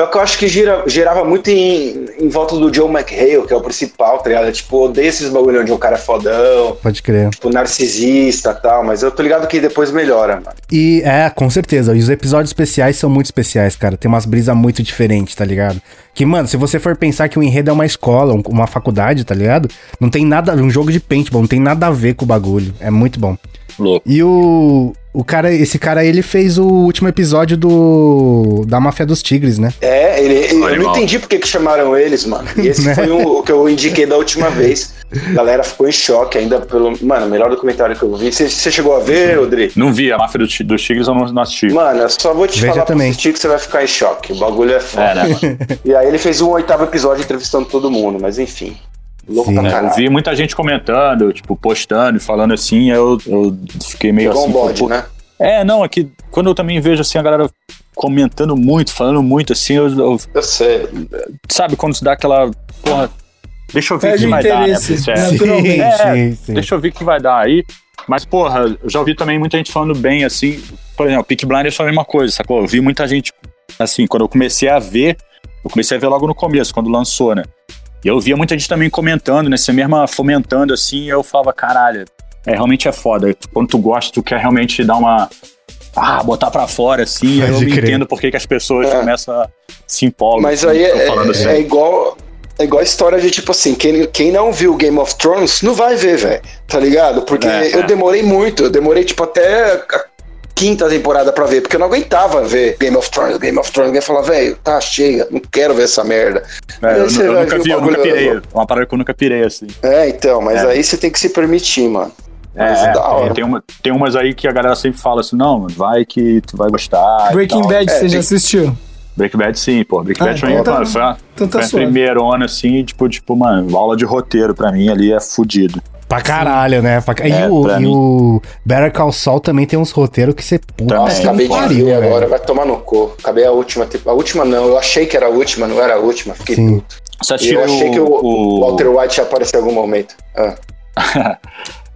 [SPEAKER 3] gi- Eu acho que gira, girava muito em, em volta do Joe McHale, que é o principal, tá ligado? Tipo, odeio esses bagulho onde o cara é fodão,
[SPEAKER 1] Pode crer.
[SPEAKER 3] tipo, narcisista e tal, mas eu tô ligado que depois melhora, mano.
[SPEAKER 1] E é, com certeza. E os episódios especiais são muito especiais, cara. Tem umas brisas muito diferentes, tá ligado? Que, mano, se você for pensar que o enredo é uma escola, um- uma faculdade, tá ligado? Não tem nada. Um jogo de paintball, não tem nada a ver com o bagulho. É muito bom.
[SPEAKER 4] Louco.
[SPEAKER 1] E o. O cara, esse cara, ele fez o último episódio do. Da Máfia dos Tigres, né?
[SPEAKER 3] É, ele, eu não entendi por que que chamaram eles, mano. E esse *laughs*
[SPEAKER 1] Né?
[SPEAKER 3] foi o, o que eu indiquei da última *laughs* vez. A galera ficou em choque ainda pelo. Mano, o melhor documentário que eu vi. Você, chegou a ver, Rodrigo?
[SPEAKER 4] Não vi, a máfia do dos Tigres eu não, não assisti.
[SPEAKER 3] Mano, eu só vou te
[SPEAKER 1] Veja
[SPEAKER 3] falar pra
[SPEAKER 1] também.
[SPEAKER 3] assistir que você vai ficar em choque. O bagulho é foda.
[SPEAKER 4] É, né, mano?
[SPEAKER 3] E aí ele fez um oitavo episódio entrevistando todo mundo, mas enfim. Louco
[SPEAKER 1] Sim.
[SPEAKER 3] pra
[SPEAKER 4] É, eu vi muita gente comentando, tipo, postando e falando assim, eu, eu fiquei meio
[SPEAKER 3] Igual
[SPEAKER 4] assim.
[SPEAKER 3] um bode, né?
[SPEAKER 4] É, não, é que quando eu também vejo assim a galera comentando muito, falando muito assim, eu, eu-
[SPEAKER 3] Eu sei.
[SPEAKER 4] sabe quando se dá aquela, porra, deixa eu ver o que vai dar, né? Porque, é,
[SPEAKER 7] né? *laughs*
[SPEAKER 4] É,
[SPEAKER 1] sim, sim.
[SPEAKER 4] Deixa eu ver o que vai dar aí. Mas, porra, eu já ouvi também muita gente falando bem, assim. Por exemplo, Peak Blinders foi a mesma coisa, sacou? Eu vi muita gente, assim, quando eu comecei a ver, eu comecei a ver logo no começo, quando lançou, né? E eu via muita gente também comentando, né? Você mesma fomentando, assim, e eu falava, caralho, é, realmente é foda. Quando tu gosta, tu quer realmente dar uma... Ah, botar pra fora, assim, aí eu
[SPEAKER 1] crer.
[SPEAKER 4] entendo por que que as pessoas
[SPEAKER 3] É.
[SPEAKER 4] começam a se empolgam.
[SPEAKER 3] Mas
[SPEAKER 4] assim,
[SPEAKER 3] aí é,
[SPEAKER 4] assim.
[SPEAKER 3] é igual. É igual a história de tipo assim, quem, quem não viu Game of Thrones não vai ver, velho. Tá ligado? Porque
[SPEAKER 4] É,
[SPEAKER 3] eu demorei muito, eu demorei tipo até a quinta temporada pra ver, porque eu não aguentava ver Game of Thrones, Game of Thrones. Alguém falava, velho, tá, chega, não quero ver essa merda.
[SPEAKER 4] É, eu, eu nunca vi, eu nunca pirei. Uma parada que eu nunca pirei, assim.
[SPEAKER 3] É, então, mas
[SPEAKER 4] É.
[SPEAKER 3] aí você tem que se permitir, mano. Mas
[SPEAKER 4] É,
[SPEAKER 3] é hora.
[SPEAKER 4] Tem, uma, tem umas aí que a galera sempre fala assim, não, vai que tu vai gostar.
[SPEAKER 7] Breaking. Bad,
[SPEAKER 3] É,
[SPEAKER 7] você já
[SPEAKER 3] tem-
[SPEAKER 7] assistiu?
[SPEAKER 4] Breaking Bad sim, pô. Breaking
[SPEAKER 7] Ah,
[SPEAKER 4] Bad
[SPEAKER 7] então tá-
[SPEAKER 4] mano, foi a,
[SPEAKER 7] Então tá
[SPEAKER 4] foi a
[SPEAKER 7] suave.
[SPEAKER 4] primeirona, assim, tipo, tipo, mano, aula de roteiro pra mim ali é fudido.
[SPEAKER 1] Pra caralho, né? Pra...
[SPEAKER 4] É,
[SPEAKER 1] e, o, e
[SPEAKER 4] mim.
[SPEAKER 1] o Better Call Saul também tem uns roteiros que você puta.
[SPEAKER 3] Nossa,
[SPEAKER 1] que
[SPEAKER 3] acabei de
[SPEAKER 1] pariu,
[SPEAKER 3] ver
[SPEAKER 1] velho.
[SPEAKER 3] agora, vai tomar no cu. Acabei a última, a última não, eu achei que era a última, não era a última, fiquei
[SPEAKER 1] Sim.
[SPEAKER 3] puto.
[SPEAKER 4] Você
[SPEAKER 3] E
[SPEAKER 4] assistiu
[SPEAKER 3] eu achei que o,
[SPEAKER 4] o,
[SPEAKER 3] Walter White ia aparecer em algum momento. Ah. *laughs*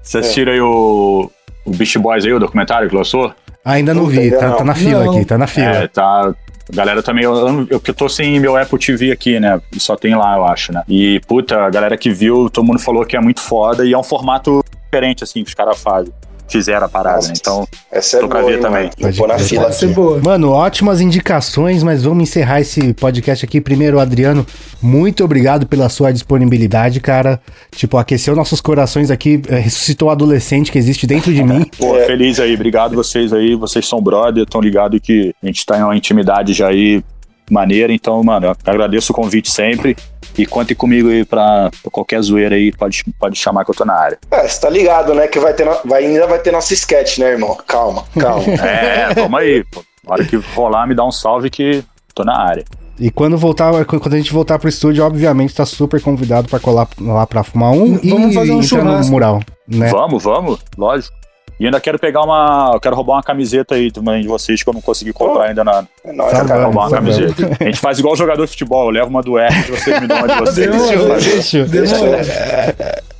[SPEAKER 4] Você assistiu aí o, o Beast Boys aí, o documentário que lançou?
[SPEAKER 1] Ainda não
[SPEAKER 3] Não
[SPEAKER 1] vi,
[SPEAKER 3] entendeu,
[SPEAKER 1] tá,
[SPEAKER 3] não.
[SPEAKER 1] tá na fila
[SPEAKER 7] Não.
[SPEAKER 1] aqui, tá na fila.
[SPEAKER 4] É, tá. A galera também, eu, eu, eu que tô sem meu Apple TV aqui, né? Só tem lá, eu acho, né? E, puta, a galera que viu, todo mundo falou que é muito foda e é um formato diferente, assim, que os caras fazem. Fizeram a parada,
[SPEAKER 3] Nossa.
[SPEAKER 4] né? Então,
[SPEAKER 3] Essa é
[SPEAKER 4] Tô pra
[SPEAKER 3] boa,
[SPEAKER 4] ver
[SPEAKER 3] hein,
[SPEAKER 4] também.
[SPEAKER 3] mano. Vou na fila
[SPEAKER 7] Pode ser
[SPEAKER 3] aqui.
[SPEAKER 7] boa.
[SPEAKER 1] Mano, ótimas indicações, mas vamos encerrar esse podcast aqui. Primeiro, Adriano, muito obrigado pela sua disponibilidade, cara. Tipo, aqueceu nossos corações aqui, eh, ressuscitou o adolescente que existe dentro de mim. *laughs*
[SPEAKER 4] Pô,
[SPEAKER 3] É.
[SPEAKER 4] feliz aí, obrigado vocês aí, vocês são brother, tão ligados que a gente tá em uma intimidade já aí maneira, então, mano, eu agradeço o convite sempre e contem comigo aí pra, pra qualquer zoeira aí, pode, pode chamar que eu tô na área.
[SPEAKER 3] É, você tá ligado, né? Que vai ter no- vai, ainda vai ter nosso sketch, né, irmão? Calma, calma. *laughs*
[SPEAKER 4] É, vamos aí, pô. Na hora que rolar, me dá um salve que tô na área.
[SPEAKER 1] E quando voltar, quando a gente voltar pro estúdio, obviamente, tá super convidado pra colar lá pra fumar um
[SPEAKER 7] Vamos
[SPEAKER 1] e
[SPEAKER 7] fazer um
[SPEAKER 1] entrar no mural, né?
[SPEAKER 4] Vamos, vamos, lógico. E ainda quero pegar uma. Eu quero roubar uma camiseta aí também de vocês que eu não consegui comprar ainda na.
[SPEAKER 3] É nóis,
[SPEAKER 1] Tá
[SPEAKER 3] cara.
[SPEAKER 4] Roubar uma
[SPEAKER 1] vamos.
[SPEAKER 4] camiseta. A gente faz igual jogador de futebol, eu levo uma do R e vocês me dão uma de vocês.
[SPEAKER 7] Demorou.
[SPEAKER 1] Fechou.
[SPEAKER 7] Demorou.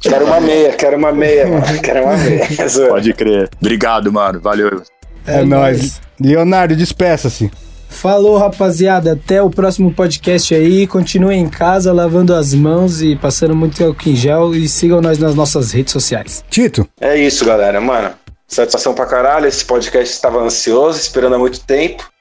[SPEAKER 3] Quero uma meia, quero uma meia, mano. Quero uma meia. *laughs*
[SPEAKER 4] Pode crer. Obrigado, mano. Valeu.
[SPEAKER 1] É, nóis. Leonardo, despeça-se.
[SPEAKER 7] Falou, rapaziada. Até o próximo podcast aí. Continuem em casa, lavando as mãos e passando muito álcool em gel. E sigam nós nas nossas redes sociais.
[SPEAKER 1] Tito,
[SPEAKER 3] É isso, galera. Mano, satisfação pra caralho. Esse podcast estava ansioso, esperando há muito tempo.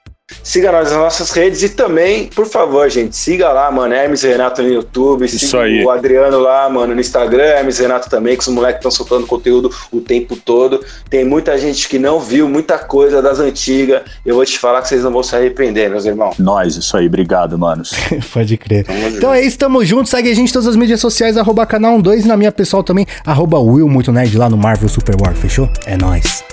[SPEAKER 3] Siga nós nas nossas redes e também, por favor, gente, siga lá, mano, Hermes e Renato no YouTube,
[SPEAKER 4] Isso
[SPEAKER 3] siga
[SPEAKER 4] aí.
[SPEAKER 3] o Adriano lá, mano, no Instagram, Hermes e Renato também, que os moleques estão soltando conteúdo o tempo todo. Tem muita gente que não viu muita coisa das antigas. Eu vou te falar que vocês não vão se arrepender, meus irmãos.
[SPEAKER 4] Nós, isso aí. Obrigado, manos. *laughs*
[SPEAKER 1] pode crer.
[SPEAKER 3] Tamo junto.
[SPEAKER 1] Então é isso, tamo junto. Segue a gente em todas as mídias sociais, arroba canal 12 e na minha pessoal também, arroba Will Muito Nerd lá no Marvel Super War, fechou? É nóis.